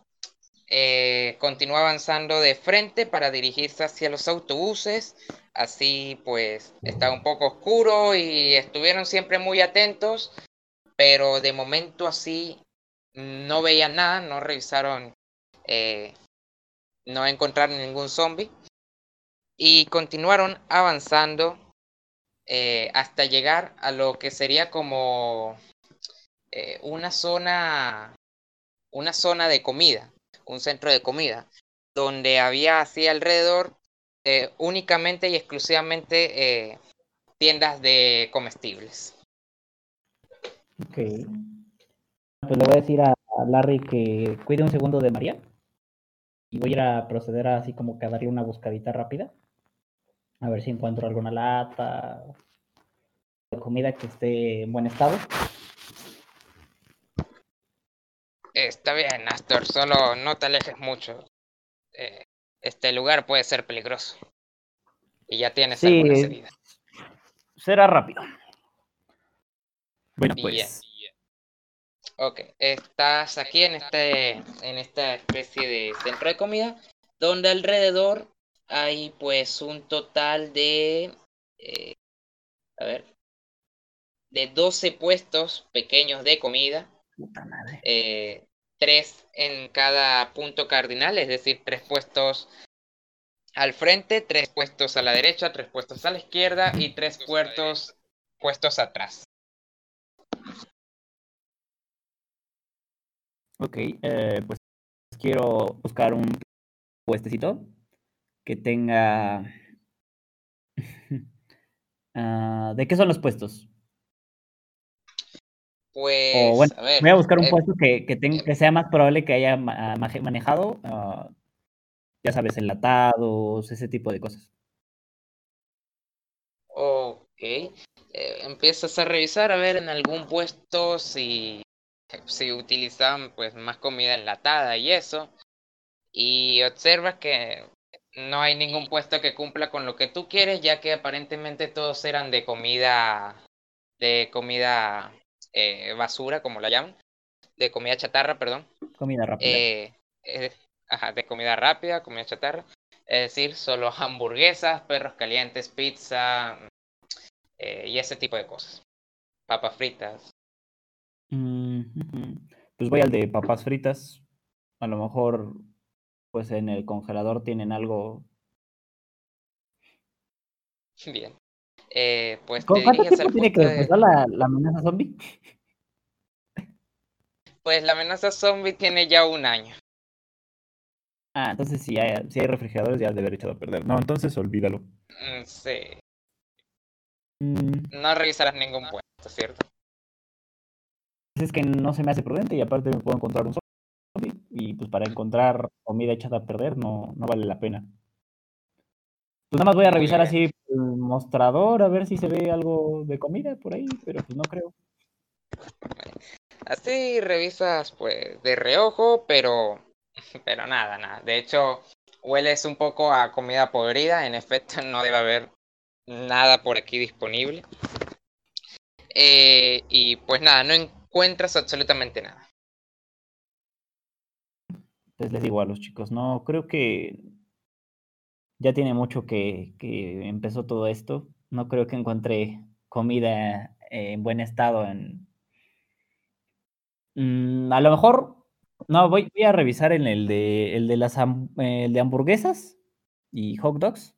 eh, continúa avanzando de frente para dirigirse hacia los autobuses. Así pues está un poco oscuro y estuvieron siempre muy atentos, pero de momento así no veían nada, no revisaron, eh, no encontraron ningún zombie y continuaron avanzando eh, hasta llegar a lo que sería como eh, una zona, una zona de comida, un centro de comida, donde había así alrededor eh, únicamente y exclusivamente eh, tiendas de comestibles. Ok. Pues le voy a decir a, Larry que cuide un segundo de María. Y voy a ir a proceder a así como que a darle una buscadita rápida. A ver si encuentro alguna lata de comida que esté en buen estado. Está bien, Astor, solo no te alejes mucho. Eh, este lugar puede ser peligroso. Y ya tienes Sí, algunas heridas. Será rápido. Bueno, Bien. pues Ok, estás aquí en este, en esta especie de centro de comida, donde alrededor hay pues un total de, eh, a ver, de 12 puestos pequeños de comida, Puta madre. eh, tres en cada punto cardinal, es decir, tres puestos al frente, tres puestos a la derecha, tres puestos a la izquierda y tres puestos puestos atrás. Ok, eh, pues quiero buscar un puestecito que tenga... Ah, ¿De qué son los puestos? Pues, O bueno, a ver, voy a buscar un eh, puesto que, que, tenga- eh, que sea más probable que haya maje- manejado, ah, ya sabes, enlatados, ese tipo de cosas. Ok. Eh, empiezas a revisar a ver en algún puesto si, si utilizan pues más comida enlatada y eso. Y observas que no hay ningún puesto que cumpla con lo que tú quieres, ya que aparentemente todos eran de comida, de comida eh, basura, como la llaman, de comida chatarra, perdón. Comida rápida. Eh, eh, ajá, de comida rápida, comida chatarra. Es decir, solo hamburguesas, perros calientes, pizza eh, y ese tipo de cosas. Papas fritas. Mm. Pues voy al de papas fritas. A lo mejor, pues en el congelador tienen algo. Bien. Eh, pues te ¿Cu- ¿Cuánto tiempo tiene que de... reposar la, la amenaza zombie? Pues la amenaza zombie tiene ya un año. Ah, entonces si hay, si hay refrigeradores ya debe haber echado a perder. No, entonces olvídalo. Mm, Sí. Mm, No revisarás ningún puesto, ¿cierto? es que no se me hace prudente y aparte me puedo encontrar un zombie. Y pues para encontrar comida echada a perder no, no vale la pena. Pues nada más voy a revisar así el mostrador a ver si se ve algo de comida por ahí, pero pues no creo. Así revisas pues de reojo, pero pero nada, nada. De hecho, hueles un poco a comida podrida. En efecto, no debe haber nada por aquí disponible. Eh, y pues nada, no encuentras absolutamente nada. Pues les digo a los chicos, no, creo que ya tiene mucho que, que empezó todo esto. No creo que encuentre comida en buen estado en... Mm, a lo mejor, no, voy, voy a revisar en el de, el de las el de hamburguesas y hot dogs.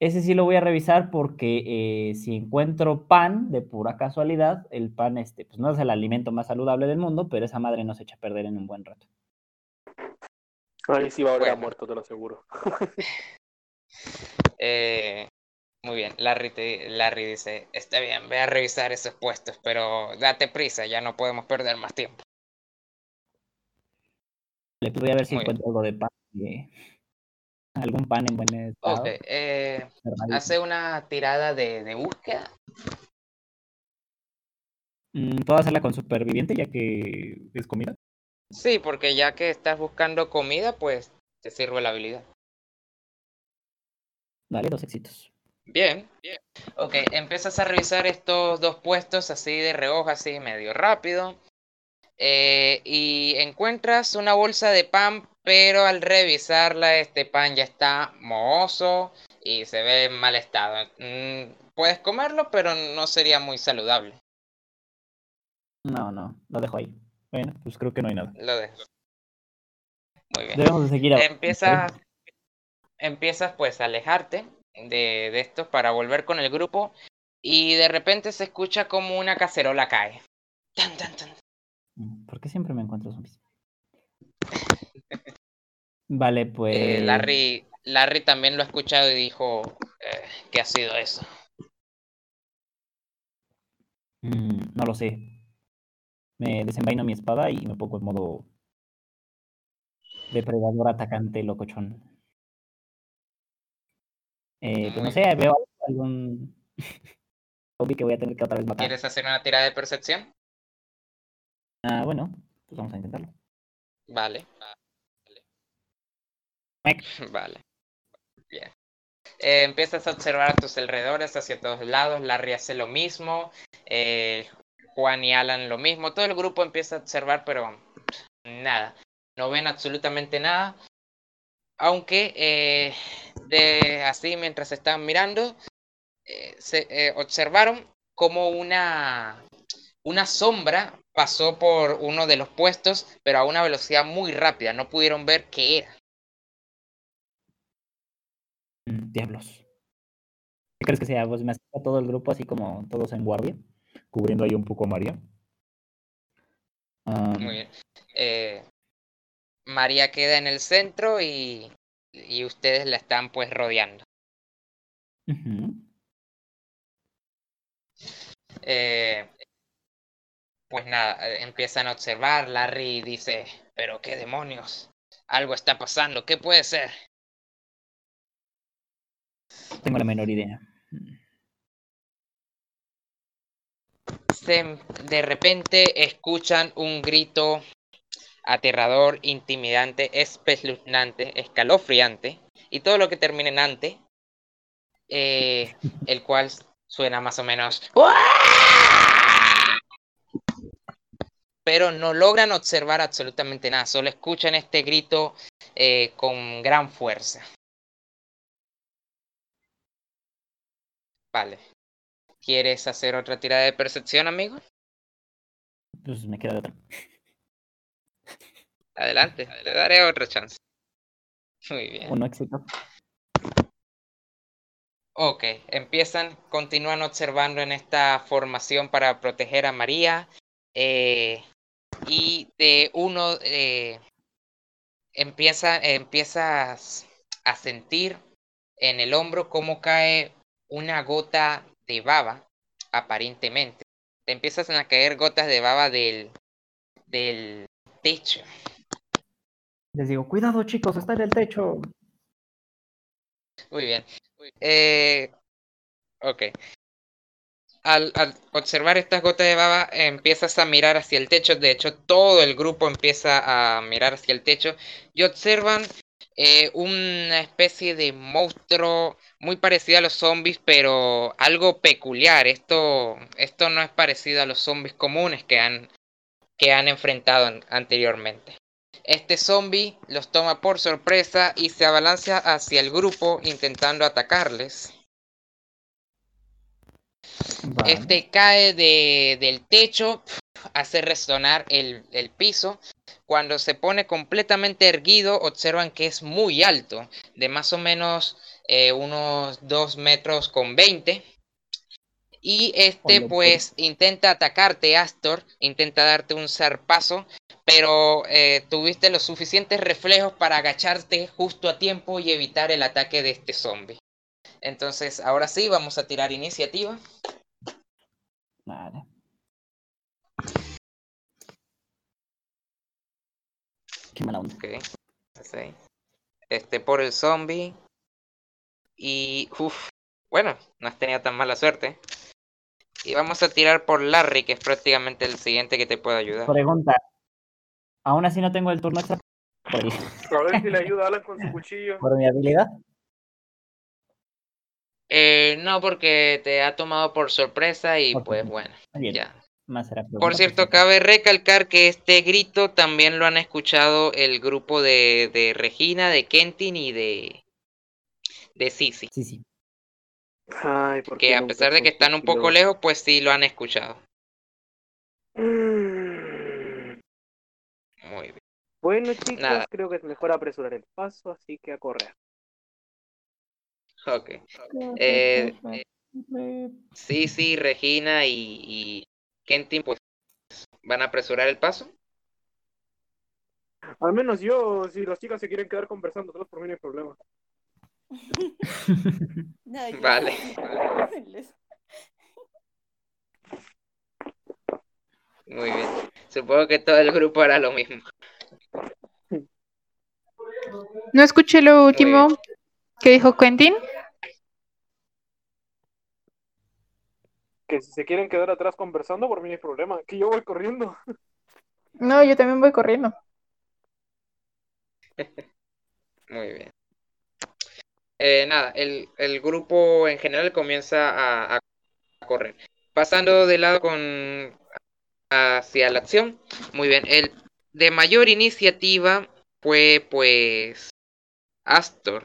Ese sí lo voy a revisar porque eh, si encuentro pan de pura casualidad, el pan este, pues no es el alimento más saludable del mundo, pero esa madre no se echa a perder en un buen rato. Ahí sí va a a Bueno. muerto, te lo aseguro. Eh, muy bien, Larry, te- Larry dice, está bien, ve a revisar esos puestos, pero date prisa, ya no podemos perder más tiempo. Le voy a ver si Muy bien. encuentro algo de pan. de- algún pan en buen estado. Eh, hace una tirada de, de búsqueda. Mm, ¿Puedo hacerla con superviviente ya que es comida? Sí, porque ya que estás buscando comida, pues te sirve la habilidad. Dale, dos éxitos. Bien, bien. Ok, empiezas a revisar estos dos puestos así de reojo, así medio rápido. eh, y encuentras una bolsa de pan, pero al revisarla, este pan ya está mohoso y se ve en mal estado. Mm, puedes comerlo, pero no sería muy saludable. No, no, lo dejo ahí. Bueno, pues creo que no hay nada. Lo dejo. Muy bien. Debemos de seguir avanzando, Empiezas, pues a alejarte de, de esto para volver con el grupo y de repente se escucha como una cacerola cae. Tan, tan, tan. Mm, ¿Por qué siempre me encuentro zombies? Vale, pues. Eh, Larry, Larry también lo ha escuchado y dijo, eh, ¿qué ha sido eso? mm, no lo sé. Me desenvaino mi espada y me pongo en modo. Depredador atacante locochón. Eh, pues no Muy sé, veo algún. zombie que voy a tener que otra vez matar. ¿Quieres hacer una tirada de percepción? Ah, bueno, pues vamos a intentarlo. Vale, vale. Bien. Eh, empiezas a observar a tus alrededores, hacia todos lados. Larry hace lo mismo. Eh, Juan y Alan lo mismo. Todo el grupo empieza a observar, pero nada. No ven absolutamente nada. Aunque eh, de así mientras estaban mirando, eh, se eh, observaron como una, una sombra pasó por uno de los puestos, pero a una velocidad muy rápida. No pudieron ver qué era. Diablos. ¿Qué crees que sea? Pues me acerco a todo el grupo así como todos en guardia, cubriendo ahí un poco a María. Muy bien. Eh, María queda en el centro y, y ustedes la están pues rodeando. Eh, pues nada, eh, empiezan a observar. Larry dice, pero qué demonios. Algo está pasando. ¿Qué puede ser? Tengo la menor idea. Se- de repente escuchan un grito aterrador, intimidante, espeluznante, escalofriante y todo lo que termine en ante, eh, el cual suena más o menos. Pero no logran observar absolutamente nada, solo escuchan este grito eh, con gran fuerza. Vale. ¿Quieres hacer otra tirada de percepción, amigo? Pues me queda otra. Adelante, te daré otra chance. Muy bien. Uno éxito. Ok, empiezan, continúan observando en esta formación para proteger a María. eh, y de uno eh, empieza, empiezas a sentir en el hombro cómo cae una gota de baba, aparentemente. Te empiezan a caer gotas de baba del, del techo. Les digo, cuidado chicos, está en el techo. Muy bien. Eh, ok. Al, observar estas gotas de baba, empiezas a mirar hacia el techo. De hecho, todo el grupo empieza a mirar hacia el techo y observan eh, una especie de monstruo muy parecido a los zombies, pero algo peculiar. Esto, esto no es parecido a los zombies comunes que han, que han enfrentado an- anteriormente. Este zombie los toma por sorpresa y se abalanza hacia el grupo intentando atacarles. Vale. Este cae de, del techo, hace resonar el, el piso. Cuando se pone completamente erguido, observan que es muy alto, de más o menos eh, unos 2 metros con 20. Y este Hola, pues intenta atacarte, Astor, intenta darte un zarpazo, pero eh, tuviste los suficientes reflejos para agacharte justo a tiempo y evitar el ataque de este zombie. Entonces, ahora sí, vamos a tirar iniciativa. Vale. Qué mala onda. Ok. sí. Este por el zombie. Y. Uf. Bueno, no has tenido tan mala suerte. Y vamos a tirar por Larry, que es prácticamente el siguiente que te puede ayudar. Pregunta. Aún así no tengo el turno extra A ver si le ayuda a Alan con su cuchillo. por mi habilidad. Eh, no, porque te ha tomado por sorpresa y pues bueno, Bien, ya. más será Por cierto, cabe recalcar que este grito también lo han escuchado el grupo de, de Regina, de Kentin y de, de Sisi. Sí, sí. Ay, ¿por Que a pesar de que están un poco lejos, pues sí lo han escuchado. Mm. Muy bien. Bueno, chicos, Nada. creo que es mejor apresurar el paso, así que a correr. Ok. Eh, sí, sí, Regina y, y Kentin pues van a apresurar el paso. Al menos yo, si las chicas se quieren quedar conversando, todos por mí no hay problema. No, yo- Vale. Muy bien. Supongo que todo el grupo hará lo mismo. No escuché lo último que dijo Quentin. Que si se quieren quedar atrás conversando, por mí no hay problema. Que yo voy corriendo. No, yo también voy corriendo. Muy bien. Eh, nada, el, el grupo en general comienza a, a correr. Pasando de lado con hacia la acción. Muy bien. El de mayor iniciativa fue pues Astor.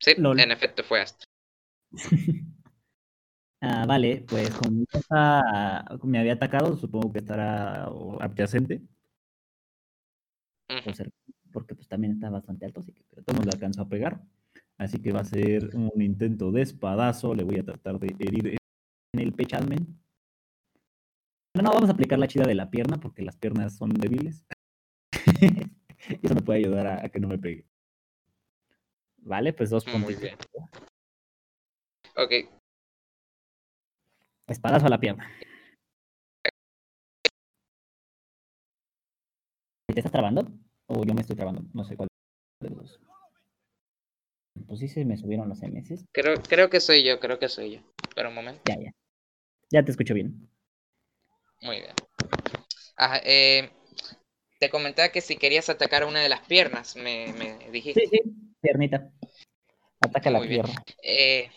Sí, Lol. en efecto fue Astor. Ah, vale, pues como me había atacado, supongo que estará adyacente, porque pues también está bastante alto, así que pero todo le alcanzó a pegar. Así que va a ser un intento de espadazo, le voy a tratar de herir en el pechadmen. No, no, vamos a aplicar la chida de la pierna, porque las piernas son débiles. y eso me puede ayudar a, a que no me pegue. Vale, pues dos Muy puntos. bien. Ok, Espadazo a la pierna. ¿Te estás trabando? ¿O yo me estoy trabando? No sé cuál de los dos. Pues sí se me subieron los MS. creo, creo que soy yo, creo que soy yo. Pero un momento. Ya, ya. Ya te escucho bien. Muy bien. Ajá, eh, te comentaba que si querías atacar a una de las piernas, me, me dijiste. Sí, sí. Piernita. Ataca la bien. pierna. Eh,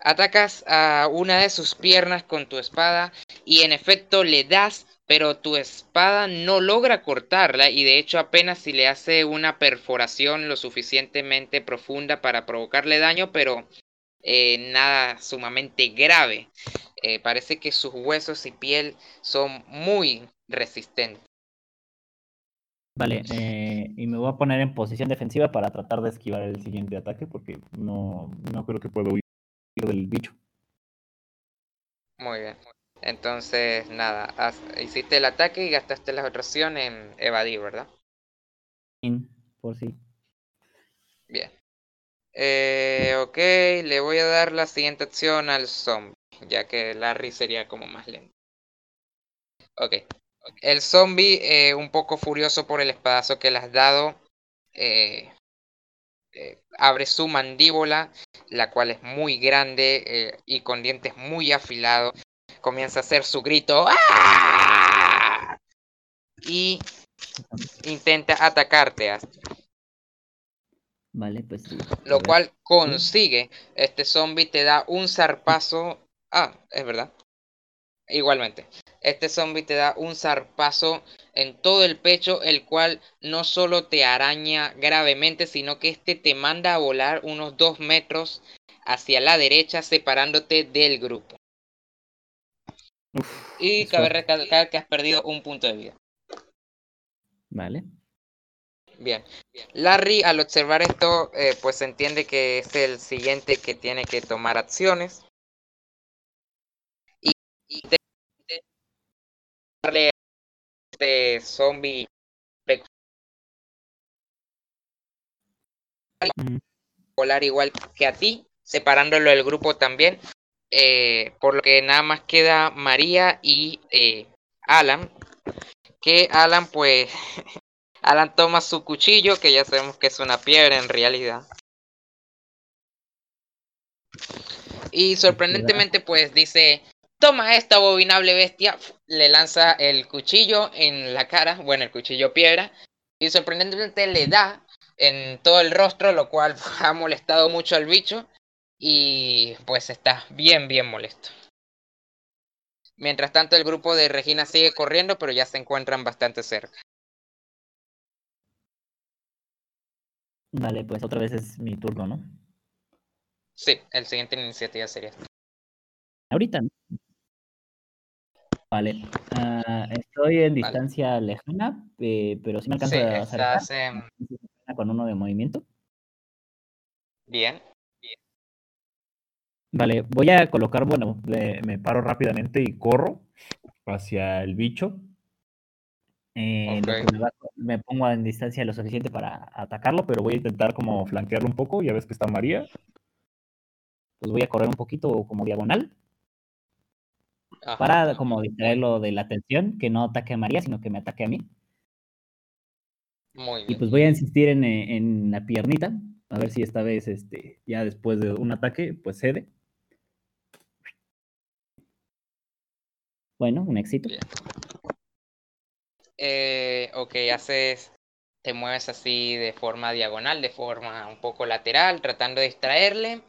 atacas a una de sus piernas con tu espada y en efecto le das, pero tu espada no logra cortarla y de hecho apenas si le hace una perforación lo suficientemente profunda para provocarle daño, pero eh, nada sumamente grave. Eh, parece que sus huesos y piel son muy resistentes. Vale, eh, y me voy a poner en posición defensiva para tratar de esquivar el siguiente ataque porque no, no creo que pueda huir del bicho. Muy bien. Entonces, nada, haz- hiciste el ataque y gastaste la otra opción en evadir, ¿verdad? In, Por si. Bien. Eh, ok, le voy a dar la siguiente opción al zombie, ya que Larry sería como más lento. Ok. El zombie, eh, un poco furioso por el espadazo que le has dado, eh, eh, abre su mandíbula, la cual es muy grande y con dientes muy afilados. Comienza a hacer su grito. ¡Ah! Y intenta atacarte. Vale, pues. Lo cual consigue. Este zombie te da un zarpazo. Ah, es verdad. Igualmente. Este zombie te da un zarpazo en todo el pecho, el cual no solo te araña gravemente, sino que este te manda a volar unos dos metros hacia la derecha, separándote del grupo. Uf, Y cabe recalcar que has perdido un punto de vida. Vale. Bien. Larry, al observar esto, eh, pues entiende que es el siguiente que tiene que tomar acciones. Y, te- darle a este zombie Mm, volar igual que a ti, separándolo del grupo también. eh, por lo que nada más queda María y eh, Alan. Que Alan, pues, Alan toma su cuchillo, que ya sabemos que es una piedra en realidad. Y sorprendentemente, pues dice, toma esta abominable bestia. Le lanza el cuchillo en la cara, bueno, el cuchillo piedra. Y sorprendentemente le da en todo el rostro, lo cual ha molestado mucho al bicho. Y pues está bien, bien molesto. Mientras tanto, el grupo de Regina sigue corriendo, pero ya se encuentran bastante cerca. Vale, pues otra vez es mi turno, ¿no? Sí, el siguiente iniciativa sería esta. Ahorita, ¿no? Vale. ah, estoy en distancia lejana, eh, pero sí me alcanza Sí, a estás en... con uno de movimiento. Bien. Vale, voy a colocar, bueno, me paro rápidamente y corro hacia el bicho. Eh, me, va- me pongo en distancia lo suficiente para atacarlo, pero voy a intentar como flanquearlo un poco. Ya ves que está María. Pues voy a correr un poquito como diagonal Ajá. para como distraerlo de la atención, que no ataque a María, sino que me ataque a mí. Muy Y bien. pues voy a insistir en, eh, en la piernita, a ver si esta vez, este, ya después de un ataque, pues cede. Bueno, un éxito. Eh, ok, haces, te mueves así de forma diagonal, de forma un poco lateral, tratando de distraerle.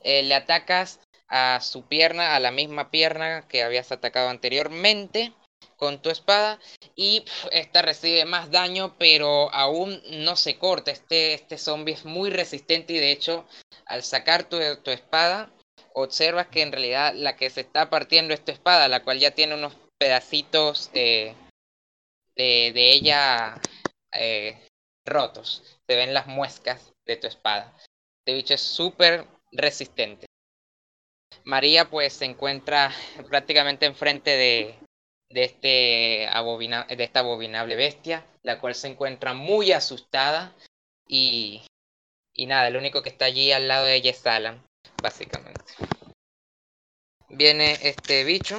Eh, le atacas a su pierna, a la misma pierna que habías atacado anteriormente. con tu espada y esta recibe más daño, pero aún no se corta. Este, este zombie es muy resistente y de hecho al sacar tu, tu espada observas que en realidad la que se está partiendo es tu espada, la cual ya tiene unos pedacitos eh, de, de ella eh, rotos. Se ven las muescas de tu espada. Este bicho es súper resistente. María pues se encuentra prácticamente enfrente de, de, este de esta abominable bestia, la cual se encuentra muy asustada y, y nada, el único que está allí al lado de ella es Alan, básicamente. Viene este bicho,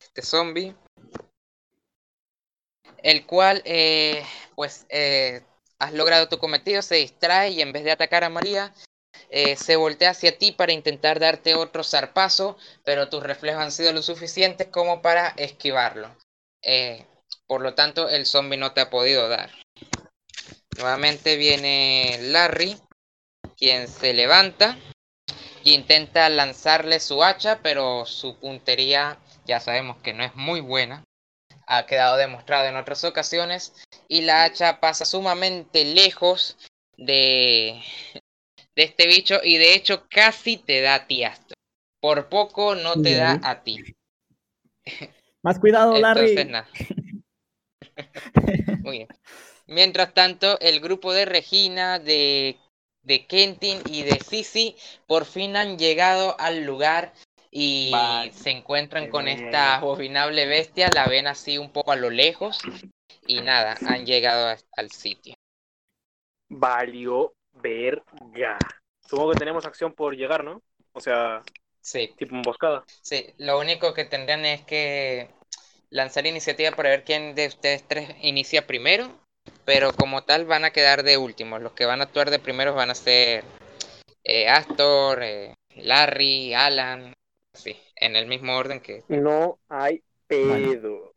este zombie, el cual eh, pues eh, has logrado tu cometido, se distrae y en vez de atacar a María, eh, se voltea hacia ti para intentar darte otro zarpazo, pero tus reflejos han sido lo suficientes como para esquivarlo. Eh, por lo tanto, el zombie no te ha podido dar. Nuevamente viene Larry, quien se levanta y intenta lanzarle su hacha, pero su puntería ya sabemos que no es muy buena. Ha quedado demostrado en otras ocasiones y la hacha pasa sumamente lejos de, de este bicho y de hecho casi te da a ti Astor. Por poco no te da a ti. Más cuidado, Larry. Entonces nada. Muy bien. Mientras tanto, el grupo de Regina, de, de Kentin y de Sisi por fin han llegado al lugar y Vale. se encuentran con Bien. esta abominable bestia, la ven así un poco a lo lejos y nada, han llegado a- al sitio. Valió verga. Supongo que tenemos acción por llegar, ¿no? O sea, Sí, tipo emboscada. sí, lo único que tendrían es que lanzar iniciativa para ver quién de ustedes tres inicia primero, pero como tal van a quedar de últimos. Los que van a actuar de primeros van a ser eh, Astor, eh, Larry, Alan, sí, en el mismo orden que No hay pedo.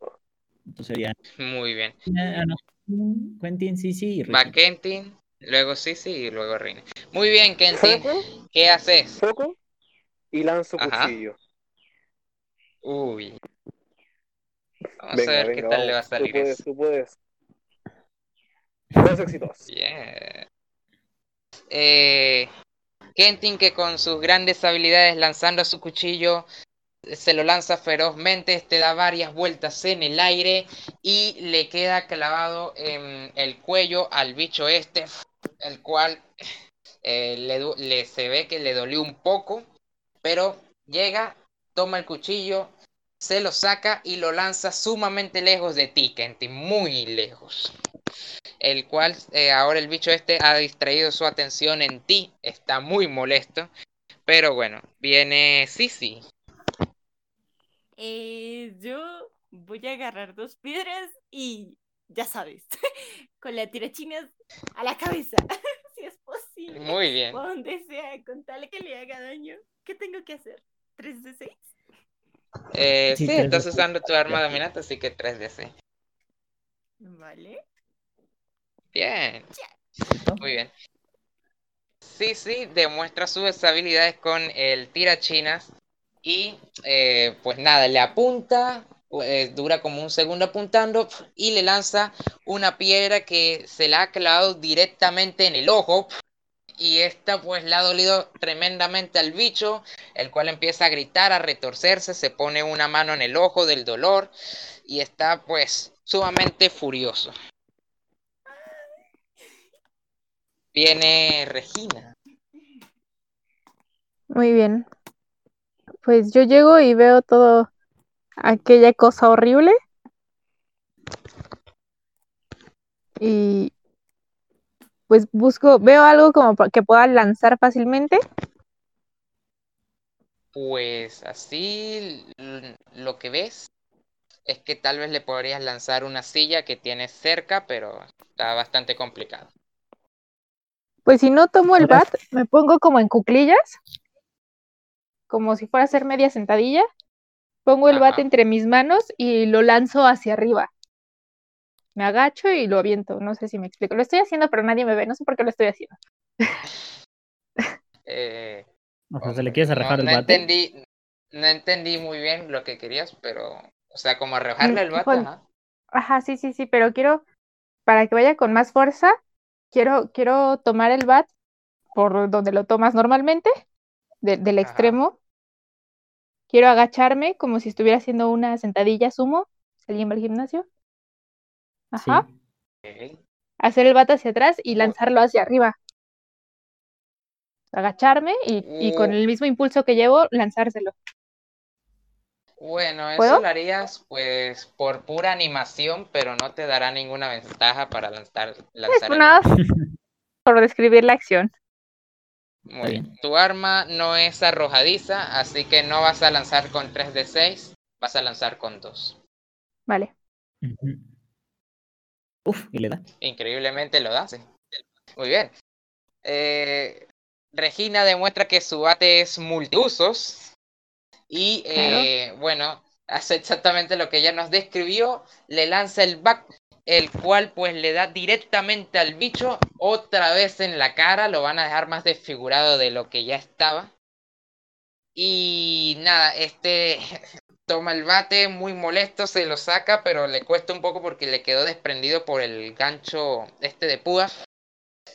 Entonces sería muy bien. Quentin, sí, sí. y Va Regina. Kentin, luego Sisi y luego Reina. Muy bien, Foco, ¿qué haces? foco y lanzo Ajá. cuchillo. Uy. Vamos Venga, a ver qué tal le va a salir Tú puedes, eso. tú puedes. Dos. Bien. Eh, Kentin que con sus grandes habilidades lanzando su cuchillo se lo lanza ferozmente, te da varias vueltas en el aire y le queda clavado en el cuello al bicho este, el cual eh, le, se ve que le dolió un poco, pero llega, toma el cuchillo, se lo saca y lo lanza sumamente lejos de ti, Kentin, muy lejos el cual eh, ahora el bicho este ha distraído su atención en ti, está muy molesto, pero bueno, viene Sisi. Eh, yo voy a agarrar dos piedras y ya sabes, con la tirachinas a la cabeza, si es posible. Muy bien, O donde sea, con tal que le haga daño. ¿Qué tengo que hacer? ¿3 de 6? Eh, Sí, sí, tres estás seis. usando tu arma dominante, así que 3 de 6. Vale. Bien, muy bien. Sisi demuestra sus habilidades con el tirachinas y eh, pues nada, le apunta, eh, dura como un segundo apuntando y le lanza una piedra que se la ha clavado directamente en el ojo y esta pues le ha dolido tremendamente al bicho, el cual empieza a gritar, a retorcerse, se pone una mano en el ojo del dolor y está pues sumamente furioso. Viene Regina. Muy bien. Pues yo llego y veo todo aquella cosa horrible. Y pues busco, veo algo como que pueda lanzar fácilmente. Pues así lo que ves es que tal vez le podrías lanzar una silla que tienes cerca, pero está bastante complicado. Pues si no tomo el bat, me pongo como en cuclillas, como si fuera a hacer media sentadilla. Pongo el Ajá. entre mis manos y lo lanzo hacia arriba. Me agacho y lo aviento. No sé si me explico. Lo estoy haciendo, pero nadie me ve. No sé por qué lo estoy haciendo. Eh, O sea, se le quieres no, el no bate. entendí, no entendí muy bien lo que querías, pero O sea, como arrojarle Mm, el bate, ajá. Ajá, sí, sí, sí, pero quiero, para que vaya con más fuerza, quiero, quiero tomar el bat por donde lo tomas normalmente, de- del Ajá. extremo. Quiero agacharme como si estuviera haciendo una sentadilla sumo, alguien va al gimnasio. Ajá. Hacer el bat hacia atrás y lanzarlo hacia arriba. Agacharme y, y con Uh. el mismo impulso que llevo, lanzárselo. Bueno, eso ¿Puedo? lo harías pues por pura animación, pero no te dará ninguna ventaja para lanzar, Es lanzar el nada bate. por describir la acción. Muy bien. bien. Tu arma no es arrojadiza, así que no vas a lanzar con 3 de 6, vas a lanzar con 2. Vale. Ujú. Uf, y le da. Increíblemente lo das. sí. Muy bien. Eh, Regina demuestra que su bate es multiusos y Claro. eh, bueno, hace exactamente lo que ella nos describió, le lanza el back, el cual pues le da directamente al bicho otra vez en la cara, lo van a dejar más desfigurado de lo que ya estaba. Y nada, este toma el bate muy molesto, se lo saca, pero le cuesta un poco porque le quedó desprendido por el gancho este de púa.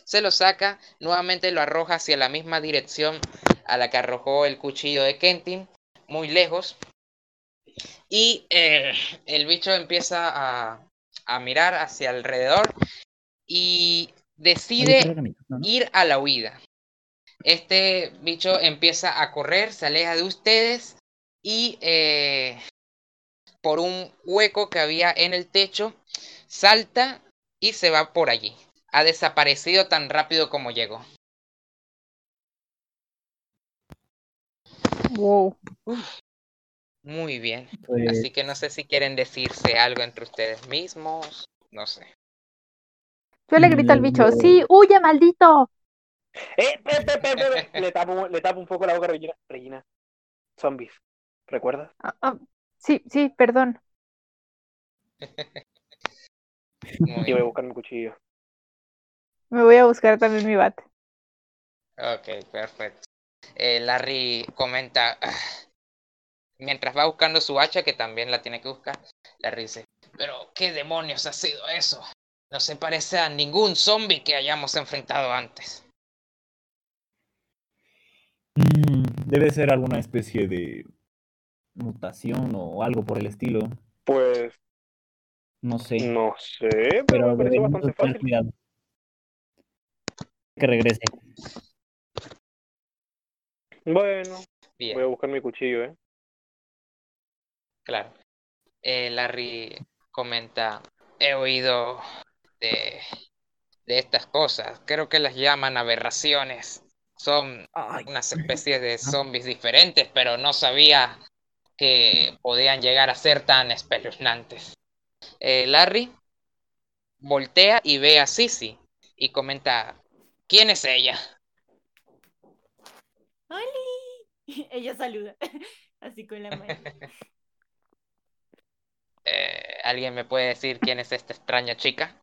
Se lo saca, nuevamente lo arroja hacia la misma dirección a la que arrojó el cuchillo de Kentin, muy lejos. Y eh, el bicho empieza a, a mirar hacia alrededor y decide ir a la huida. Este bicho empieza a correr, se aleja de ustedes y eh, por un hueco que había en el techo, salta y se va por allí. Ha desaparecido tan rápido como llegó. Wow. Muy bien. Pues, Así que no sé si quieren decirse algo entre ustedes mismos. No sé. Yo le grito al Mm, bicho, sí, huye, maldito. ¡Eh, pe, pe, pe, pe, pe! Le tapo, le tapo un poco la boca a Regina. Regina. Zombies. ¿Recuerdas? Ah, ah, sí, sí, perdón. Y voy a buscar mi cuchillo. Me voy a buscar también mi bat. Ok, perfecto. Eh, Larry comenta, "Ah", mientras va buscando su hacha, que también la tiene que buscar, Larry dice, pero ¿qué demonios ha sido eso? No se parece a ningún zombie que hayamos enfrentado antes. mm, debe ser alguna especie de mutación o algo por el estilo. Pues No sé. no sé, pero, pero me bastante fácil. cuidado. Que regrese. Bueno, Bien. voy a buscar mi cuchillo, ¿eh? Claro. Eh, Larry comenta, he oído de, de estas cosas. Creo que las llaman aberraciones. Son Ay, unas especies de zombies diferentes, pero no sabía que podían llegar a ser tan espeluznantes. Eh, Larry voltea y ve a Sissy y comenta, ¿quién es ella? ¡Holi! Ella saluda, así con la mano. Eh, ¿Alguien me puede decir quién es esta extraña chica?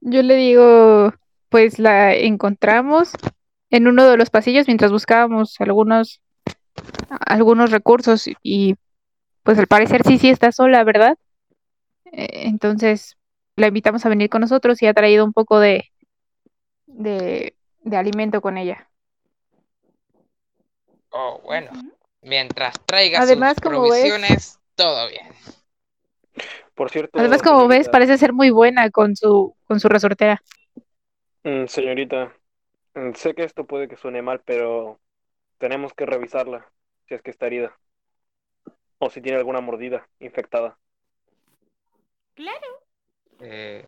Yo le digo, pues la encontramos en uno de los pasillos mientras buscábamos algunos, algunos recursos y pues al parecer sí, sí está sola, ¿verdad? Eh, Entonces la invitamos a venir con nosotros y ha traído un poco de, de, de alimento con ella. Oh, bueno, mientras traiga Además, sus ves- provisiones, todo bien. Por cierto, Además, como ves, parece ser muy buena con su, con su resortera. mm, señorita, mm, sé que esto puede que suene mal, pero tenemos que revisarla si es que está herida. O si tiene alguna mordida infectada. Claro, Eh,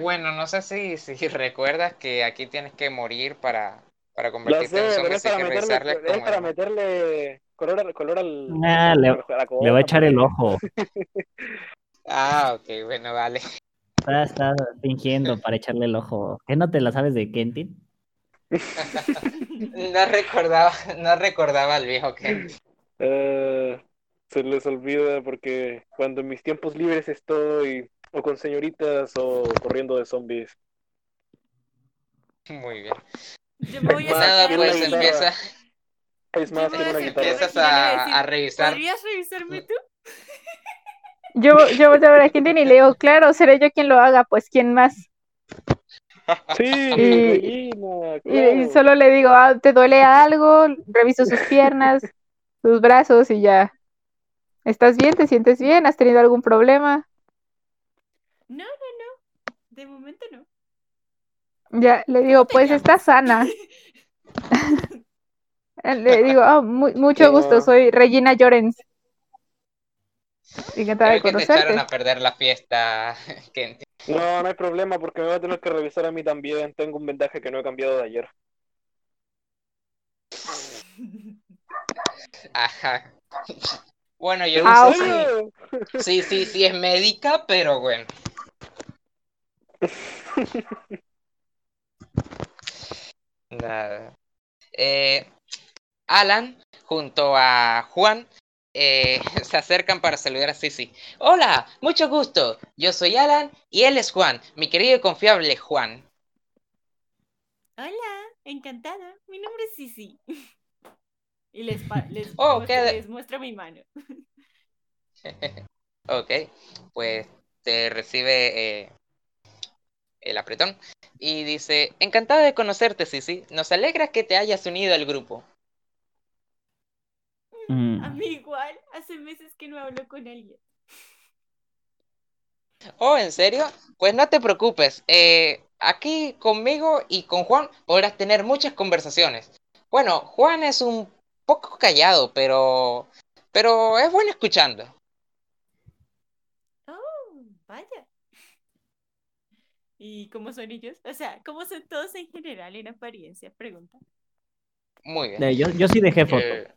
bueno, no sé si, si recuerdas que aquí tienes que morir para, para convertirte sé, en zombie, es para que meterle, es para el- meterle color, al- color al... Ah, le- a la le va a echar el pues. ojo. Ah, ok, bueno, vale. Está, está fingiendo para echarle el ojo. ¿Qué no te la sabes de Kentin? No recordaba, no recordaba al viejo Ken. Eh, se les olvida porque cuando en mis tiempos libres estoy o con señoritas o corriendo de zombies. Muy bien. Yo me voy a Nada, pues empieza, Es más, tiene una guitarra. empiezas a revisar. ¿Podrías revisarme tú? Yo, yo volteo a ver a Quentin y le digo, claro, seré yo quien lo haga, pues quién más. Sí, Y- Regina, Y, y claro. solo le digo, ah, ¿te duele algo? Reviso sus piernas, sus brazos y ya. ¿Estás bien? ¿Te sientes bien? ¿Has tenido algún problema? No, no, no. De momento no. Ya, le digo, pues está sana. Le digo, "Ah, mu- mucho Qué gusto, soy Regina Llorens. Encantada de Creo que te echaron conocerte. a perder la fiesta, Kenty. No, no hay problema porque me voy a tener que revisar a mí también. Tengo un vendaje que no he cambiado de ayer. Ajá. Bueno, yo Ah, no sé. Sí, sí, sí es médica, pero bueno. Nada. Eh, Alan, junto a Juan, eh, se acercan para saludar a Sisi. Hola, mucho gusto. Yo soy Alan y él es Juan, mi querido y confiable Juan. Hola, encantada. Mi nombre es Sisi. Y les, Oh, muestro, les muestro mi mano. Ok, pues te recibe eh, el apretón y dice, encantada de conocerte, Sisi. Nos alegra que te hayas unido al grupo. Mm, A mí igual, hace meses que no hablo con alguien. Oh, ¿en serio? Pues no te preocupes. eh, aquí conmigo y con Juan podrás tener muchas conversaciones. Bueno, Juan es un poco callado, pero pero es bueno escuchando. Oh, vaya. ¿Y cómo son ellos? O sea, ¿cómo son todos en general en apariencia? Pregunta. Muy bien. eh, yo, yo sí dejé foto. Eh,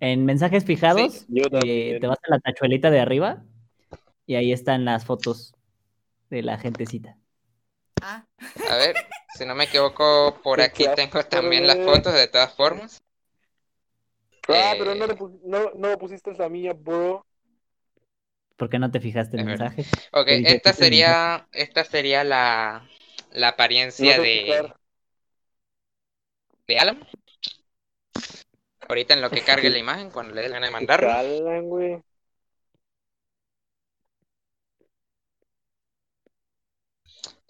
En mensajes fijados, yo eh, te vas a la tachuelita de arriba y ahí están las fotos de la gentecita. Ah, a ver, si no me equivoco, por aquí tengo también las fotos de todas formas. Ah, pero no, eh, le pus- no, no pusiste la mía, bro. ¿Por qué no te fijaste verdad. mensajes? Ok, esta el sería esta sería la la apariencia de fijar. de Alan. Ahorita en lo que cargue la imagen, cuando le dé la gana de mandarlo. Calan, güey.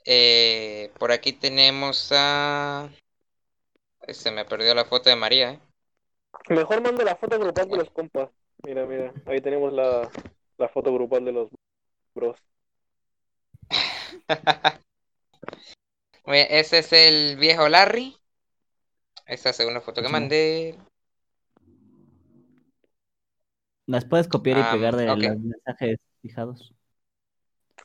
Eh, por aquí tenemos a... Se me perdió la foto de María, ¿eh? Mejor manda la foto grupal de los compas. Mira, mira. Ahí tenemos la, la foto grupal de los bros. Ese es el viejo Larry. Esa segunda foto que mandé. Las puedes copiar y Ah, pegar de ok. los mensajes fijados.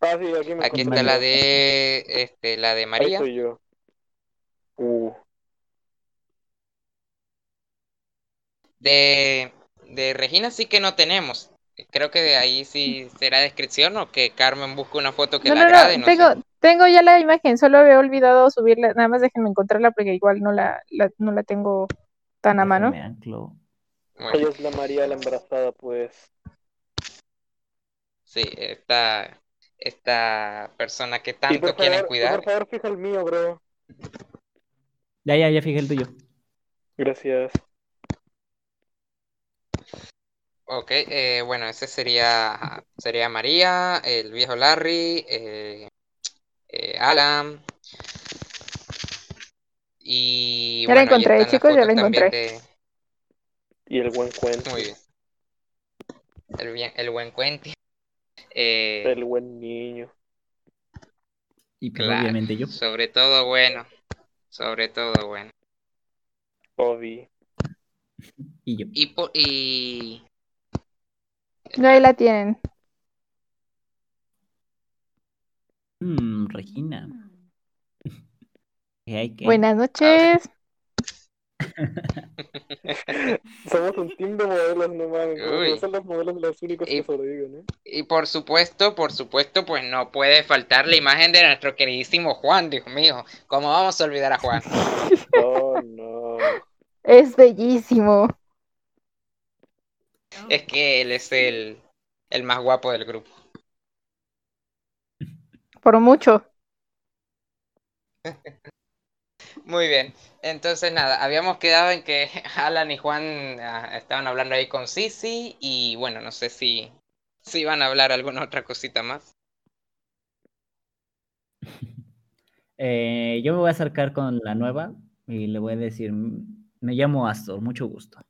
Ah, sí, aquí me Aquí está la de este, la de Ahí María. estoy yo. Uh, De, de Regina sí que no tenemos. Creo que de ahí sí será descripción o que Carmen busque una foto que No, no, agrade, no, no sé. tengo, tengo ya la imagen, solo había olvidado subirla, nada más déjenme encontrarla porque igual no la, la- no la tengo tan a mano. Déjame anclo. Muy bien. Ella es la María la embarazada, pues. Sí, esta, esta persona que tanto por quieren favor, cuidar. por favor, fija el mío, bro. Ya, ya, ya fijé el tuyo. Gracias. Ok, eh, bueno, ese sería, sería María, el viejo Larry, eh, eh, Alan. Y Ya la bueno, encontré, chicos, ya la encontré. Y el buen cuento. Muy bien. El, bien, el buen Quentin. Eh, El buen niño. Y pues claro, obviamente yo. sobre todo bueno. Sobre todo bueno. Obi. Y yo. Y, po- y No, ahí la tienen. Mm, Regina. ¿Qué hay que? Buenas noches. Somos un team de modelos, no mames. como que Uy. Son los modelos los únicos Y- que sobreviven, ¿eh? Y por supuesto, por supuesto, pues no puede faltar la imagen de nuestro queridísimo Juan, Dios mío. ¿Cómo vamos a olvidar a Juan? Oh, no. Es bellísimo. Es que él es el, el más guapo del grupo. Por mucho. Muy bien. Entonces, nada, habíamos quedado en que Alan y Juan ah, estaban hablando ahí con Sisi y bueno, no sé si, si van a hablar alguna otra cosita más. Eh, yo me voy a acercar con la nueva y le voy a decir, "M- me llamo Astor, mucho gusto.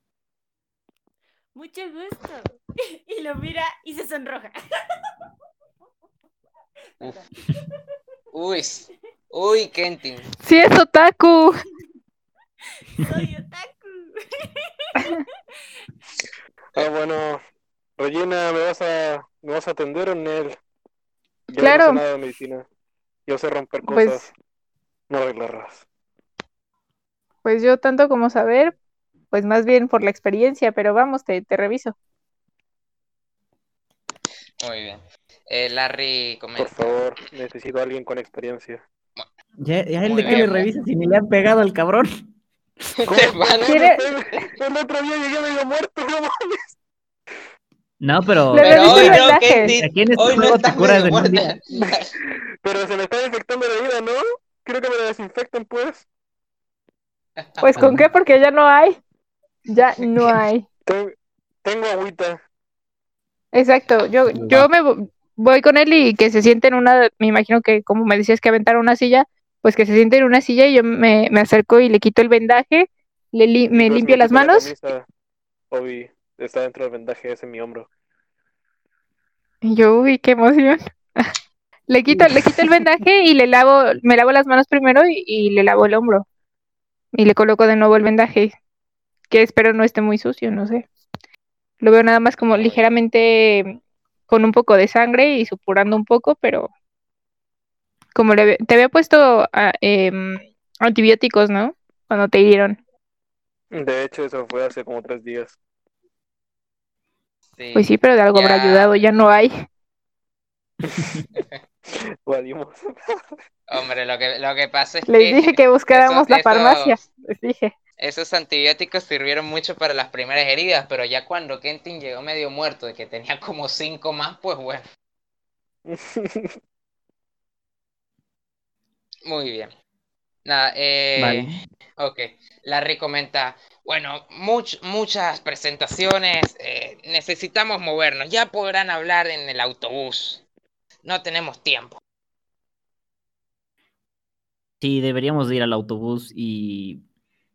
Mucho gusto. Y lo mira y se sonroja. Uf. Uy, uy, Kentin. Sí, es otaku. Soy otaku. Ah, bueno, Regina, ¿me vas a, ¿me vas a atender o en él? Yo Claro. no sé nada de medicina. Yo sé romper cosas, Pues, no arreglarlas. pues yo tanto como saber, pues más bien por la experiencia, pero vamos, te, te reviso. Muy bien. Eh, Larry Por comenta. favor, necesito a alguien con experiencia. Ya, ya él Muy de qué le revisa si ni le han pegado al cabrón. Te van a- ¿Quiere- El otro día llegué medio muerto, no mames. No, pero Pero reviso hoy el no, aquí en este Hoy no te curas día. muerta. Pero se me está infectando la herida, ¿no? Creo que me la desinfectan, pues. Pues con qué, porque ya no hay. Ya no hay. Ten- tengo agüita. Exacto, yo, yo me vo- voy con él y que se siente en una, me imagino que como me decías que aventar una silla, pues que se siente en una silla y yo me, me acerco y le quito el vendaje, le li- me limpio las la manos. Obi, está dentro del vendaje ese en mi hombro. y yo, uy, qué emoción. Le quito, le quito el vendaje y le lavo, me lavo las manos primero y, y le lavo el hombro. Y le coloco de nuevo el vendaje, que espero no esté muy sucio, no sé. Lo veo nada más como ligeramente con un poco de sangre y supurando un poco, pero como le, te había puesto ah, em, antibióticos, ¿no? Cuando te hirieron. De hecho, eso fue hace como tres días. Sí. Pues sí, pero de algo habrá Ya. ayudado, ya no hay. Valimos. Hombre, lo que, lo que pasa es Les dije que buscáramos esos- la farmacia, esos- les dije. Esos antibióticos sirvieron mucho para las primeras heridas, pero ya cuando Kentin llegó medio muerto, de que tenía como cinco más, pues bueno, muy bien. Nada, eh, Vale. ok. Larry comenta, bueno, much- muchas presentaciones, eh, necesitamos movernos, ya podrán hablar en el autobús. No tenemos tiempo. Sí, deberíamos de ir al autobús y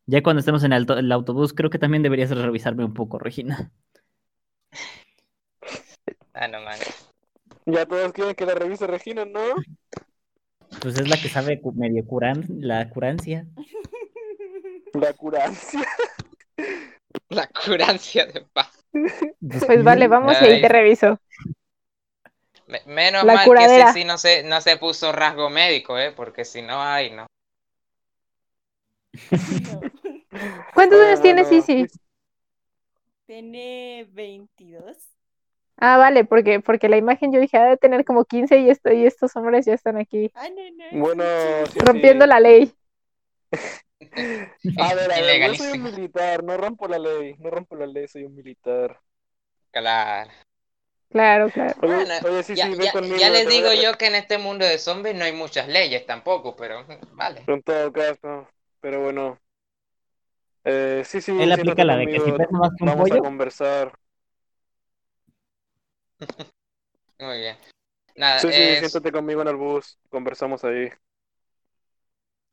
ya cuando estemos en el, auto- el autobús, creo que también deberías revisarme un poco, Regina. Ah, no manches. ya todos quieren que la revise Regina, ¿no? Pues es la que sabe cu- medio curan, la curancia. La curancia. La curancia de paz. Pues vale, vamos y ahí te reviso. Me- Menos La mal curadera. que sí no se, no se puso rasgo médico, ¿eh? Porque si no, ay, no. No. ¿Cuántos Ah, años tienes, bueno, Sisi? Tiene 22. Ah, vale, porque, porque la imagen yo dije, ha de tener como 15 y, esto, y estos hombres ya están aquí Ah, no, no. es Bueno, sí, rompiendo sí. la ley. A ver, a ver, yo soy un militar, no rompo la ley, no rompo la ley, soy un militar. Claro. Claro, claro. Oye, Bueno, oye, sí, ya, ya- conmigo. ya les digo a yo que en este mundo de zombies no hay muchas leyes tampoco, pero vale. En todo caso, pero bueno. Eh, sí, sí, Él aplica la de que si pesa más que un vamos a conversar. Muy bien. Nada, Sí, sí, siéntate conmigo en el bus, conversamos ahí.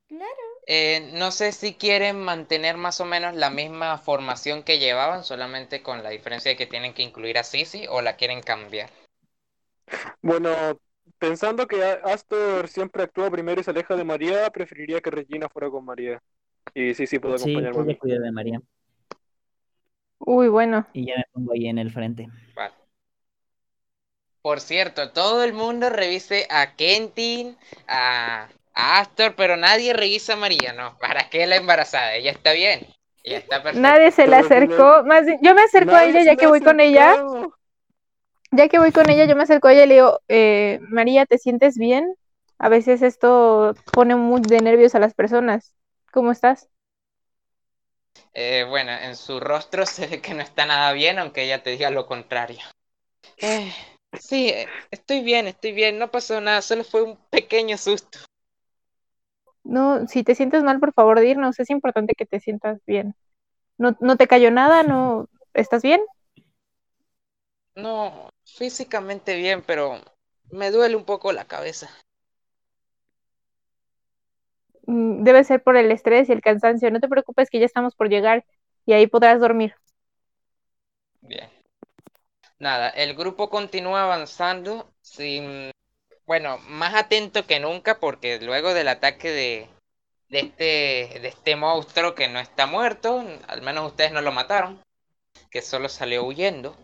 Claro. eh, no sé si quieren mantener más o menos la misma formación que llevaban, solamente con la diferencia de que tienen que incluir a Sisi o la quieren cambiar. Bueno, pensando que Astor siempre actúa primero y se aleja de María, preferiría que Regina fuera con María. Y sí, sí, puedo Sí, acompañarme a ella mí. cuida de María. Uy, bueno. Y ya me pongo ahí en el frente. Vale. Por cierto, todo el mundo revise a Kentin, a, a Astor, pero nadie revisa a María, ¿no? ¿Para qué la embarazada? Ella está bien. Ella está perfecta. Nadie se le- acercó. Más bien, yo me acerco a ella ya que voy con ella. Ya que voy con ella, yo me acerco a ella y le digo, eh, María, ¿te sientes bien? A veces esto pone muy de nervios a las personas. ¿Cómo estás? Eh, bueno, en su rostro se ve que no está nada bien, aunque ella te diga lo contrario. Eh, sí, eh, estoy bien, estoy bien, no pasó nada, solo fue un pequeño susto. No, si te sientes mal, por favor, dirnos. Es importante que te sientas bien. ¿No, no te cayó nada? ¿No estás bien? No, físicamente bien, pero me duele un poco la cabeza. Mm, Debe ser por el estrés y el cansancio. No te preocupes que ya estamos por llegar y ahí podrás dormir. Bien. Nada, el grupo continúa avanzando sin, bueno, más atento que nunca porque luego del ataque de, de este, de este monstruo que no está muerto, al menos ustedes no lo mataron, que solo salió huyendo.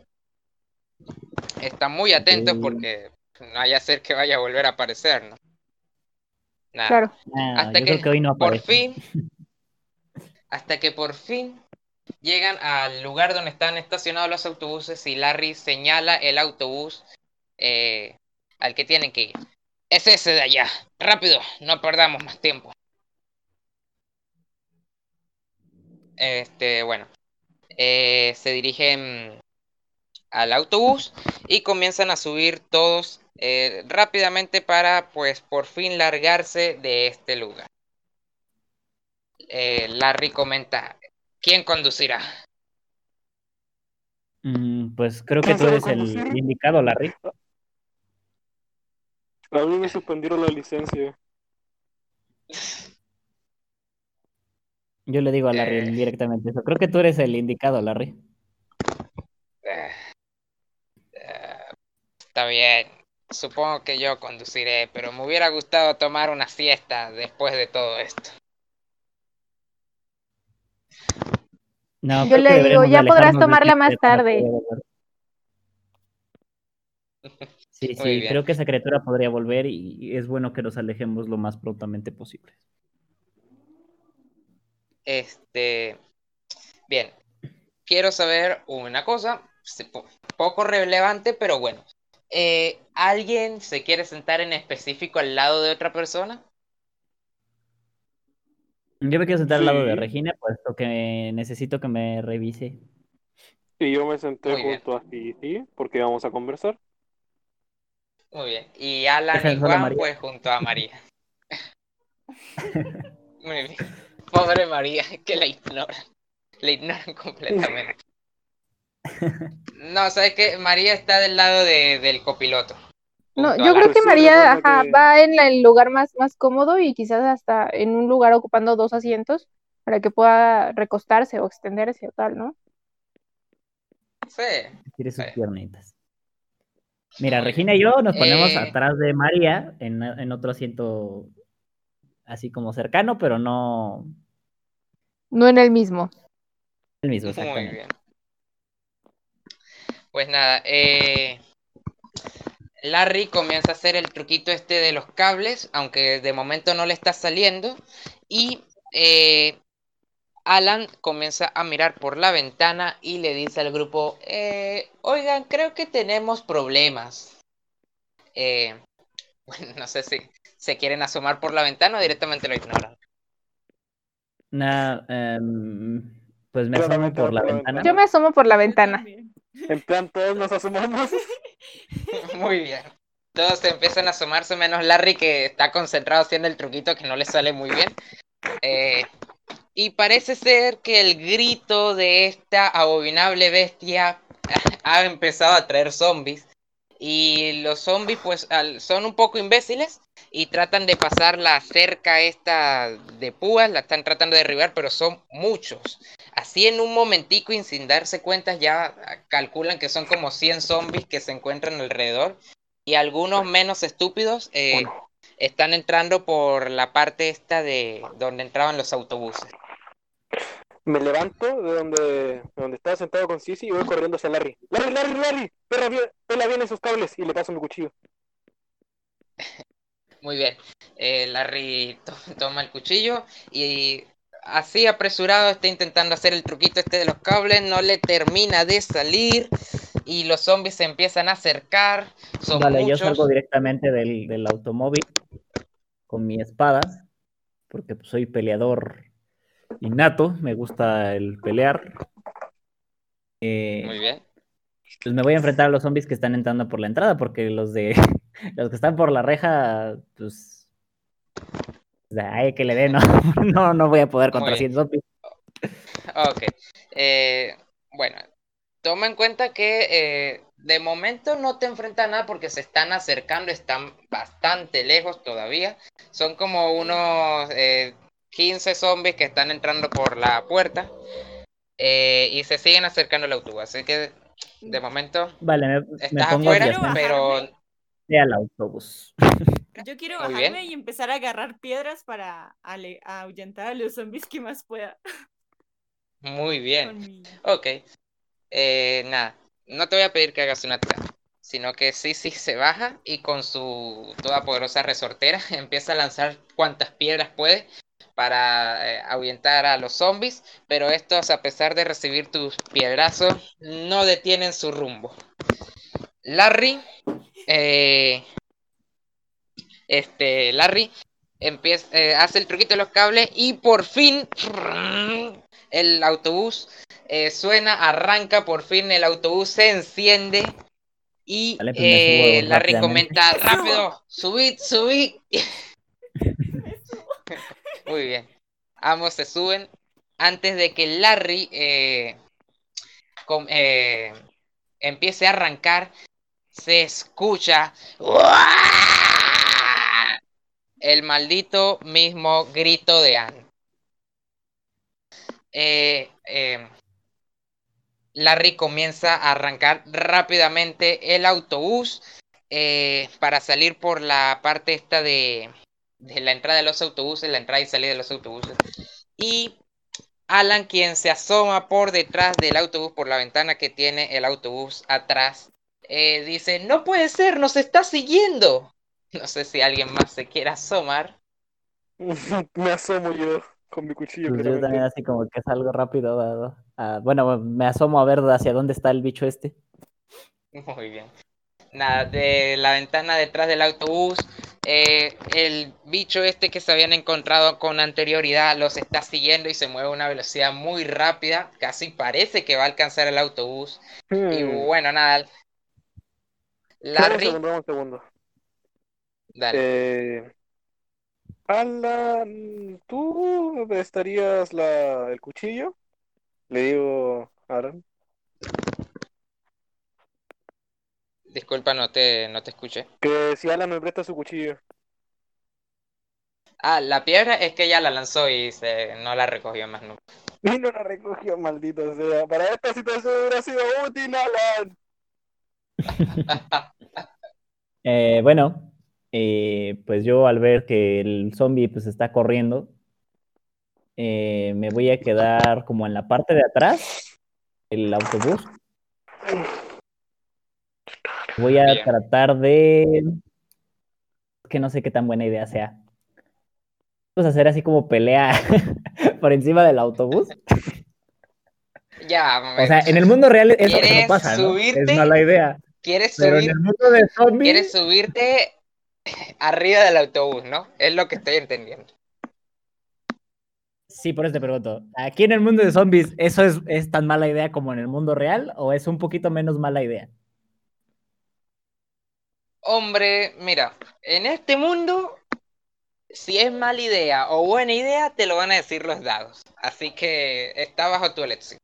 Están muy atentos porque no vaya a ser que vaya a volver a aparecer, ¿no? Nada. Claro. Ah, Hasta yo que creo que hoy no por fin, hasta que por fin llegan al lugar donde están estacionados los autobuses y Larry señala el autobús eh, al que tienen que ir. Es ese de allá. Rápido, no perdamos más tiempo. Este, bueno, eh, se dirigen al autobús y comienzan a subir todos eh, rápidamente para, pues, por fin largarse de este lugar. Larry comenta, ¿quién conducirá? Mm, pues creo que ¿Quién tú eres el indicado, Larry. A mí me suspendieron la licencia. Yo le digo a Larry Eh. directamente eso. Creo que tú eres el indicado, Larry. Eh, eh, está bien, supongo que yo conduciré, pero me hubiera gustado tomar una siesta después de todo esto. No, Yo le digo, ya podrás tomarla más tarde. Sí, sí, creo que esa criatura podría volver y es bueno que nos alejemos lo más prontamente posible. Este, bien, quiero saber una cosa, poco relevante, pero bueno. Eh, ¿alguien se quiere sentar en específico al lado de otra persona? Yo me quiero sentar al lado de. Regina, puesto que necesito que me revise. Y yo me senté Muy bien. junto a Titi porque vamos a conversar. Muy bien. Y Alan y Juan, pues junto a María. Muy bien. Pobre María, que la ignoran. La ignoran completamente. No, ¿sabes qué? María está del lado de, del copiloto. No, yo creo Alan. que María ajá, que- va en la- el lugar más, más cómodo y quizás hasta en un lugar ocupando dos asientos para que pueda recostarse o extenderse o tal, ¿no? Sí. Quiere sus Sí. piernitas. Mira, Muy Regina y yo nos ponemos Eh. atrás de María en, en otro asiento así como cercano, pero no No en el mismo. el mismo, Muy exactamente. bien. Pues nada, eh, Larry comienza a hacer el truquito este de los cables, aunque de momento no le está saliendo. Y eh, Alan comienza a mirar por la ventana y le dice al grupo, eh, oigan, creo que tenemos problemas. Eh, bueno, no sé si se quieren asomar por la ventana o directamente lo ignoran. Nah, em, pues me asomo por la ventana. Yo me asomo por la ventana. En plan, todos nos asomamos. Muy bien. Todos empiezan a asomarse, menos Larry que está concentrado haciendo el truquito que no le sale muy bien. Eh, y parece ser que el grito de esta abominable bestia ha empezado a traer zombies. Y los zombies pues son un poco imbéciles y tratan de pasar la cerca esta de púas, la están tratando de derribar, pero son muchos. Así en un momentico y sin darse cuenta ya calculan que son como 100 zombies que se encuentran alrededor y algunos menos estúpidos eh, están entrando por la parte esta de donde entraban los autobuses. Me levanto de donde, de donde estaba sentado con Sisi y voy corriendo hacia Larry. Larry, Larry, Larry, pela bien, pela bien esos cables y le paso mi cuchillo. Muy bien. Eh, Larry to- toma el cuchillo y así apresurado está intentando hacer el truquito este de los cables, no le termina de salir y los zombies se empiezan a acercar. Son Vale, yo salgo directamente del, del automóvil con mi espada, porque pues, soy peleador innato, me gusta el pelear. Eh, Muy bien. pues me voy a enfrentar a los zombies que están entrando por la entrada, porque los de los que están por la reja, pues ay, que le den, no, no, no voy a poder contra Muy bien. 100 zombies. Ok. Eh, bueno, toma en cuenta que eh, de momento no te enfrentas a nada porque se están acercando, están bastante lejos todavía. Son como unos eh, 15 zombies que están entrando por la puerta eh, y se siguen acercando al autobús. Así que de momento Vale, me, me estás pongo afuera, pero al autobús. Yo quiero Muy bajarme bien. y empezar a agarrar piedras para ale- ahuyentar a los zombies que más pueda. muy bien. Mi... Ok. Eh, nada, no te voy a pedir que hagas una tirada, sino que sí, sí se baja y con su toda poderosa resortera empieza a lanzar cuantas piedras puede para eh, ahuyentar a los zombies, pero estos, a pesar de recibir tus piedrazos, no detienen su rumbo. Larry, eh, este, Larry empieza, eh, hace el truquito de los cables y por fin el autobús eh, suena, arranca, por fin el autobús se enciende y pues eh, Larry comenta, rápido, subid, subid. Muy bien. Ambos se suben antes de que Larry com- empiece a arrancar. Se escucha el maldito mismo grito de Anne. Eh, eh, Larry comienza a arrancar rápidamente el autobús eh, para salir por la parte esta de, la entrada de los autobuses, la entrada y salida de los autobuses. Y Alan, quien se asoma por detrás del autobús, por la ventana que tiene el autobús atrás, eh, dice, no puede ser, nos está siguiendo. No sé si alguien más se quiere asomar. Me asomo yo con mi cuchillo. Pues yo también así como que salgo rápido. a- a- bueno, me asomo a ver hacia dónde está el bicho este. Muy bien. Nada, de la ventana detrás del autobús, eh, el bicho este que se habían encontrado con anterioridad los está siguiendo y se mueve a una velocidad muy rápida, casi parece que va a alcanzar el autobús. Y Hmm. bueno, nada. Un segundo. Dale. Eh, Alan, ¿tú me prestarías la, el cuchillo? Le digo a Alan. Disculpa, no te, no te escuché. Que si Alan me presta su cuchillo. Ah, la piedra es que ella la lanzó y se, no la recogió más nunca. Y no la recogió, maldito sea. Para esta situación hubiera sido útil, Alan. Eh, bueno, eh, pues yo al ver que el zombie pues está corriendo, eh, me voy a quedar como en la parte de atrás del autobús. Voy a Bien. tratar de... que no sé qué tan buena idea sea. Vamos a hacer así como pelea por encima del autobús. Ya, O sea, en el mundo real eso no ¿Quieres pasa, ¿no? Es mala idea. ¿quieres Pero en subir, el mundo de zombies... quieres subirte arriba del autobús, ¿no? Es lo que estoy entendiendo. Sí, por eso te pregunto. ¿Aquí en el mundo de zombies eso es, es tan mala idea como en el mundo real o es un poquito menos mala idea? Hombre, mira, en este mundo, si es mala idea o buena idea, te lo van a decir los dados. Así que está bajo tu elección.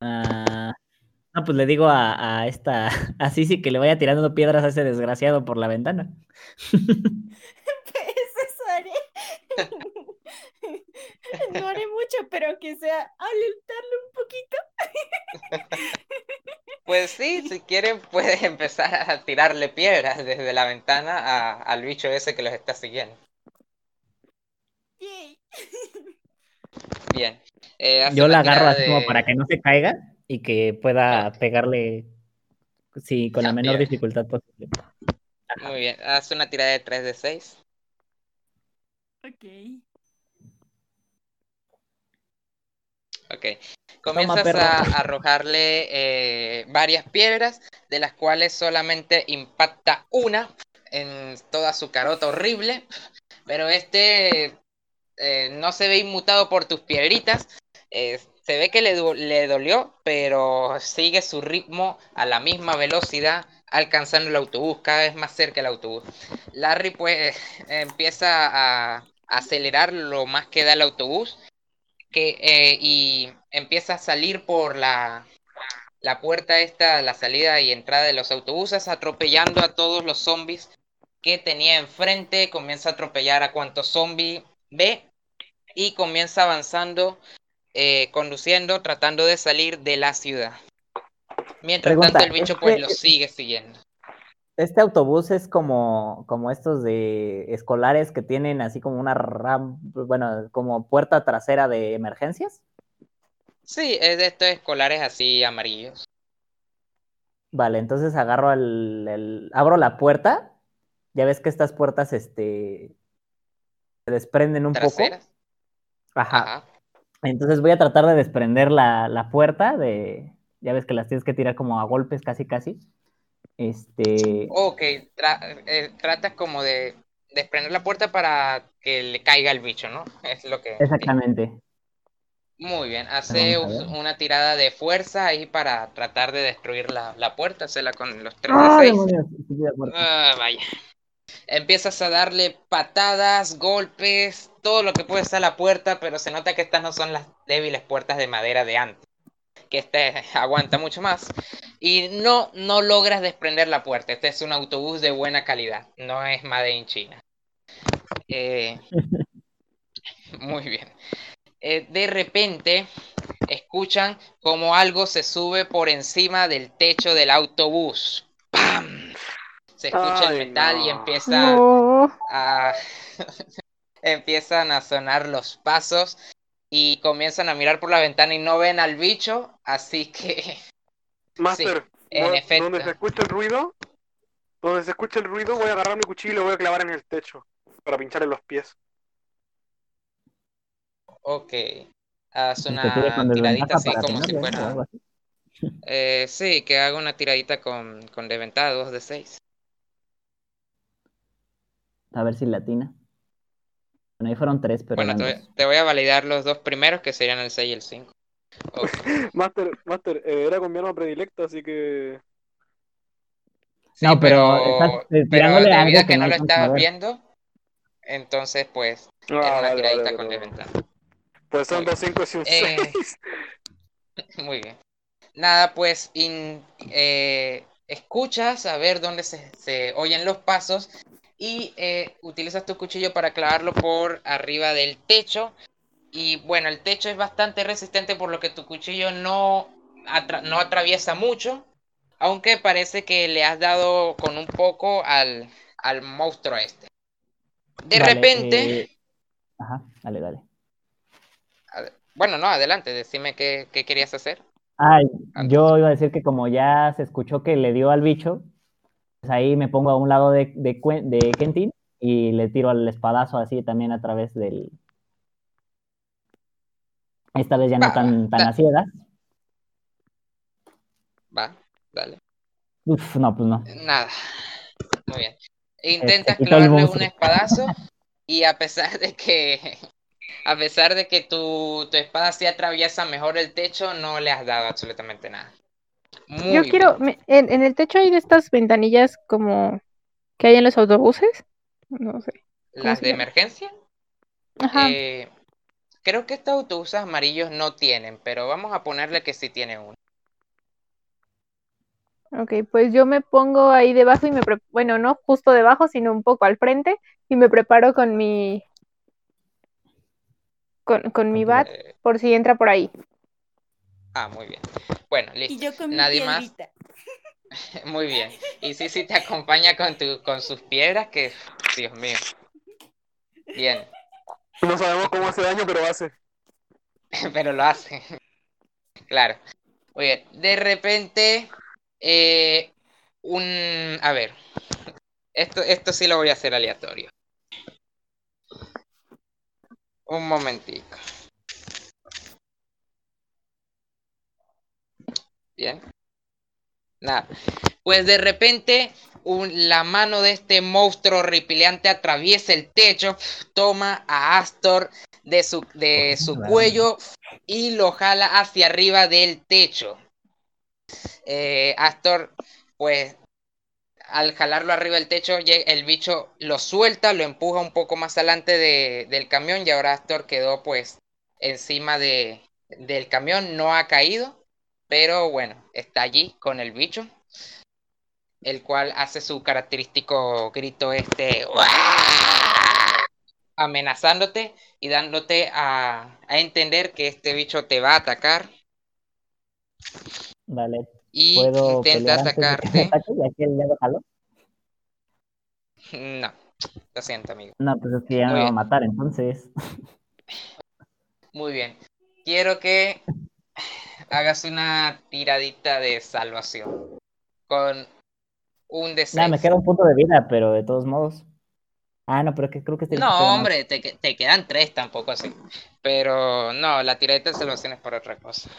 Ah, no, pues le digo a, a esta, a Sisi que le vaya tirando piedras a ese desgraciado por la ventana. Pues eso haré. No haré mucho, pero que sea alentarlo un poquito. Pues sí, si quieren, puedes empezar a tirarle piedras desde la ventana a- al bicho ese que los está siguiendo. Yay. Bien. Eh, Yo la agarro así como de- para que no se caiga y que pueda Ok. pegarle, sí, con la Ya, menor dificultad posible. Muy bien, haz una tirada de 3 de 6. Ok. Ok. Comienzas a arrojarle eh, varias piedras, de las cuales solamente impacta una en toda su carota horrible. Pero este eh, no se ve inmutado por tus piedritas. eh, se ve que le, le dolió, pero sigue su ritmo a la misma velocidad, alcanzando el autobús, cada vez más cerca del autobús. Larry pues empieza a acelerar lo más que da el autobús que, eh, y empieza a salir por la, la puerta esta, la salida y entrada de los autobuses, atropellando a todos los zombies que tenía enfrente, comienza a atropellar a cuantos zombies ve y comienza avanzando, eh, conduciendo, tratando de salir de la ciudad. Mientras Pregunta, tanto el bicho ¿es pues lo sigue siguiendo. Este autobús es como, como estos de escolares que tienen así como una ram, bueno, como puerta trasera de emergencias. Sí, es de estos escolares así amarillos. Vale, entonces agarro el, el- abro la puerta. Ya ves que estas puertas, este, se desprenden un Traseras. poco. Ajá. Ajá. Entonces voy a tratar de desprender la, la puerta de, ya ves que las tienes que tirar como a golpes casi casi. Este, Ok, tra- eh, tratas como de desprender la puerta para que le caiga el bicho, ¿no? Es lo que... exactamente. Muy bien, hace una tirada de fuerza ahí para tratar de destruir la, la puerta, hacela con los 3 ¡Ah, de 6. demonios! Estúpida puerta. Ah, vaya. Empiezas a darle patadas, golpes, todo lo que puede estar a la puerta, pero se nota que estas no son las débiles puertas de madera de antes. Que este aguanta mucho más. Y no, no logras desprender la puerta. Este es un autobús de buena calidad. No es Made in China. Eh, muy bien. Eh, de repente escuchan como algo se sube por encima del techo del autobús. ¡Pam! Se escucha el metal y empieza No. a- empiezan a sonar los pasos y comienzan a mirar por la ventana y no ven al bicho, así que Master, en voy- efecto. donde se escucha el ruido, donde se escucha el ruido, voy a agarrar mi cuchillo y lo voy a clavar en el techo para pinchar en los pies. ok. Haz una tiradita así como si fuera. Eh, sí, que haga una tiradita con, con desventaja, 2 de 6. A ver si latina. Bueno, ahí fueron tres, pero Bueno, te, voy- te voy a validar los dos primeros que serían el 6 y el 5. Ok. Master, Master, eh, era con mi arma predilecta, así que. Sí, No, pero estás, eh, pero debido a que que no lo estabas ver. viendo, entonces pues Ah, era una vale, tiradita vale, con pero- desventaja. Pues son dos cinco y un Eh, seis. Muy bien. Nada, pues in- eh, escuchas a ver dónde se, se oyen los pasos y eh, utilizas tu cuchillo para clavarlo por arriba del techo. Y bueno, el techo es bastante resistente por lo que tu cuchillo no, atra- no atraviesa mucho, aunque parece que le has dado con un poco al, al monstruo este. De repente, eh, Ajá, dale, dale. bueno, no, adelante, decime qué, qué querías hacer. Ay, yo iba a decir que como ya se escuchó que le dio al bicho, ahí me pongo a un lado de, de, Kentin y le tiro al espadazo así también a través del... Esta vez ya no Va, tan, tan va. a ciegas. Va, dale. Uf, no, pues no. Nada. Muy bien. Intentas el clavarle un espadazo y a pesar de que a pesar de que tu, tu espada sí atraviesa mejor el techo, no le has dado absolutamente nada. Muy Yo quiero, me- en, en el techo hay de estas ventanillas como que hay en los autobuses. No sé. Las de emergencia, Ajá. eh, creo que estos autobuses amarillos no tienen, pero vamos a ponerle que sí tiene uno. Ok, pues yo me pongo ahí debajo y me, pre- bueno, no justo debajo, sino un poco al frente y me preparo con mi, con, con mi bat por si entra por ahí. Ah, muy bien. Bueno, Y listo. yo con mi Nadie más. Muy bien. Y sí, sí te acompaña con tu, con sus piedras, que Dios mío. Bien. No sabemos cómo hace daño, pero hace. pero lo hace. Claro. Muy bien. De repente, eh, un... A ver. Esto, esto sí lo voy a hacer aleatorio. Un momentico. Bien. Nada. Pues de repente, un- la mano de este monstruo horripilante atraviesa el techo, toma a Astor de su, de su cuello y lo jala hacia arriba del techo. Eh, Astor, pues, al jalarlo arriba del techo, el bicho lo suelta, lo empuja un poco más adelante de- del camión y ahora Astor quedó, pues, encima de, del camión, no ha caído, pero bueno, está allí con el bicho, el cual hace su característico grito este amenazándote y dándote a, a entender que este bicho te va a atacar Vale. y ¿Puedo intenta atacarte. No, lo siento, amigo. No, pues es que ya Muy me va a matar, entonces. Muy bien. Quiero que hagas una tiradita de salvación con un de Nada, me queda un punto de vida, pero de todos modos. Ah, no, pero que creo que este No, hombre, te, que- te quedan tres tampoco así. Pero no, la tiradita de salvación es por otra cosa.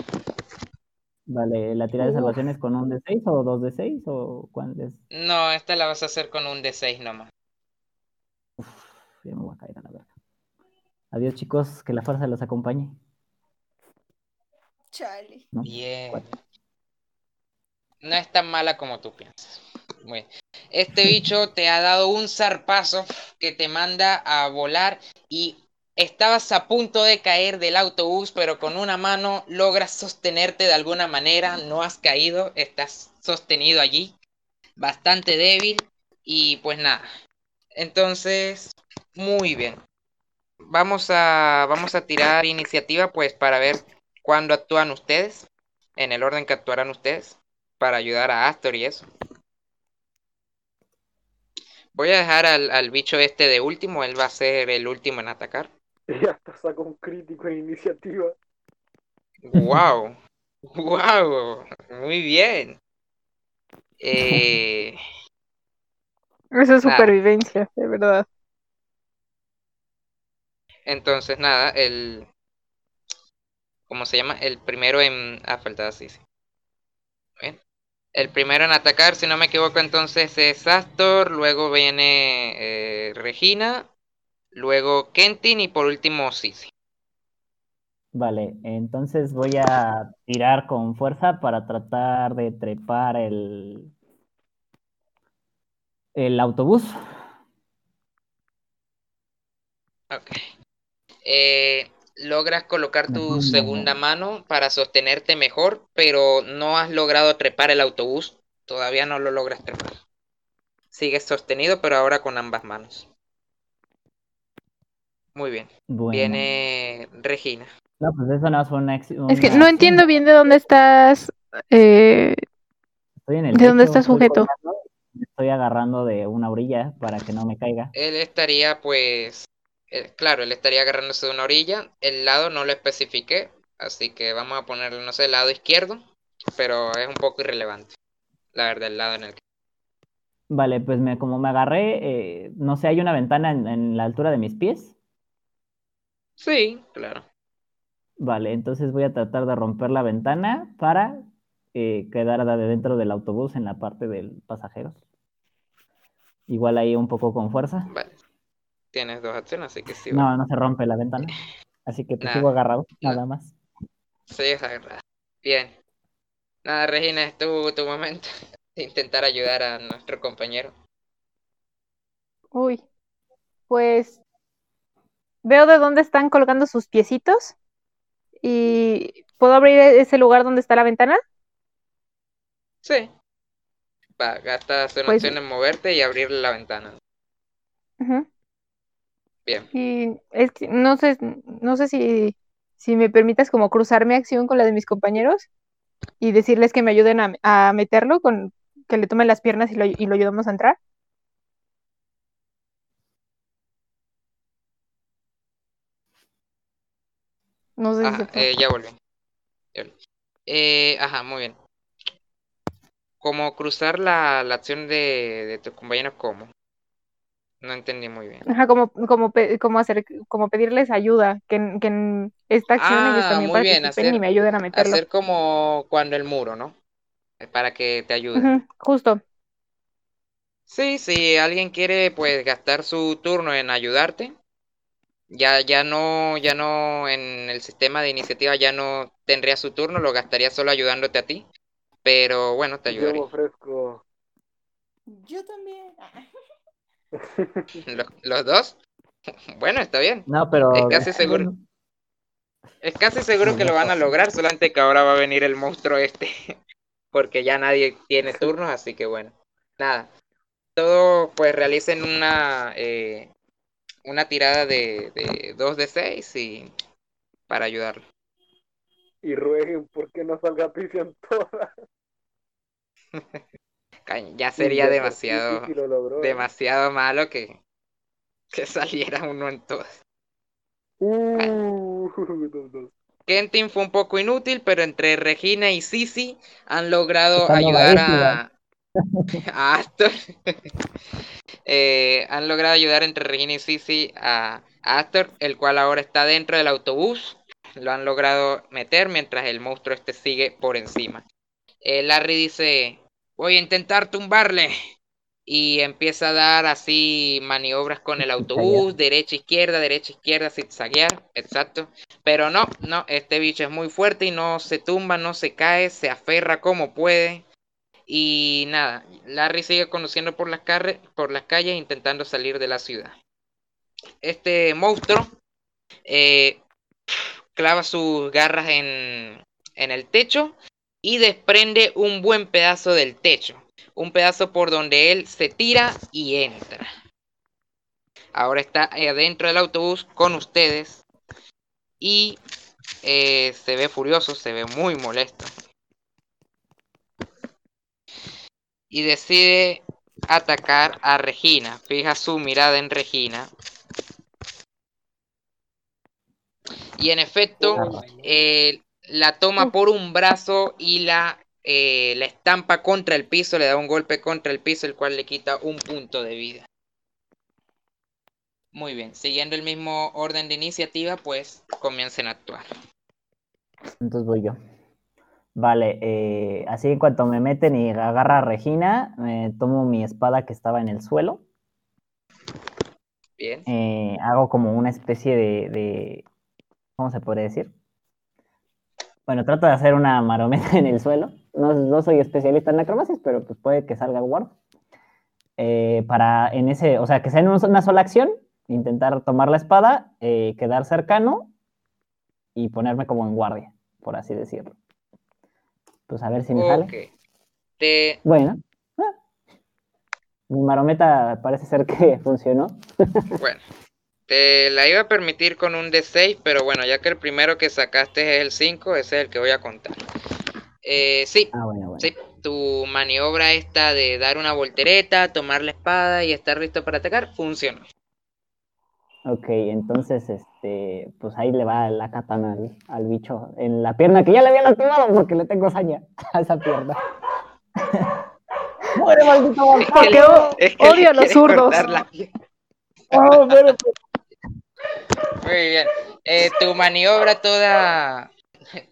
Vale, ¿la tirada de Uf. salvación es con un de 6 o dos de 6 o cuál es? No, esta la vas a hacer con un de seis nomás. Ya me voy a caer a la verga. Adiós, chicos, que la fuerza los acompañe. Chale. ¿no? Bien. No es tan mala como tú piensas. Muy bien. Este bicho te ha dado un zarpazo que te manda a volar y estabas a punto de caer del autobús, pero con una mano logras sostenerte de alguna manera. No has caído, estás sostenido allí, bastante débil y pues nada. Entonces, muy bien. Vamos a, vamos a tirar iniciativa pues para ver cuándo actúan ustedes, en el orden que actuarán ustedes, para ayudar a Astor y eso. Voy a dejar al, al bicho este de último, él va a ser el último en atacar. Y hasta sacó un crítico en iniciativa. ¡Wow! ¡Wow! Muy bien. Eh, Eso es Nada. supervivencia, de verdad. entonces, nada, el... ¿Cómo se llama? El primero en... Ah, faltaba así, sí. Bien. El primero en atacar, si no me equivoco, entonces es Astor, luego viene eh, Regina, luego Kentin y por último Sisi. Vale, entonces voy a tirar con fuerza para tratar de trepar el, el autobús. Ok. Eh, logras colocar tu segunda mano para sostenerte mejor, pero no has logrado trepar el autobús. Todavía no lo logras trepar. Sigues sostenido, pero ahora con ambas manos. Muy bien. Bueno, Viene Regina. no, pues eso no fue una, acci- Es que no entiendo bien de dónde estás. eh, Estoy en el ¿De dónde techo, está estoy sujeto? estoy agarrando de una orilla para que no me caiga. Él estaría, pues, eh, claro, él estaría agarrándose de una orilla. El lado no lo especifiqué, así que vamos a ponerle, no sé, el lado izquierdo, pero es un poco irrelevante. La verdad, el lado en el que... Vale, pues me, como me agarré, eh, no sé, hay una ventana en, en la altura de mis pies. Sí, claro. Vale, entonces voy a tratar de romper la ventana para eh, quedar de dentro del autobús en la parte del pasajeros. Igual ahí un poco con fuerza. Vale. Tienes dos acciones, así que sí. No, no se rompe la ventana. Así que Nada. sigo agarrado, Nada. más. Sí, es agarrada. Bien. Nada, Regina, es tu, tu momento de intentar ayudar a nuestro compañero. Uy, pues veo de dónde están colgando sus piecitos y ¿puedo abrir ese lugar donde está la ventana? Sí. Va, gastas una Pues- acción en moverte y abrir la ventana. Ujú. Bien. Y es que no sé, no sé si, si me permitas como cruzar mi acción con la de mis compañeros y decirles que me ayuden a, a meterlo, con que le tomen las piernas y lo, y lo ayudamos a entrar. No sé si Ajá, eh, ya volví. Ya volví. Eh, ajá, muy bien. ¿Cómo cruzar la, la acción de, de tus compañeros? ¿Cómo? No entendí muy bien. Ajá, como, como, pe- como hacer, como pedirles ayuda, que, que en esta acción ellos Ah, también muy bien, participen y hacer- me ayuden a meterlo. Hacer como cuando el muro, ¿no? Eh, Para que te ayude. Ujú, justo. Sí, si alguien quiere pues gastar su turno en ayudarte, ya, ya no, ya no en el sistema de iniciativa ya no tendría su turno, lo gastaría solo ayudándote a ti. Pero bueno, te Yo ayudaría. ofrezco. Yo también. ¿Los, los dos? Bueno, está bien. No, pero. Es casi seguro. bueno, Es casi seguro que lo van a lograr, solamente que ahora va a venir el monstruo este. Porque ya nadie tiene turnos, así que bueno. Nada. Todos pues realicen una eh, una tirada de, de 2 de 6 y para ayudarlo. Y rueguen porque no salga Pifian toda. Ya sería sí demasiado, Pifi lo logró, ¿eh? demasiado malo que, que saliera uno en todas. Uh. Kentin fue un poco inútil, pero entre Regina y Sisi han logrado Está ayudar a, a Astor. Eh, han logrado ayudar entre Regina y Sisi a, a Astor, el cual ahora está dentro del autobús. Lo han logrado meter mientras el monstruo este sigue por encima. Eh, Larry dice, voy a intentar tumbarle. Y empieza a dar así maniobras con el autobús, derecha, izquierda, derecha, izquierda, zigzaguear, exacto. Pero no, no, este bicho es muy fuerte y no se tumba, no se cae, se aferra como puede. Y nada, Larry sigue conduciendo por las, carre- por las calles intentando salir de la ciudad. Este monstruo eh, clava sus garras en, en el techo y desprende un buen pedazo del techo. Un pedazo por donde él se tira y entra. Ahora está eh, adentro del autobús con ustedes y eh, se ve furioso, se ve muy molesto. Y decide atacar a Regina. Fija su mirada en Regina. Y en efecto, eh, la toma por un brazo y la, eh, la estampa contra el piso, le da un golpe contra el piso, el cual le quita un punto de vida. Muy bien, siguiendo el mismo orden de iniciativa, pues comiencen a actuar. Entonces voy yo. Vale, eh, así en cuanto me meten y agarra a Regina, me tomo mi espada que estaba en el suelo, Bien, eh, hago como una especie de, de- ¿cómo se podría decir? Bueno, trato de hacer una marometa en el suelo. No, no soy especialista en acrobacias, pero pues puede que salga guard. Eh, para en ese, o sea, que sea en un- una sola acción, intentar tomar la espada, eh, quedar cercano y ponerme como en guardia, por así decirlo. Pues a ver si me sale. Te, Bueno. ah, Mi marometa parece ser que funcionó. Bueno, te la iba a permitir con un D6, pero bueno, ya que el primero que sacaste es el 5, ese es el que voy a contar. Eh, sí, Ah, bueno, bueno. sí, tu maniobra esta de dar una voltereta, tomar la espada y estar listo para atacar, funcionó. Ok, entonces, este, pues ahí le va la katana al, al bicho en la pierna que ya le había lastimado porque le tengo saña a esa pierna. ¡Muere, maldito Es que le- es odio a los zurdos. ¡Oh, pero- Muy bien. Eh, tu maniobra toda,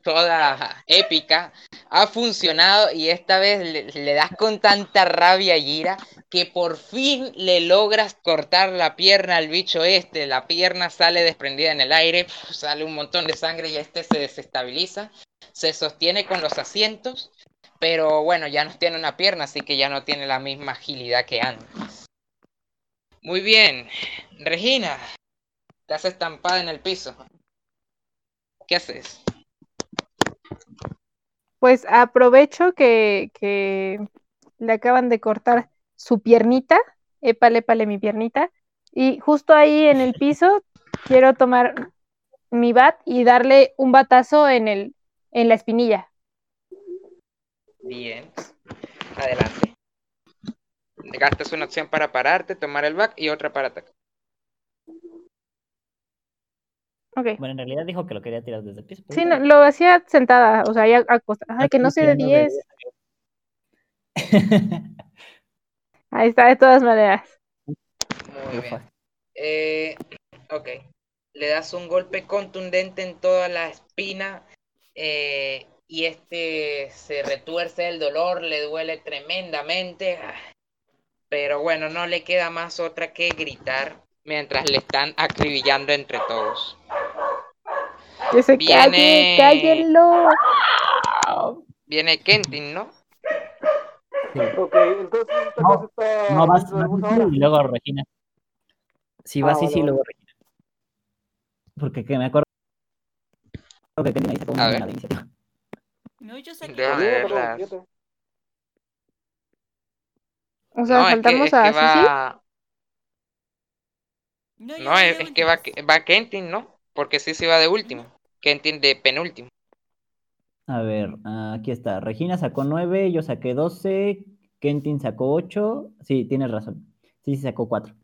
toda épica ha funcionado y esta vez le, das con tanta rabia y ira que por fin le logras cortar la pierna al bicho este. La pierna sale desprendida en el aire, sale un montón de sangre y este se desestabiliza. Se sostiene con los asientos, pero bueno, ya no tiene una pierna, así que ya no tiene la misma agilidad que antes. Muy bien, Regina, Estás estampada en el piso. ¿Qué haces? Pues aprovecho que, que le acaban de cortar su piernita, épale, épale mi piernita, y justo ahí en el piso quiero tomar mi bat y darle un batazo en el, en la espinilla. Bien. Adelante. Gastas una opción para pararte, tomar el back y otra para atacar. Bueno, en realidad dijo que lo quería tirar desde el piso. Sí, no, lo hacía sentada, o sea, ya acostada. Ay, que no sé de 10. Ahí está, de todas maneras. Muy bien. Eh, ok. Le das un golpe contundente en toda la espina eh, y este se retuerce el dolor, le duele tremendamente. ah, Pero bueno, no le queda más otra que gritar mientras le están acribillando entre todos. Que se Viene- calle, cállenlo. Viene Kentin, ¿no? Ok, entonces esta No, cosa está No, vas, vas y luego Regina. Sí, va Ah, y vale. luego Regina. Porque que me acuerdo Creo que Kentin ahí sacó una de iniciativa. No, yo saqué. Déjame. O sea, No, es que, saltamos es a que Sisi. va. No, es, es que va, va Kentin, ¿no? Porque sí se va de último. Kentin de penúltimo. A ver, aquí está. Regina sacó 9, yo saqué 12, Kentin sacó 8. Sí, tienes razón. Sí, sí sacó 4.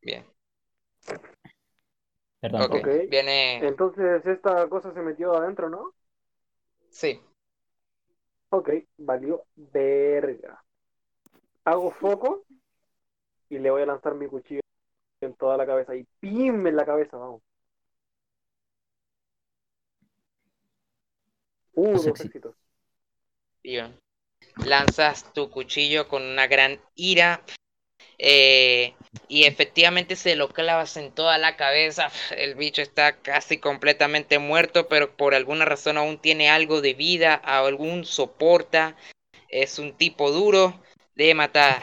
Bien. Perdón. Viene. Entonces esta cosa se metió adentro, ¿no? Sí. Ok, valió verga. Hago foco y le voy a lanzar mi cuchillo en toda la cabeza y ¡pim! en la cabeza, vamos. Uh, Dos éxitos. éxitos. Bien. Lanzas tu cuchillo con una gran ira. eh, y efectivamente se lo clavas en toda la cabeza. El bicho está casi completamente muerto, pero por alguna razón aún tiene algo de vida, algún soporta. Es un tipo duro de matar.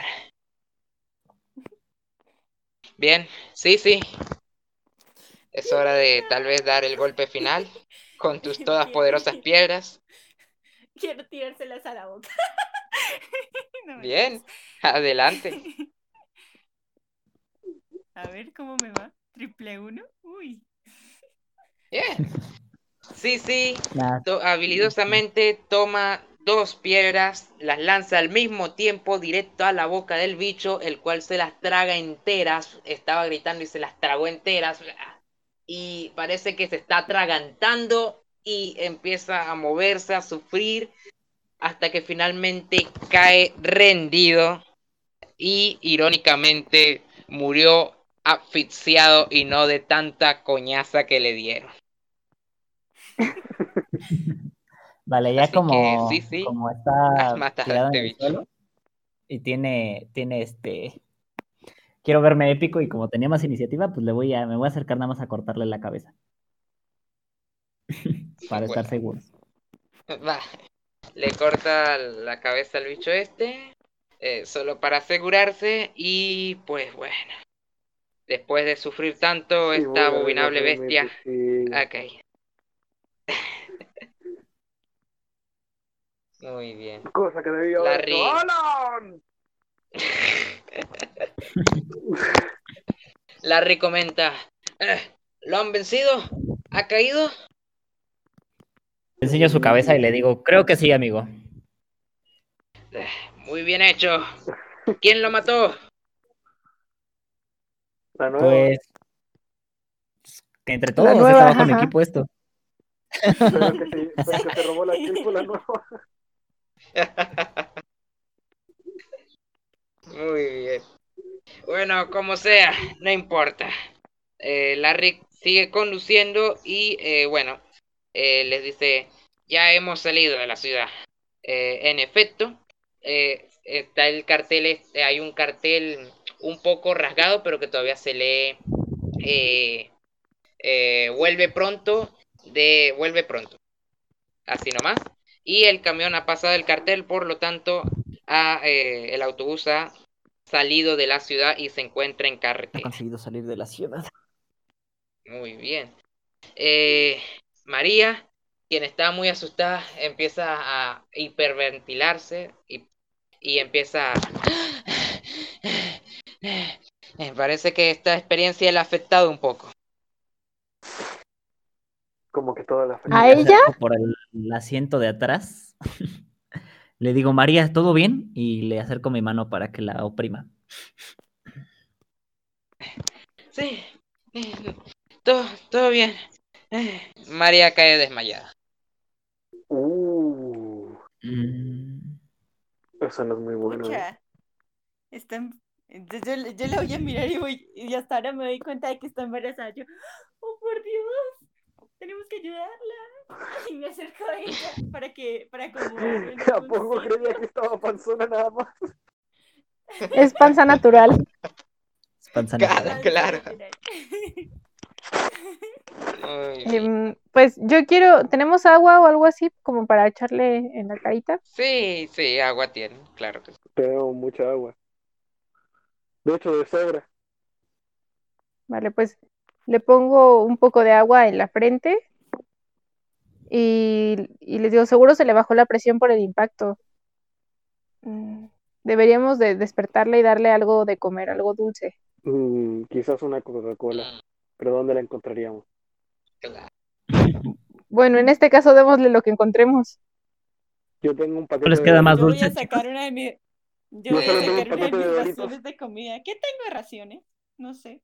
Bien, sí, sí. Es hora de tal vez dar el golpe final con tus todas poderosas piedras. Quiero tirárselas a la boca. No Bien, adelante. A ver cómo me va. Triple uno. Uy. Bien. Sí, sí. Habilidosamente toma dos piedras, las lanza al mismo tiempo directo a la boca del bicho, el cual se las traga enteras. Estaba gritando y se las tragó enteras. Y parece que se está atragantando y empieza a moverse, a sufrir, hasta que finalmente cae rendido y irónicamente murió asfixiado y no de tanta coñaza que le dieron. Vale, ya Así que, como, sí, sí, como está tirado en este el bicho. suelo y tiene, tiene este. Quiero verme épico y como tenía más iniciativa, pues le voy a, me voy a acercar nada más a cortarle la cabeza. Para estar Bueno. seguros. Va. Le corta la cabeza al bicho este, eh, solo para asegurarse y pues bueno. Después de sufrir tanto, esta abominable bestia caído. Muy bien. Cosa que debía haber Larry. hecho. ¡Alan! Larry comenta, "Eh, ¿lo han vencido? ¿Ha caído? Le enseño su cabeza y le digo, creo que sí, amigo. Eh, Muy bien hecho. ¿Quién lo mató? La nueva. Pues. que entre todos nueva, estaba con equipo esto. Pero que se, pero que se robó la la nueva. Muy bien. Bueno, como sea, no importa. Eh, Larry sigue conduciendo y eh, bueno, eh, les dice, ya hemos salido de la ciudad. Eh, en efecto, está el cartel, este, hay un cartel un poco rasgado, pero que todavía se lee. vuelve pronto, de vuelve pronto. Así nomás. Y el camión ha pasado el cartel, por lo tanto, ha, eh, el autobús ha salido de la ciudad y se encuentra en Ha carretera. conseguido salir de la ciudad. Muy bien. Eh, María, quien está muy asustada, empieza a hiperventilarse y, y empieza a... Me parece que esta experiencia le ha afectado un poco. Como que toda la ¿A ella? Por el, el asiento de atrás. le digo, María, ¿todo bien? Y le acerco mi mano para que la oprima. Sí, eh, todo, todo bien. Eh, María cae desmayada. Uh, Mm, eso no es muy bueno. ¿eh? Pucha. Están... Yo, yo- yo la voy a mirar y, voy, y hasta ahora me doy cuenta de que está embarazada. Yo, oh por Dios, tenemos que ayudarla. Y me acerco a ella para que, para acomodarlo en ¿A algún poco sitio. creía que estaba panzona nada más? Es panza natural. es panza natural. claro. Em, pues yo quiero, ¿tenemos agua o algo así como para echarle en la carita? Sí, sí, agua tiene, claro que sí. Tenemos mucha agua. De hecho, de sobra. Vale, pues le pongo un poco de agua en la frente Y, y les digo, seguro se le bajó la presión por el impacto. Mm, Deberíamos de despertarle y darle algo de comer, algo dulce. Mm, quizás una Coca-Cola, pero ¿dónde la encontraríamos? Claro. Bueno, en este caso démosle lo que encontremos. Yo tengo un paquete les de queda más Yo voy a dulce, sacar chicos. una de mis. Yo No voy a sacar una de de mis raciones de comida. ¿Qué tengo de raciones? No sé.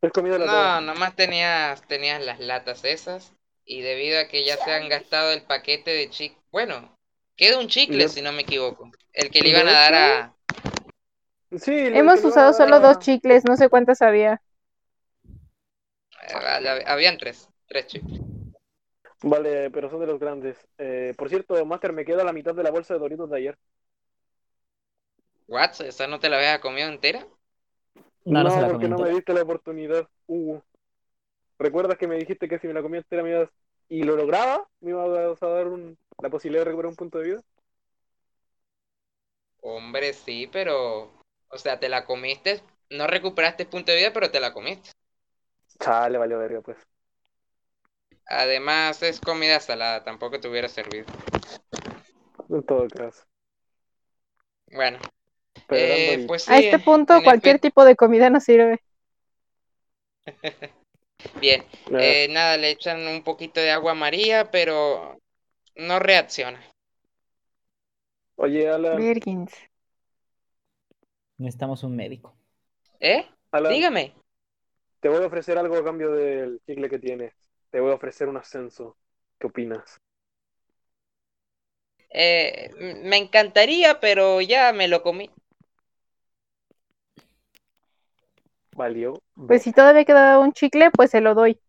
La No, nomás tenías, tenías las latas esas. Y debido a que ya se han gastado el paquete de chicles. Bueno, queda un chicle si no me equivoco. El que le iban a dar a. Sí, Hemos usado a solo dos chicles, no sé cuántas había. eh, Habían tres. Tres chicles. Vale, pero son de los grandes. Eh, por cierto, Master, me queda la mitad de la bolsa de Doritos de ayer. ¿What? ¿Esa no te la habías comido entera? No, no se la porque no me diste la oportunidad. Hugo. ¿Recuerdas que me dijiste que si me la comía entera me ibas... y lo lograba, me ibas a dar un- la posibilidad de recuperar un punto de vida? Hombre, sí, pero. O sea, te la comiste. No recuperaste punto de vida, pero te la comiste. Chale, valió verga, pues. Además, es comida salada. Tampoco te hubiera servido. En todo caso. Bueno, eh, pues A este punto cualquier tipo de comida nos sirve. Bien. Eh, Eh, nada, le echan un poquito de agua a María, pero no reacciona. Oye, Alan, Virgins. Necesitamos un médico. ¿Eh? Alan, Dígame. te voy a ofrecer algo a cambio del chicle que tienes. Te voy a ofrecer un ascenso. ¿Qué opinas? Eh, me encantaría, pero ya me lo comí. ¿Valió? Pues si todavía queda un chicle, pues se lo doy.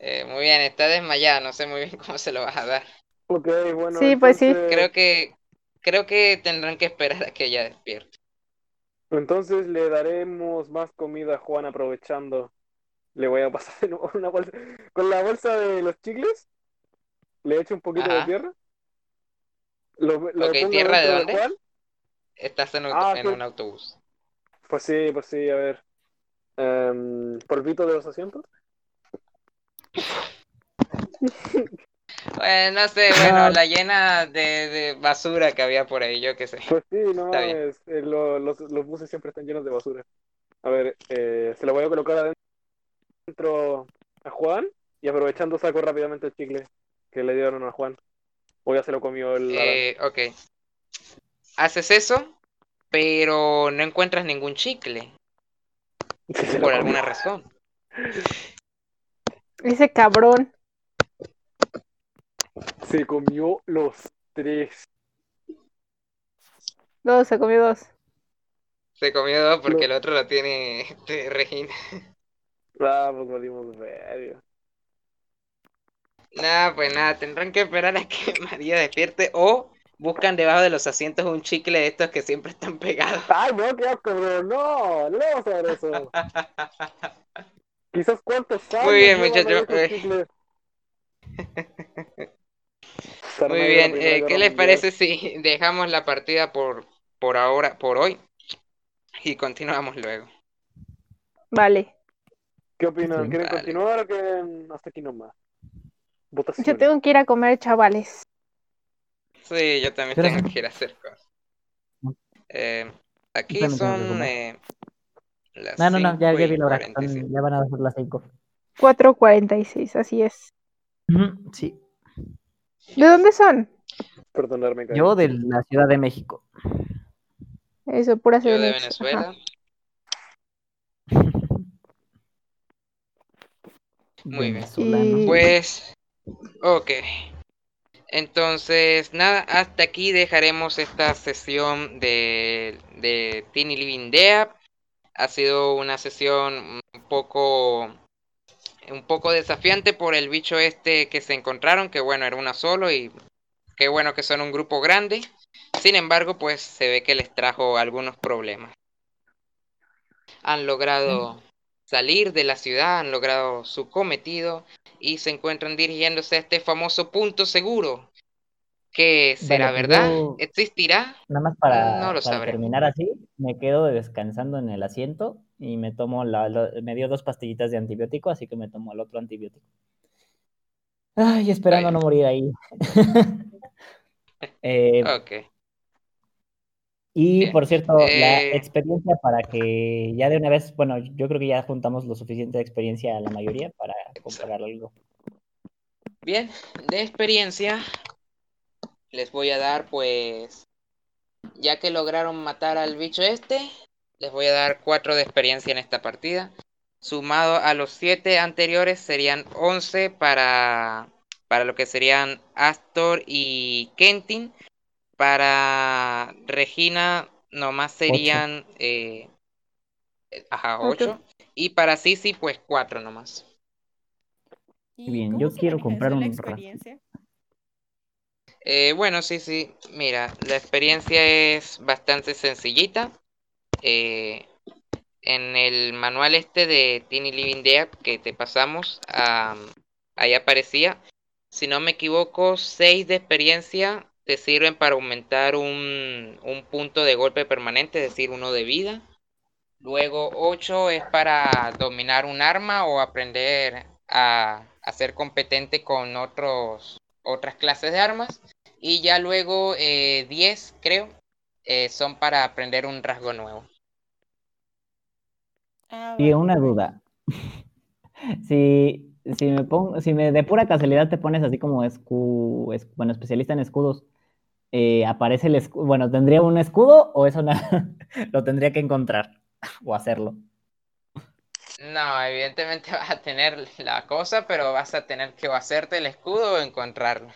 Eh, muy bien, está desmayada, no sé muy bien cómo se lo vas a dar. Ok, bueno, Sí, pues sí. Creo que creo que tendrán que esperar a que ella despierte. Entonces le daremos más comida a Juan aprovechando. Le voy a pasar de nuevo una bolsa. Con la bolsa de los chicles, le echo un poquito de tierra. Lo, lo Ok, pongo ¿tierra de dónde? Juan. Estás en, Ah, en sí. un autobús. Pues sí, pues sí, a ver. Em, polvito de los asientos. Bueno, no sé, bueno, la llena de, de basura que había por ahí, yo qué sé. Pues sí, no mames, eh, lo- los, los buses siempre están llenos de basura. A ver, eh, se lo voy a colocar adentro a Juan y aprovechando saco rápidamente el chicle que le dieron a Juan. O ya se lo comió el. Eh, ok. Haces eso, pero no encuentras ningún chicle, por alguna razón. Ese cabrón. Se comió los tres. Dos, se comió dos. Se comió dos porque No. el otro lo tiene este, Regina. Ah, pues valimos verga. Nada, pues nada, tendrán que esperar a que María despierte o buscan debajo de los asientos un chicle de estos que siempre están pegados. Ay, no, qué asco, bro. No, no vamos a dar eso. Quizás cuántos años Muy bien, muchachos, eh. Muy bien, eh, ¿qué les parece si dejamos la partida por, por ahora, por hoy? Y continuamos luego. Vale. ¿Qué opinan? ¿Quieren Vale. continuar o quieren hasta aquí nomás? Votación. Yo tengo que ir a comer, chavales. Sí, yo también Pero- tengo que ir a hacer cosas. Eh, aquí son eh, las No, no, no, ya, 5 ya vi la hora. son- 47. ya van a ser las 5. 4.46, así es. Sí. ¿De dónde son? Perdonarme, Karen. Yo de la Ciudad de México. Eso, pura Yo de ajá. Venezuela. Muy bien. Y- Pues, ok. Entonces, nada, hasta aquí dejaremos esta sesión de, de Teeny Living Dea. Ha sido una sesión un poco, un poco desafiante por el bicho este que se encontraron, que bueno, era una solo y qué bueno que son un grupo grande. Sin embargo, pues se ve que les trajo algunos problemas. Han logrado salir de la ciudad, han logrado su cometido y se encuentran dirigiéndose a este famoso punto seguro. ¿Qué será pues verdad? yo- ¿Existirá? Nada más para, No lo para sabré. terminar así, me quedo descansando en el asiento y me tomo la, la- me dio dos pastillitas de antibiótico, así que me tomo el otro antibiótico. Ay, esperando no morir ahí. Eh, Ok. Y Bien. por cierto, la Eh, experiencia para que ya de una vez, bueno, yo creo que ya juntamos lo suficiente de experiencia a la mayoría para comparar algo. Bien, de experiencia les voy a dar pues, ya que lograron matar al bicho este, les voy a dar 4 de experiencia en esta partida. Sumado a los 7 anteriores serían 11 para, para lo que serían Astor y Kentin. Para Regina nomás serían eh, ajá, Ocho. 8. Y para Sisi pues 4 nomás. ¿Y Bien, yo quiero comprar un? Eh, bueno, sí, sí. Mira, la experiencia es bastante sencillita. Eh, en el manual este de Tiny Living Dead que te pasamos, am, ahí aparecía. Si no me equivoco, 6 de experiencia te sirven para aumentar un, un punto de golpe permanente, es decir, uno de vida. Luego 8 es para dominar un arma o aprender a, a ser competente con otros, otras clases de armas. Y ya luego eh, 10, creo, eh, son para aprender un rasgo nuevo. Ah, Y una duda. Si, si me pongo, si me de pura casualidad te pones así como escu, es- bueno, especialista en escudos, eh, aparece el escudo, bueno, ¿tendría un escudo o eso na- lo tendría que encontrar o hacerlo? No, evidentemente vas a tener la cosa, pero vas a tener que hacerte el escudo o encontrarlo.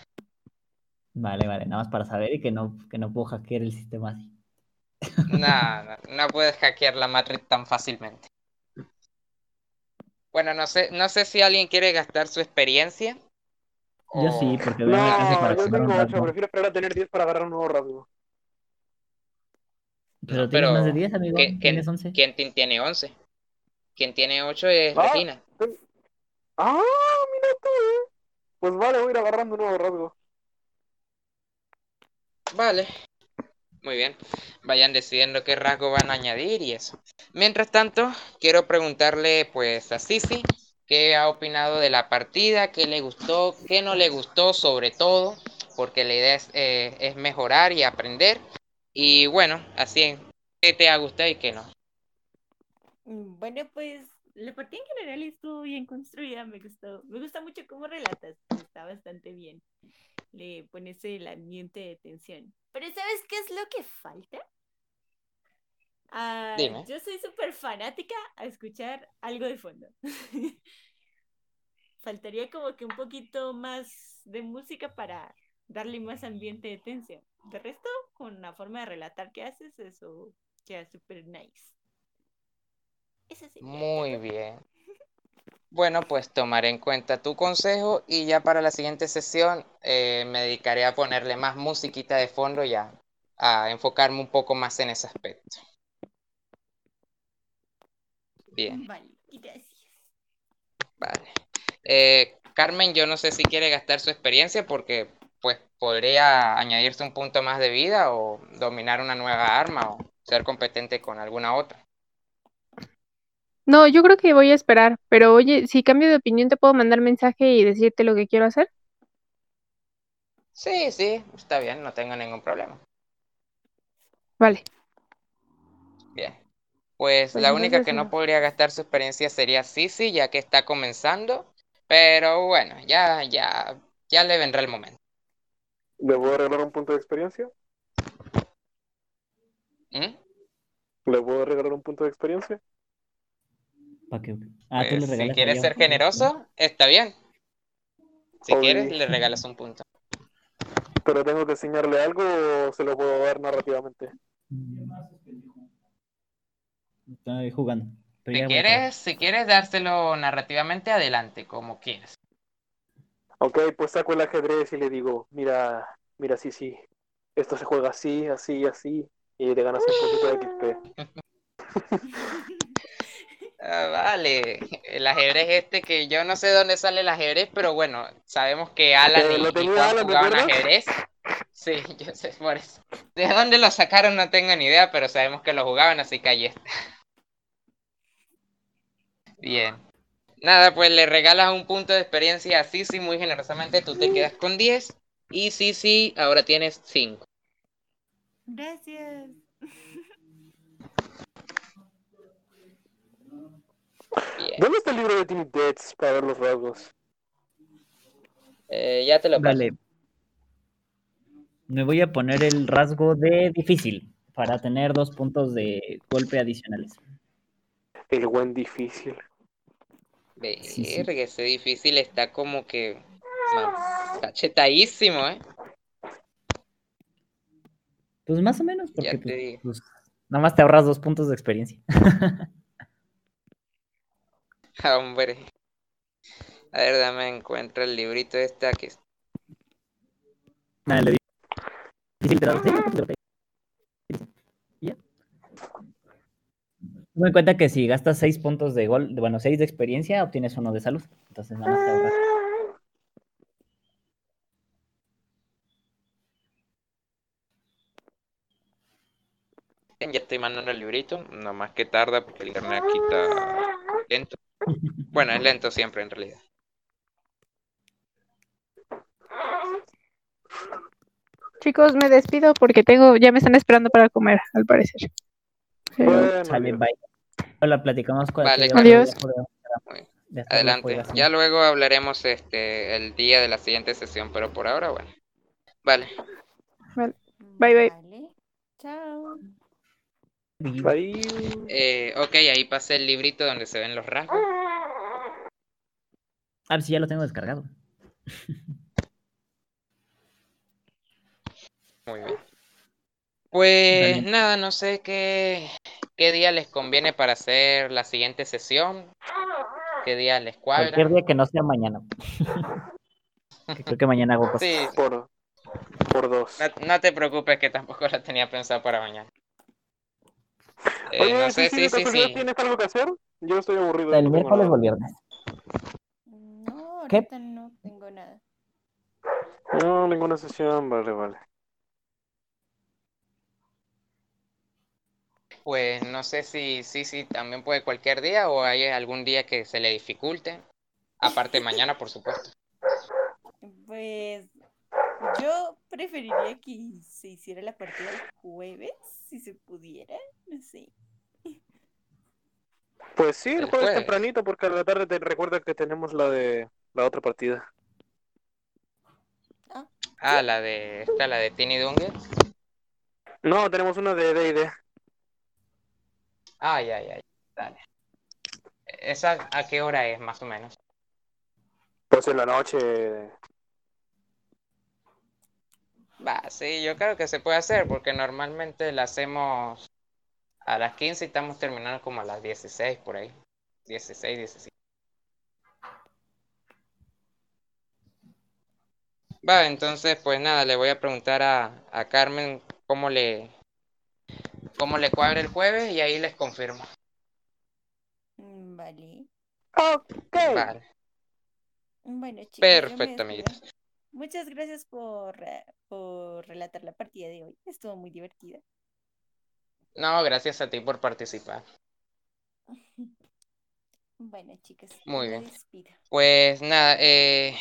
Vale, vale, nada más para saber y que no, que no puedo hackear el sistema así. No, no, no puedes hackear la Matrix tan fácilmente. Bueno, no sé, no sé si alguien quiere gastar su experiencia. Yo sí, porque me alcance No, para yo tengo 8, rasgo. prefiero esperar a tener 10 para agarrar un nuevo rasgo. Pero No, tienes más de pero 10, amigo. ¿qué- qué- Tienes 11. ¿Quién tiene 11? Quien tiene 8 es Ah. Regina. Ah, mira tú, eh. Pues vale, voy a ir agarrando un nuevo rasgo. Vale. Muy bien. Vayan decidiendo qué rasgo van a añadir y eso. Mientras tanto, quiero preguntarle pues a Sisi qué ha opinado de la partida, qué le gustó, qué no le gustó sobre todo, porque la idea es, eh, es mejorar y aprender. Y bueno, así, qué te ha gustado y qué no. Mm, Bueno, pues la partida en general estuvo bien construida, me gustó. Me gusta mucho cómo relatas, está bastante bien. Le pones el ambiente de tensión. Pero ¿sabes qué es lo que falta? Ah, Dime. yo soy súper fanática a escuchar algo de fondo. Faltaría como que un poquito más de música para darle más ambiente de tensión. De resto, con la forma de relatar que haces, eso queda súper nice. Eso sí. Muy bien. Bueno, pues tomaré en cuenta tu consejo y ya para la siguiente sesión eh, me dedicaré a ponerle más musiquita de fondo y a, a enfocarme un poco más en ese aspecto. Bien, Vale, gracias. vale. Eh, Carmen, yo no sé si quiere gastar su experiencia porque pues podría añadirse un punto más de vida o dominar una nueva arma o ser competente con alguna otra. No, yo creo que voy a esperar, pero oye, si cambio de opinión, ¿te puedo mandar mensaje y decirte lo que quiero hacer? Sí, sí, está bien, no tengo ningún problema. Vale. Bien. Pues Pues la única que no podría gastar su experiencia sería Sisi, ya que está comenzando. Pero bueno, ya, ya, ya le vendrá el momento. ¿Le puedo regalar un punto de experiencia? ¿Mm? ¿Le puedo regalar un punto de experiencia? ¿Para qué? Ah, tú Pues, le si quieres ser punto. generoso, está bien. Si quieres, le regalas un punto. ¿Pero tengo que enseñarle algo o se lo puedo dar narrativamente? Estoy jugando. Si quieres, si quieres dárselo narrativamente, adelante, como quieras. Ok, pues saco el ajedrez y le digo, mira, mira, sí, sí, esto se juega así, así, así, y te ganas un poquito de XP. Ah, vale, el ajedrez este que yo no sé dónde sale el ajedrez, pero bueno, sabemos que Alan Eh, y, lo y tenía Juan Alan, jugaban ajedrez. Sí, yo sé por eso. ¿De dónde lo sacaron? No tengo ni idea, pero sabemos que lo jugaban, así que ahí está. Bien. Nada, pues le regalas un punto de experiencia a Sisi muy generosamente, tú te quedas con 10 y Sisi ahora tienes 5. Gracias. Bien. ¿Dónde está el libro de Timmy Deads para ver los rasgos? Eh, ya te lo paso. Dale. Me voy a poner el rasgo de difícil para tener dos puntos de golpe adicionales. El buen difícil. Sí, sí. Verga, ese difícil está como que ma- cachetadísimo, ¿eh? Pues más o menos, Ya porque te pues, digo. pues, nada más te ahorras dos puntos de experiencia. Hombre. A ver, dame encuentra el librito este que Nada, le difícil te da seis puntos de golpe. Y ya. Toma en cuenta que si gastas seis puntos de gol, bueno, seis de experiencia, obtienes uno de salud. Entonces nada más te ahorras. Bien, Ya estoy mandando el librito, nomás que tarda porque el internet aquí está lento. Bueno, es lento siempre en realidad. Chicos, me despido porque tengo, ya me están esperando para comer, al parecer. Pero- Bueno, Sale, bien. bye. Hola, platicamos con Vale, Adiós. Adelante. Ya luego hablaremos este el día de la siguiente sesión, pero por ahora, bueno. Vale. Bye, bye. Vale. Chao. Bye. Eh, ok, ahí pasé el librito donde se ven los rasgos. Ah, sí, ya lo tengo descargado. Muy bien. Pues Dale. nada, no sé qué, qué día les conviene para hacer la siguiente sesión. ¿Qué día les cuadra? Cualquier día que no sea mañana. Creo que mañana hago cosas. Sí, Por, por dos. no, no te preocupes que tampoco la tenía pensada para mañana. Eh, Oye, no sé, sí, sí, ¿de sí, casualidad sí. ¿Tienes algo que hacer? Yo estoy aburrido. ¿El no tengo miércoles o el viernes? No, no tengo nada. No, ninguna sesión, vale, vale. Pues no sé si sí, sí, también puede cualquier día o hay algún día que se le dificulte. Aparte mañana, por supuesto. Pues yo preferiría que se hiciera la partida el jueves, si se pudiera. No sé. Pues sí, el El jueves jueves. tempranito, porque a la tarde te recuerda que tenemos la de la otra partida. Ah, la de esta, la de Tiny Dungeon. No, tenemos una de D&D. Ya, ya, ya, dale. ¿Esa a qué hora es, más o menos? Pues en la noche. Va, sí, yo creo que se puede hacer porque normalmente la hacemos a las 15 y estamos terminando como a las 16 por ahí. 16, 17. Va, entonces pues nada, le voy a preguntar a, a Carmen cómo le cómo le cuadra el jueves y ahí les confirmo. Mm, Vale. Ok. Vale, Bueno, chicos, perfecto, amiguitos. Muchas gracias por, eh, por relatar la partida de hoy. Estuvo muy divertida. No, gracias a ti por participar. Bueno, chicos, Muy bien. despido. Pues nada, eh,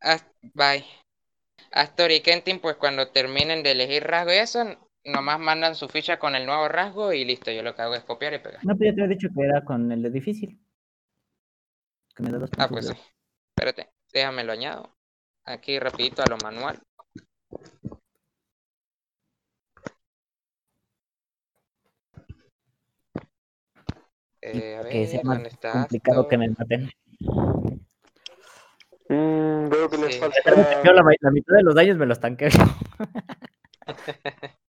haz- bye. Astor y Kentin, pues cuando terminen de elegir rasgo y eso, nomás mandan su ficha con el nuevo rasgo y listo, yo lo que hago es copiar y pegar. No, pues ya te había dicho que era con el de difícil. Que me da dos Ah, pues sí. Espérate, déjame lo añado. Aquí rapidito a lo manual. Eh, a para que sea ver, más ¿dónde está complicado que me maten. Mm, veo que les Sí. falta. Yo la, la mitad de los daños me los tanqueo.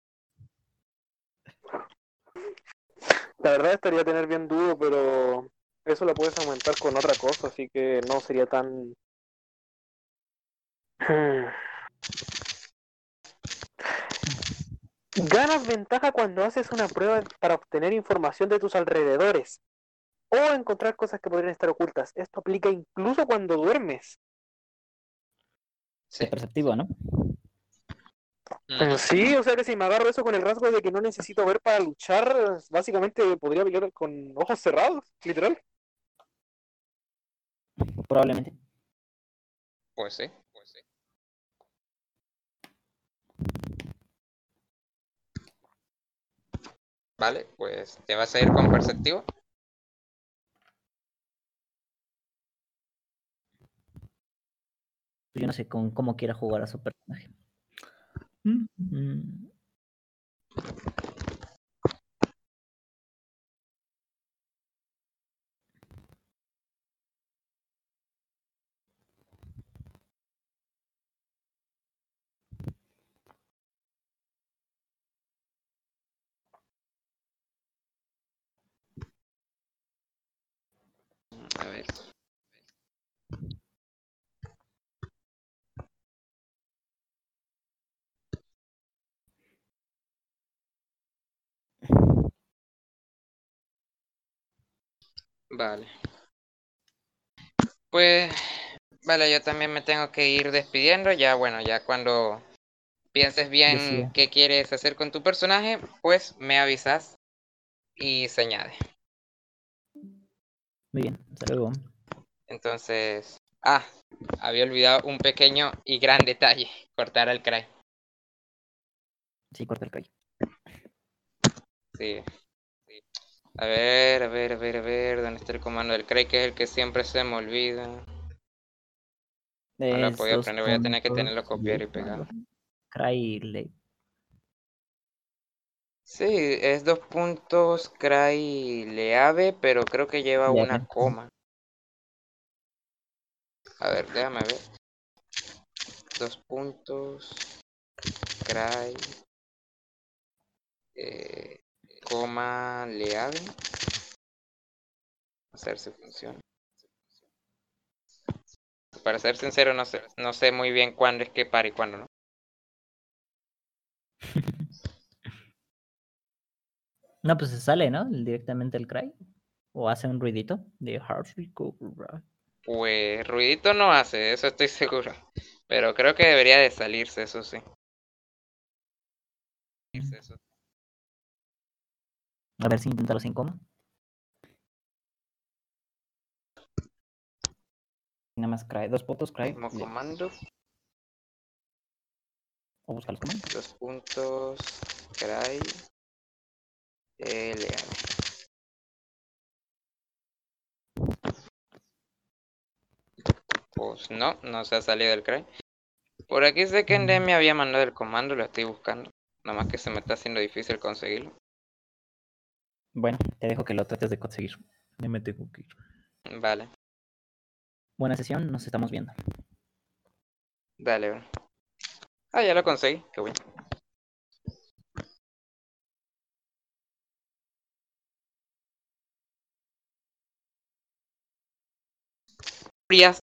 La verdad estaría tener bien duro, pero eso lo puedes aumentar con otra cosa, así que no sería tan. Ganas ventaja cuando haces una prueba para obtener información de tus alrededores o encontrar cosas que podrían estar ocultas. Esto aplica incluso cuando duermes. Sí. Qué perceptivo, ¿no? Mm. Sí, o sea que si me agarro eso con el rasgo de que no necesito ver para luchar, básicamente podría pelear con ojos cerrados, literal. Probablemente. Pues sí, pues sí. Vale, pues te vas a ir con perceptivo. Yo no sé con cómo quiera jugar a su personaje. Mm, mm. A ver. Vale. Pues, vale, yo también me tengo que ir despidiendo. Ya, bueno, ya cuando pienses bien qué quieres hacer con tu personaje, pues me avisas y se añade. Muy bien, hasta luego. Entonces, ah, había olvidado un pequeño y gran detalle, cortar al cray. Sí, corta el. Sí. sí. A ver, a ver, a ver, a ver, ¿dónde está el comando del cray? Que es el que siempre se me olvida. No lo he Es podido dos aprender, voy a tener que tenerlo copiar y pegar. Cry le- Sí, es dos puntos cray leave, pero creo que lleva Leave, una coma. A ver, déjame ver. Dos puntos cray eh, coma leave. A ver si funciona. Para ser sincero, no sé, no sé muy bien cuándo es que para y cuándo no. No, pues se sale, ¿no? Directamente el cry. O hace un ruidito de Heart Recover. Pues ruidito no hace, eso estoy seguro. Pero creo que debería de salirse, eso sí. Salirse, eso. A ver si inténtalo sin coma. Nada más cry. Dos puntos cry. Como le- comando, O busca los comandos. dos puntos cray LA. Pues no, no se ha salido del cray. Por aquí sé que Ende me había mandado el comando, lo estoy buscando. Nada más que se me está haciendo difícil conseguirlo. Bueno, te dejo que lo trates de conseguir. Ya me tengo que ir. Vale, Buena sesión, nos estamos viendo. dale, bro. Ah, ya lo conseguí, qué bueno. Frías